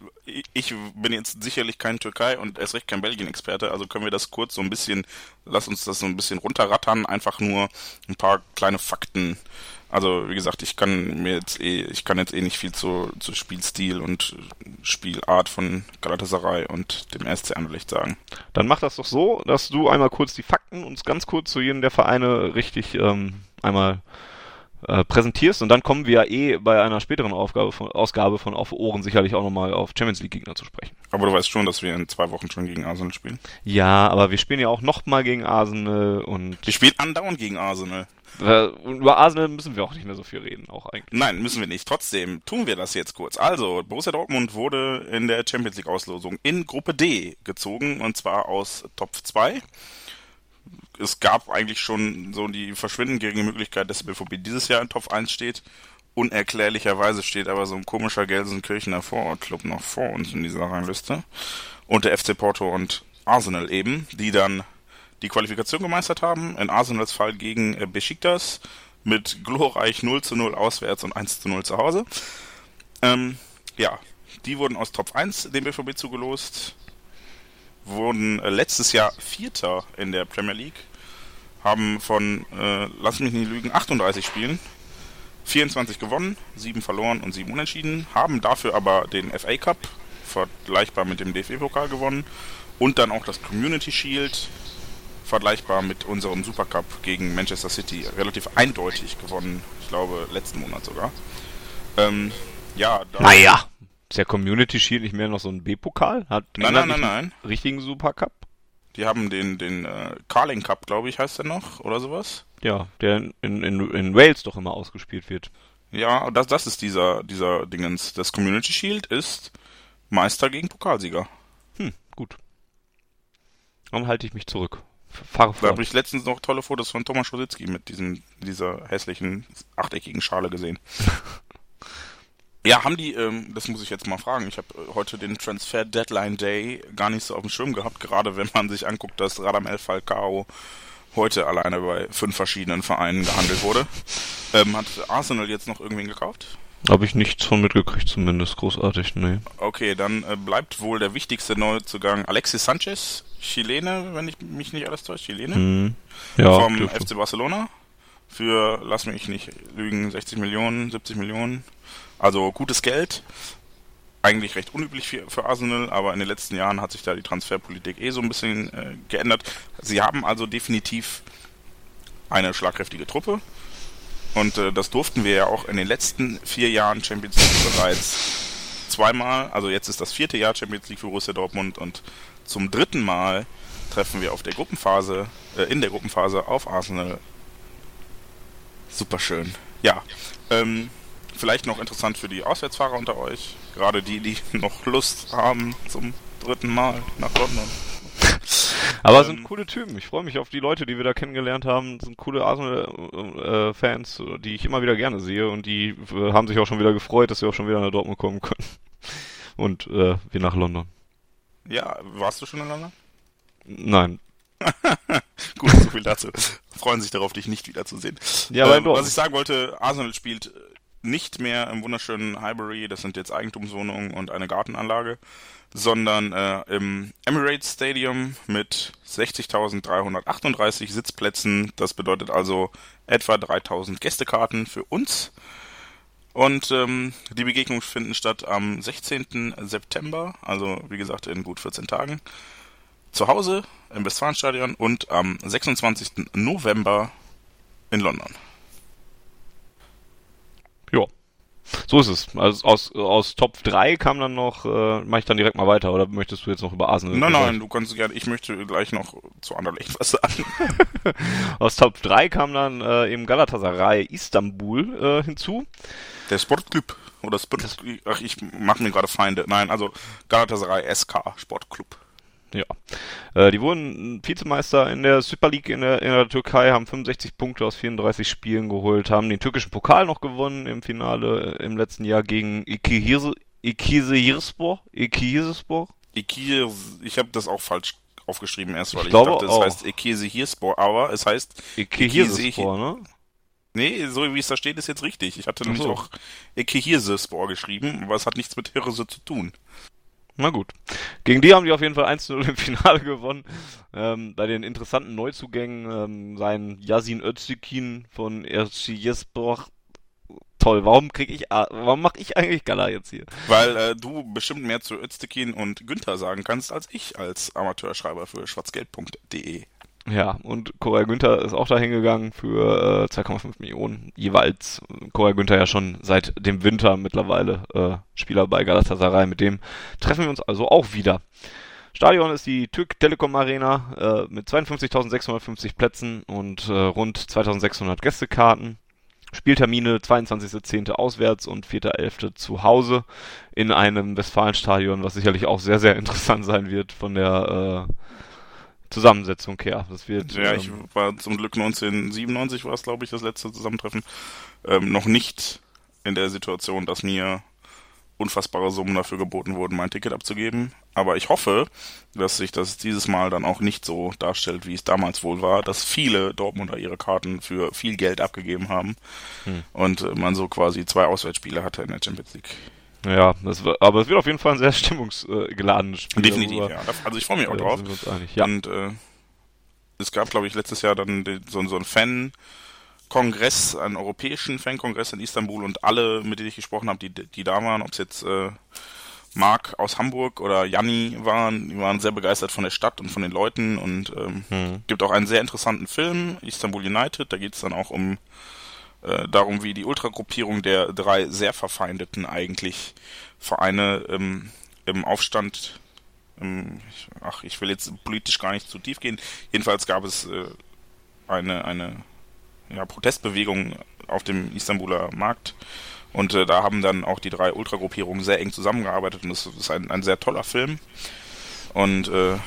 ich bin jetzt sicherlich kein Türkei und erst recht kein Belgien-Experte, also können wir das kurz so ein bisschen, lass uns das so ein bisschen runterrattern, einfach nur ein paar kleine Fakten. Also wie gesagt, ich kann mir jetzt eh, ich kann jetzt eh nicht viel zu, zu Spielstil und Spielart von Galatasaray und dem SC Anderlecht sagen. Dann mach das doch so, dass du einmal kurz die Fakten uns ganz kurz zu jedem der Vereine richtig ähm, einmal äh, präsentierst und dann kommen wir ja eh bei einer späteren Aufgabe von, Ausgabe von Auf Ohren sicherlich auch nochmal auf Champions League Gegner zu sprechen. Aber du weißt schon, dass wir in zwei Wochen schon gegen Arsenal spielen? Ja, aber wir spielen ja auch nochmal gegen Arsenal und... Wir spielen andauernd gegen Arsenal. Äh, über Arsenal müssen wir auch nicht mehr so viel reden, auch eigentlich. Nein, müssen wir nicht. Trotzdem tun wir das jetzt kurz. Also, Borussia Dortmund wurde in der Champions League Auslosung in Gruppe D gezogen und zwar aus Top 2 es gab eigentlich schon so die verschwindend geringe Möglichkeit, dass der BVB dieses Jahr in Top 1 steht. Unerklärlicherweise steht aber so ein komischer Gelsenkirchener Vorortclub noch vor uns in dieser Rangliste. Und der FC Porto und Arsenal eben, die dann die Qualifikation gemeistert haben. In Arsenals Fall gegen äh, Besiktas mit glorreich 0 zu 0 auswärts und 1 zu 0 zu Hause. Ähm, ja, die wurden aus Top 1 dem BVB zugelost wurden äh, letztes Jahr Vierter in der Premier League, haben von, äh, lass mich nicht lügen, 38 Spielen 24 gewonnen, 7 verloren und 7 unentschieden, haben dafür aber den FA Cup, vergleichbar mit dem DFB-Pokal gewonnen, und dann auch das Community Shield, vergleichbar mit unserem Supercup gegen Manchester City, relativ eindeutig gewonnen, ich glaube letzten Monat sogar. Ähm, ja, da naja. Ist der Community Shield nicht mehr noch so ein B-Pokal? Hat nein, nein, nein, nein. Richtigen Supercup? Die haben den, den äh, Carling Cup, glaube ich, heißt der noch, oder sowas? Ja, der in, in, in Wales doch immer ausgespielt wird. Ja, das, das ist dieser, dieser Dingens. Das Community Shield ist Meister gegen Pokalsieger. Hm, gut. Dann halte ich mich zurück. Fahre. Da habe ich letztens noch tolle Fotos von Thomas Schositzky mit diesem, dieser hässlichen achteckigen Schale gesehen. Ja, haben die, ähm, das muss ich jetzt mal fragen, ich habe äh, heute den Transfer Deadline Day gar nicht so auf dem Schirm gehabt, gerade wenn man sich anguckt, dass Radamel Falcao heute alleine bei fünf verschiedenen Vereinen gehandelt wurde. Ähm, hat Arsenal jetzt noch irgendwen gekauft? Habe ich nichts von mitgekriegt, zumindest großartig, nee. Okay, dann äh, bleibt wohl der wichtigste Neuzugang Alexis Sanchez, Chilene, wenn ich mich nicht alles täusche, Chilene, hm. ja, vom dürfte. FC Barcelona für, lass mich nicht lügen, 60 Millionen, 70 Millionen. Also gutes Geld. Eigentlich recht unüblich für, für Arsenal, aber in den letzten Jahren hat sich da die Transferpolitik eh so ein bisschen äh, geändert. Sie haben also definitiv eine schlagkräftige Truppe. Und äh, das durften wir ja auch in den letzten vier Jahren Champions League bereits zweimal. Also jetzt ist das vierte Jahr Champions League für Borussia Dortmund und zum dritten Mal treffen wir auf der Gruppenphase, äh, in der Gruppenphase auf Arsenal. Super schön. Ja. Ähm, Vielleicht noch interessant für die Auswärtsfahrer unter euch, gerade die, die noch Lust haben zum dritten Mal nach London. Aber ähm, sind coole Typen. Ich freue mich auf die Leute, die wir da kennengelernt haben. Sind coole Arsenal-Fans, äh, die ich immer wieder gerne sehe und die äh, haben sich auch schon wieder gefreut, dass wir auch schon wieder nach Dortmund kommen können. Und äh, wir nach London. Ja, warst du schon in London? Nein. Gut, so viel dazu. Freuen sich darauf, dich nicht wiederzusehen. Ja, ähm, was ich sagen wollte, Arsenal spielt nicht mehr im wunderschönen Highbury, das sind jetzt Eigentumswohnungen und eine Gartenanlage, sondern äh, im Emirates Stadium mit 60.338 Sitzplätzen. Das bedeutet also etwa 3.000 Gästekarten für uns. Und ähm, die Begegnungen finden statt am 16. September, also wie gesagt in gut 14 Tagen, zu Hause im Westfalenstadion und am 26. November in London. Ja. So ist es. Also aus, aus Top 3 kam dann noch, äh, mach ich dann direkt mal weiter, oder möchtest du jetzt noch über Arsenal? Nein, nein, du kannst gerne, ich möchte gleich noch zu Anderlecht was sagen. aus Top 3 kam dann äh, eben Galatasaray Istanbul äh, hinzu. Der Sportclub oder Sport, ach, ich mache mir gerade Feinde. Nein, also Galatasaray SK Sportclub. Ja. Äh, die wurden Vizemeister in der Super League in der, in der Türkei, haben 65 Punkte aus 34 Spielen geholt, haben den türkischen Pokal noch gewonnen im Finale äh, im letzten Jahr gegen Ikizespor. Ikizespor? Ikizespor? Ich habe das auch falsch aufgeschrieben erst, weil ich, ich glaube dachte, es heißt Ikizespor, aber es heißt Ikizespor, ne? Nee, so wie es da steht, ist jetzt richtig. Ich hatte nämlich so. auch Ikehirse-Spor geschrieben, aber es hat nichts mit Hirse zu tun. Na gut. Gegen die haben die auf jeden Fall 1-0 im Finale gewonnen. Ähm, bei den interessanten Neuzugängen ähm, sein Yasin Öztekin von Erciyespor. Toll, warum krieg ich, warum mache ich eigentlich Gala jetzt hier? Weil äh, du bestimmt mehr zu Öztekin und Günther sagen kannst als ich als Amateurschreiber für schwarzgeld.de. Ja, und Korea Günther ist auch dahin gegangen für äh, 2,5 Millionen jeweils. Korea Günther ja schon seit dem Winter mittlerweile äh, Spieler bei Galatasaray. Mit dem treffen wir uns also auch wieder. Stadion ist die Türk Telekom Arena äh, mit 52.650 Plätzen und äh, rund 2.600 Gästekarten. Spieltermine 22.10. auswärts und 4.11. zu Hause in einem Westfalenstadion, was sicherlich auch sehr, sehr interessant sein wird von der äh, Zusammensetzung her. Das wird, ja, ähm, ich war zum Glück 1997 war es, glaube ich, das letzte Zusammentreffen. Ähm, noch nicht in der Situation, dass mir unfassbare Summen dafür geboten wurden, mein Ticket abzugeben. Aber ich hoffe, dass sich das dieses Mal dann auch nicht so darstellt, wie es damals wohl war, dass viele Dortmunder ihre Karten für viel Geld abgegeben haben hm. und man so quasi zwei Auswärtsspiele hatte in der Champions League. Ja, das, aber es wird auf jeden Fall ein sehr stimmungsgeladenes Spiel. Definitiv, ja. Also ich freue mich auch drauf. Ja. Und äh, es gab, glaube ich, letztes Jahr dann so, so ein Fan-Kongress, einen europäischen Fan-Kongress in Istanbul und alle, mit denen ich gesprochen habe, die, die da waren, ob es jetzt äh, Marc aus Hamburg oder Janni waren, die waren sehr begeistert von der Stadt und von den Leuten und ähm, hm. gibt auch einen sehr interessanten Film, Istanbul United, da geht es dann auch um äh, darum, wie die Ultragruppierung der drei sehr verfeindeten eigentlich Vereine ähm, im Aufstand, im, ach, ich will jetzt politisch gar nicht zu tief gehen. Jedenfalls gab es äh, eine, eine ja, Protestbewegung auf dem Istanbuler Markt. Und äh, da haben dann auch die drei Ultragruppierungen sehr eng zusammengearbeitet und das ist ein, ein sehr toller Film. Und äh,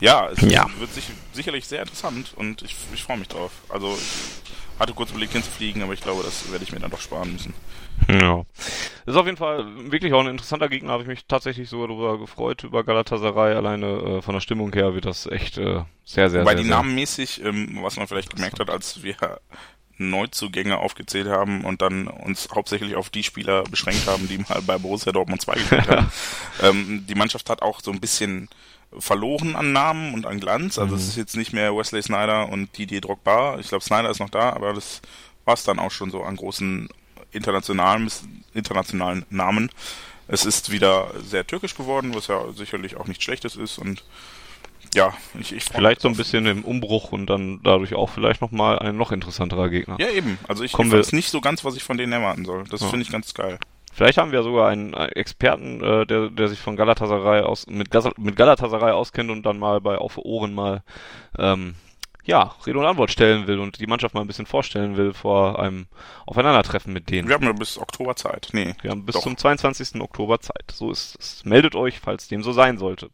ja, es ja. wird sich, sicherlich sehr interessant und ich, ich freue mich drauf. Also hatte kurz überlegt hinzufliegen, aber ich glaube, das werde ich mir dann doch sparen müssen. Ja. Das ist auf jeden Fall wirklich auch ein interessanter Gegner, habe ich mich tatsächlich sogar darüber gefreut, über Galatasaray. Alleine äh, von der Stimmung her wird das echt äh, sehr, sehr, Weil sehr, die namenmäßig, ähm, was man vielleicht gemerkt hat, als wir Neuzugänge aufgezählt haben und dann uns hauptsächlich auf die Spieler beschränkt haben, die mal bei Borussia Dortmund 2 gespielt haben. ähm, die Mannschaft hat auch so ein bisschen verloren an Namen und an Glanz. Also mhm. es ist jetzt nicht mehr Wesley Snyder und Didier Drogba. Ich glaube, Snyder ist noch da, aber das war es dann auch schon so an großen internationalen, internationalen Namen. Es ist wieder sehr türkisch geworden, was ja sicherlich auch nichts Schlechtes ist und ja, ich, ich Vielleicht so ein bisschen im Umbruch und dann dadurch auch vielleicht nochmal ein noch interessanterer Gegner. Ja, eben. Also ich, ich weiß nicht so ganz, was ich von denen erwarten soll. Das ja. finde ich ganz geil. Vielleicht haben wir sogar einen Experten, äh, der, der sich von Galatasaray aus, mit, mit Galatasaray auskennt und dann mal bei Auf Ohren mal, ähm, ja, Rede und Antwort stellen will und die Mannschaft mal ein bisschen vorstellen will vor einem Aufeinandertreffen mit denen. Wir haben ja bis Oktober Zeit. Nee. Wir haben bis doch. zum 22. Oktober Zeit. So ist es. Meldet euch, falls dem so sein sollte.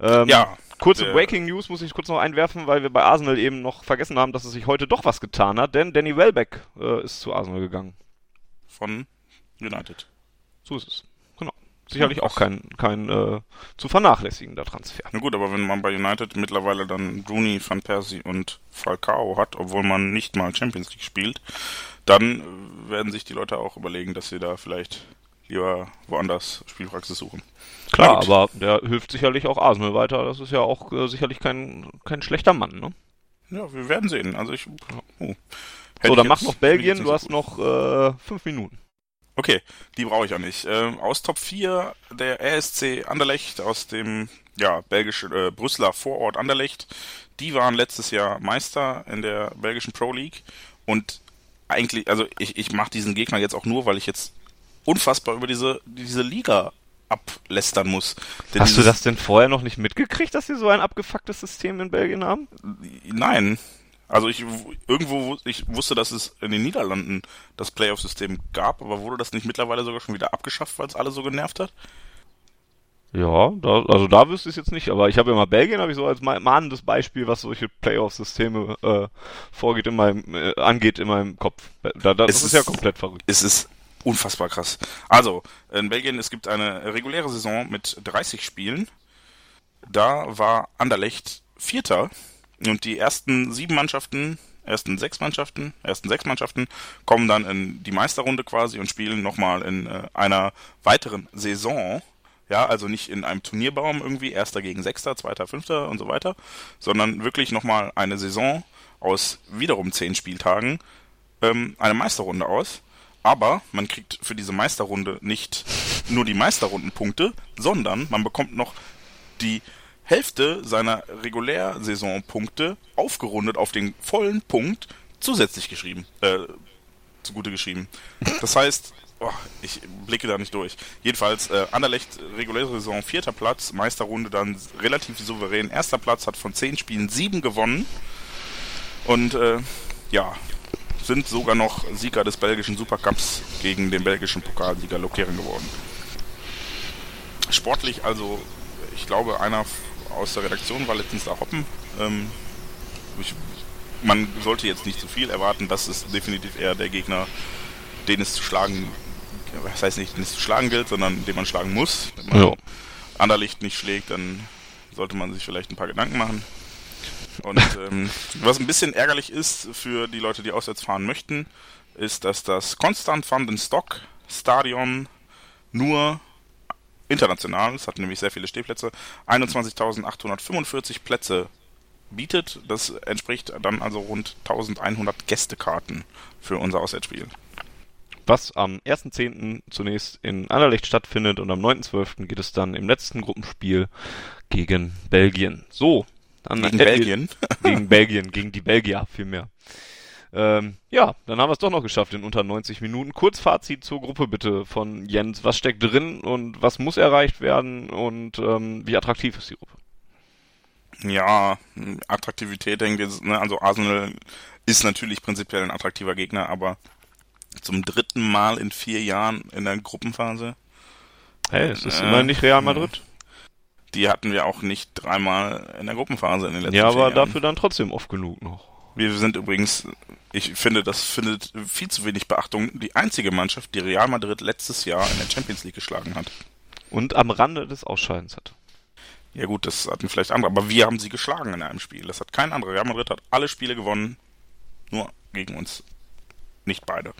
Ähm, ja. Kurze Breaking News muss ich kurz noch einwerfen, weil wir bei Arsenal eben noch vergessen haben, dass es sich heute doch was getan hat, denn Danny Welbeck äh, ist zu Arsenal gegangen. Von United. So ist es. Genau. Sicherlich auch kein, kein äh, zu vernachlässigender Transfer. Na gut, aber wenn man bei United mittlerweile dann Rooney, Van Persie und Falcao hat, obwohl man nicht mal Champions League spielt, dann werden sich die Leute auch überlegen, dass sie da vielleicht lieber woanders Spielpraxis suchen. Klar, aber der hilft sicherlich auch Arsenal weiter. Das ist ja auch äh, sicherlich kein, kein schlechter Mann, ne? Ja, wir werden sehen. Also ich. Oh. So, dann mach noch Belgien, du hast noch äh, fünf Minuten. Okay, die brauche ich ja nicht. Ähm, aus Top 4 der RSC Anderlecht aus dem ja, belgischen äh, Brüsseler Vorort Anderlecht. Die waren letztes Jahr Meister in der belgischen Pro League und eigentlich, also ich, ich mache diesen Gegner jetzt auch nur, weil ich jetzt unfassbar über diese, diese Liga ablästern muss. Denn Hast du das denn vorher noch nicht mitgekriegt, dass sie so ein abgefucktes System in Belgien haben? Nein. Also ich irgendwo ich wusste, dass es in den Niederlanden das Playoff-System gab, aber wurde das nicht mittlerweile sogar schon wieder abgeschafft, weil es alle so genervt hat? Ja, da, also da wüsste ich es jetzt nicht, aber ich habe ja mal Belgien, habe ich so als mahnendes Beispiel, was solche Playoff-Systeme äh, vorgeht in meinem, äh, angeht in meinem Kopf. Da, da, das ist, ist ja komplett verrückt. Es ist unfassbar krass. Also, in Belgien, es gibt eine reguläre Saison mit 30 Spielen. Da war Anderlecht Vierter und die ersten sieben Mannschaften, ersten sechs Mannschaften, ersten sechs Mannschaften kommen dann in die Meisterrunde quasi und spielen nochmal in äh, einer weiteren Saison. Ja, also nicht in einem Turnierbaum irgendwie, erster gegen sechster, zweiter, fünfter und so weiter, sondern wirklich nochmal eine Saison aus wiederum zehn Spieltagen, ähm, eine Meisterrunde aus. Aber man kriegt für diese Meisterrunde nicht nur die Meisterrundenpunkte, sondern man bekommt noch die Hälfte seiner Regulärsaisonpunkte aufgerundet auf den vollen Punkt zusätzlich geschrieben, äh, zugute geschrieben. Das heißt, oh, ich blicke da nicht durch. Jedenfalls, äh, Anderlecht, reguläre Saison vierter Platz, Meisterrunde dann relativ souverän. Erster Platz hat von zehn Spielen sieben gewonnen. Und äh, ja, sind sogar noch Sieger des belgischen Supercups gegen den belgischen Pokalsieger Lokeren geworden. Sportlich also, ich glaube, einer aus der Redaktion war letztens da Hoppen. Ähm, ich, man sollte jetzt nicht zu viel erwarten, das ist definitiv eher der Gegner, den es zu schlagen, das heißt nicht, den es zu schlagen gilt, sondern den man schlagen muss. Wenn man ja. Anderlicht nicht schlägt, dann sollte man sich vielleicht ein paar Gedanken machen. Und ähm, was ein bisschen ärgerlich ist für die Leute, die auswärts fahren möchten, ist, dass das Constant van den Stock Stadion nur international, es hat nämlich sehr viele Stehplätze, 21.845 Plätze bietet. Das entspricht dann also rund 1100 Gästekarten für unser Auswärtsspiel. Was am 1.10. zunächst in Anderlecht stattfindet und am 9.12. geht es dann im letzten Gruppenspiel gegen Belgien. So, dann gegen Belgien? gegen Belgien, gegen die Belgier vielmehr. Ähm, ja, dann haben wir es doch noch geschafft in unter 90 Minuten. Kurzfazit zur Gruppe bitte von Jens. Was steckt drin und was muss erreicht werden und ähm, wie attraktiv ist die Gruppe? Ja, Attraktivität, denke ich, ne, also Arsenal ist natürlich prinzipiell ein attraktiver Gegner, aber zum dritten Mal in vier Jahren in der Gruppenphase. Hey, es ist äh, immerhin nicht Real Madrid die hatten wir auch nicht dreimal in der Gruppenphase in den letzten Ja, aber Jahren. dafür dann trotzdem oft genug noch. Wir sind übrigens, ich finde, das findet viel zu wenig Beachtung, die einzige Mannschaft, die Real Madrid letztes Jahr in der Champions League geschlagen hat. Und am Rande des Ausscheidens hat. Ja gut, das hatten vielleicht andere, aber wir haben sie geschlagen in einem Spiel. Das hat kein anderer. Real Madrid hat alle Spiele gewonnen, nur gegen uns. Nicht beide.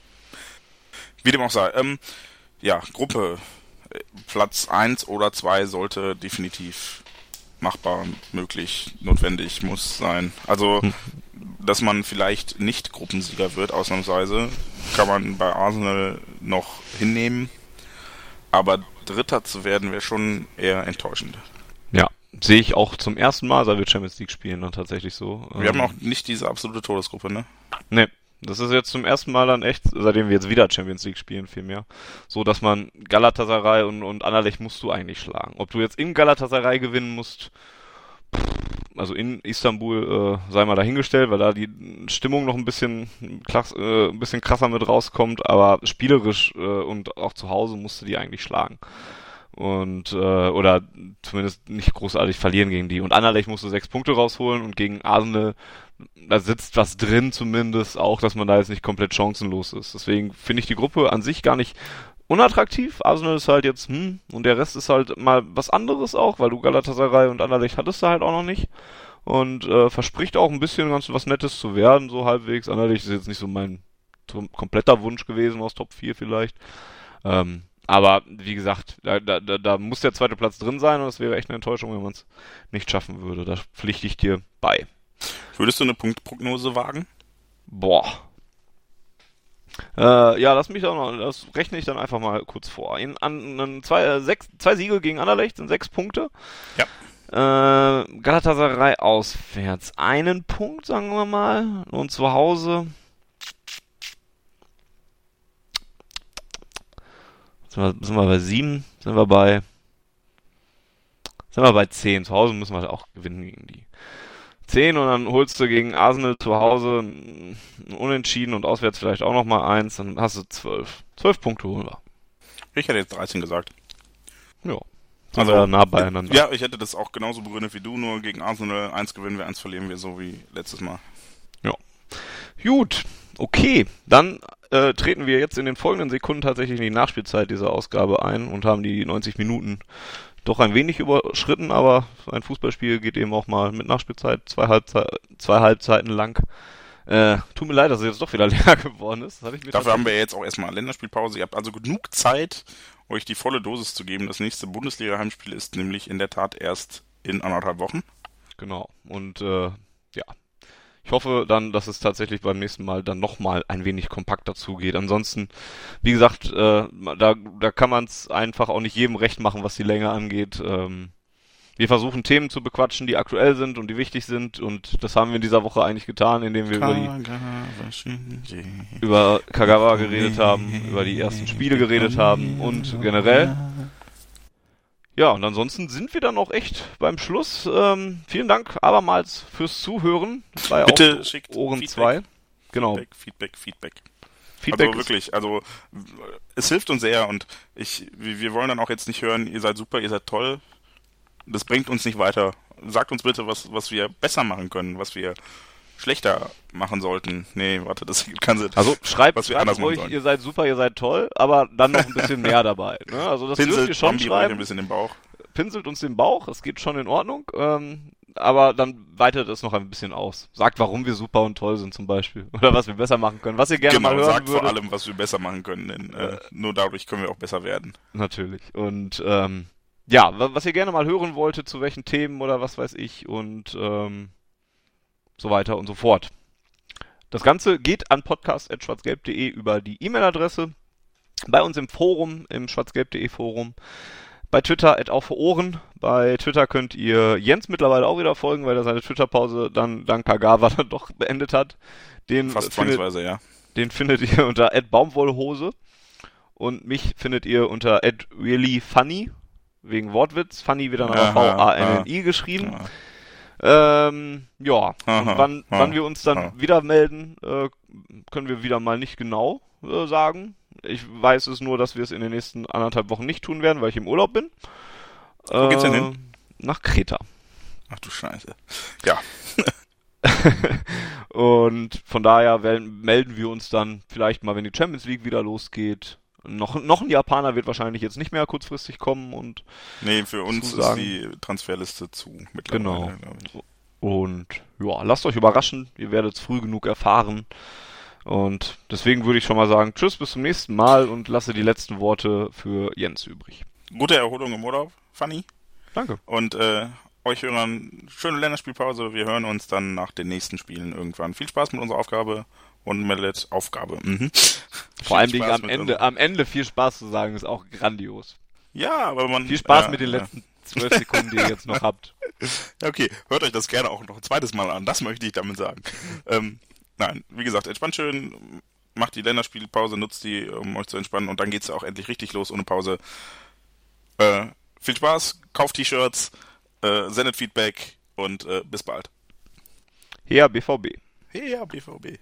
Wie dem auch sei. Ähm, ja, Gruppe Platz 1 oder 2 sollte definitiv machbar, möglich, notwendig, muss sein. Also. dass man vielleicht nicht Gruppensieger wird, ausnahmsweise, kann man bei Arsenal noch hinnehmen. Aber Dritter zu werden, wäre schon eher enttäuschend. Ja, sehe ich auch zum ersten Mal, seit wir Champions League spielen, dann tatsächlich so. Wir ähm, haben auch nicht diese absolute Todesgruppe, ne? Ne, das ist jetzt zum ersten Mal dann echt, seitdem wir jetzt wieder Champions League spielen, vielmehr, so dass man Galatasaray und, und Anderlecht musst du eigentlich schlagen. Ob du jetzt in Galatasaray gewinnen musst, also in Istanbul äh, sei mal dahingestellt, weil da die Stimmung noch ein bisschen, klass, äh, ein bisschen krasser mit rauskommt, aber spielerisch äh, und auch zu Hause musst du die eigentlich schlagen. Und äh, oder zumindest nicht großartig verlieren gegen die. Und Anderlecht musst du sechs Punkte rausholen und gegen Arsenal da sitzt was drin zumindest, auch dass man da jetzt nicht komplett chancenlos ist. Deswegen finde ich die Gruppe an sich gar nicht unattraktiv. Arsenal ist halt jetzt, hm, und der Rest ist halt mal was anderes auch, weil du Galatasaray und Anderlecht hattest du halt auch noch nicht. Und äh, verspricht auch ein bisschen ganz was Nettes zu werden, so halbwegs. Anderlecht ist jetzt nicht so mein kompletter Wunsch gewesen aus Top 4 vielleicht. Ähm, aber wie gesagt, da, da, da muss der zweite Platz drin sein und es wäre echt eine Enttäuschung, wenn man es nicht schaffen würde. Da pflichte ich dir bei. Würdest du eine Punktprognose wagen? Boah. Äh, ja, lass mich doch noch, das rechne ich dann einfach mal kurz vor. In, an, an zwei, äh, sechs, zwei Siege gegen Anderlecht sind sechs Punkte. Ja. Äh, Galatasaray auswärts einen Punkt, sagen wir mal. Und zu Hause. Sind wir, sind wir bei sieben? Sind wir bei. Sind wir bei zehn? Zu Hause müssen wir auch gewinnen gegen die. 10 und dann holst du gegen Arsenal zu Hause ein Unentschieden und auswärts vielleicht auch nochmal eins, dann hast du 12. 12 Punkte holen wir. Ich hätte jetzt 13 gesagt. Ja. Also ja nah beieinander. Ja, ich hätte das auch genauso begründet wie du, nur gegen Arsenal eins gewinnen wir, eins verlieren wir, so wie letztes Mal. Ja. Gut, okay. Dann äh, treten wir jetzt in den folgenden Sekunden tatsächlich in die Nachspielzeit dieser Ausgabe ein und haben die 90 Minuten doch ein wenig überschritten, aber ein Fußballspiel geht eben auch mal mit Nachspielzeit zwei, Halbzei zwei Halbzeiten lang. Äh, tut mir leid, dass es jetzt doch wieder leer geworden ist. Dafür haben wir jetzt auch erstmal Länderspielpause. Ihr habt also genug Zeit, euch die volle Dosis zu geben. Das nächste Bundesliga-Heimspiel ist nämlich in der Tat erst in anderthalb Wochen. Genau. Und äh, ja, ich hoffe dann, dass es tatsächlich beim nächsten Mal dann nochmal ein wenig kompakter zugeht. Ansonsten, wie gesagt, äh, da, da kann man es einfach auch nicht jedem recht machen, was die Länge angeht. Ähm, wir versuchen Themen zu bequatschen, die aktuell sind und die wichtig sind und das haben wir in dieser Woche eigentlich getan, indem wir über die über Kagawa geredet haben, über die ersten Spiele geredet haben und generell ja, und ansonsten sind wir dann auch echt beim Schluss. Ähm, vielen Dank abermals fürs Zuhören bei Bitte schickt Ohren 2. Genau. Feedback, Feedback, Feedback. Feedback also wirklich, also es hilft uns sehr und ich, wir wollen dann auch jetzt nicht hören, ihr seid super, ihr seid toll. Das bringt uns nicht weiter. Sagt uns bitte, was, was wir besser machen können, was wir schlechter machen sollten. Nee, warte, das kann sie. Also schreibt, was wir schreibt ruhig, ihr seid super, ihr seid toll, aber dann noch ein bisschen mehr dabei. Ne? Also das Pinselt, dürft ihr schon schreiben. ein bisschen den Bauch. Pinselt uns den Bauch, es geht schon in Ordnung. Ähm, aber dann weitet es noch ein bisschen aus. Sagt, warum wir super und toll sind zum Beispiel. Oder was wir besser machen können. Was ihr gerne genau, mal hören sagt würdet. vor allem, was wir besser machen können. Denn äh, nur dadurch können wir auch besser werden. Natürlich. Und ähm, ja, was ihr gerne mal hören wolltet, zu welchen Themen oder was weiß ich und ähm, so weiter und so fort. Das Ganze geht an podcast.schwarzgelb.de über die E-Mail-Adresse, bei uns im Forum, im schwarzgelb.de Forum, bei Twitter at auf Ohren. Bei Twitter könnt ihr Jens mittlerweile auch wieder folgen, weil er seine Twitter-Pause dann dank Kagawa dann doch beendet hat. Den Fast findet, zwangsweise, ja. Den findet ihr unter at Baumwollhose und mich findet ihr unter at reallyfunny, wegen Wortwitz. Funny wird dann aber V-A-N-N-I geschrieben. Aha. Ähm, ja, aha, wann, aha, wann wir uns dann aha. wieder melden, äh, können wir wieder mal nicht genau äh, sagen. Ich weiß es nur, dass wir es in den nächsten anderthalb Wochen nicht tun werden, weil ich im Urlaub bin. Wo äh, geht's denn hin? Äh, nach Kreta. Ach du Scheiße. Ja. und von daher melden wir uns dann vielleicht mal, wenn die Champions League wieder losgeht, noch, noch ein Japaner wird wahrscheinlich jetzt nicht mehr kurzfristig kommen und. Nee, für uns ist die Transferliste zu mittlerweile. Genau. Und ja, lasst euch überraschen, ihr werdet es früh genug erfahren. Und deswegen würde ich schon mal sagen, tschüss, bis zum nächsten Mal und lasse die letzten Worte für Jens übrig. Gute Erholung im Urlaub, Fanny. Danke. Und äh, euch Hörern schöne Länderspielpause. Wir hören uns dann nach den nächsten Spielen irgendwann. Viel Spaß mit unserer Aufgabe und Mellet Aufgabe. Mhm. Vor allem am Ende, am Ende viel Spaß zu sagen, ist auch grandios. Ja, aber man. Viel Spaß ja, mit den ja. letzten zwölf Sekunden, die ihr jetzt noch habt. Okay, hört euch das gerne auch noch ein zweites Mal an. Das möchte ich damit sagen. ähm, nein, wie gesagt, entspannt schön, macht die Länderspielpause, nutzt die, um euch zu entspannen und dann geht's auch endlich richtig los ohne Pause. Äh, viel Spaß, kauft T-Shirts, äh, sendet Feedback und äh, bis bald. Ja, BVB. Ja, BVB.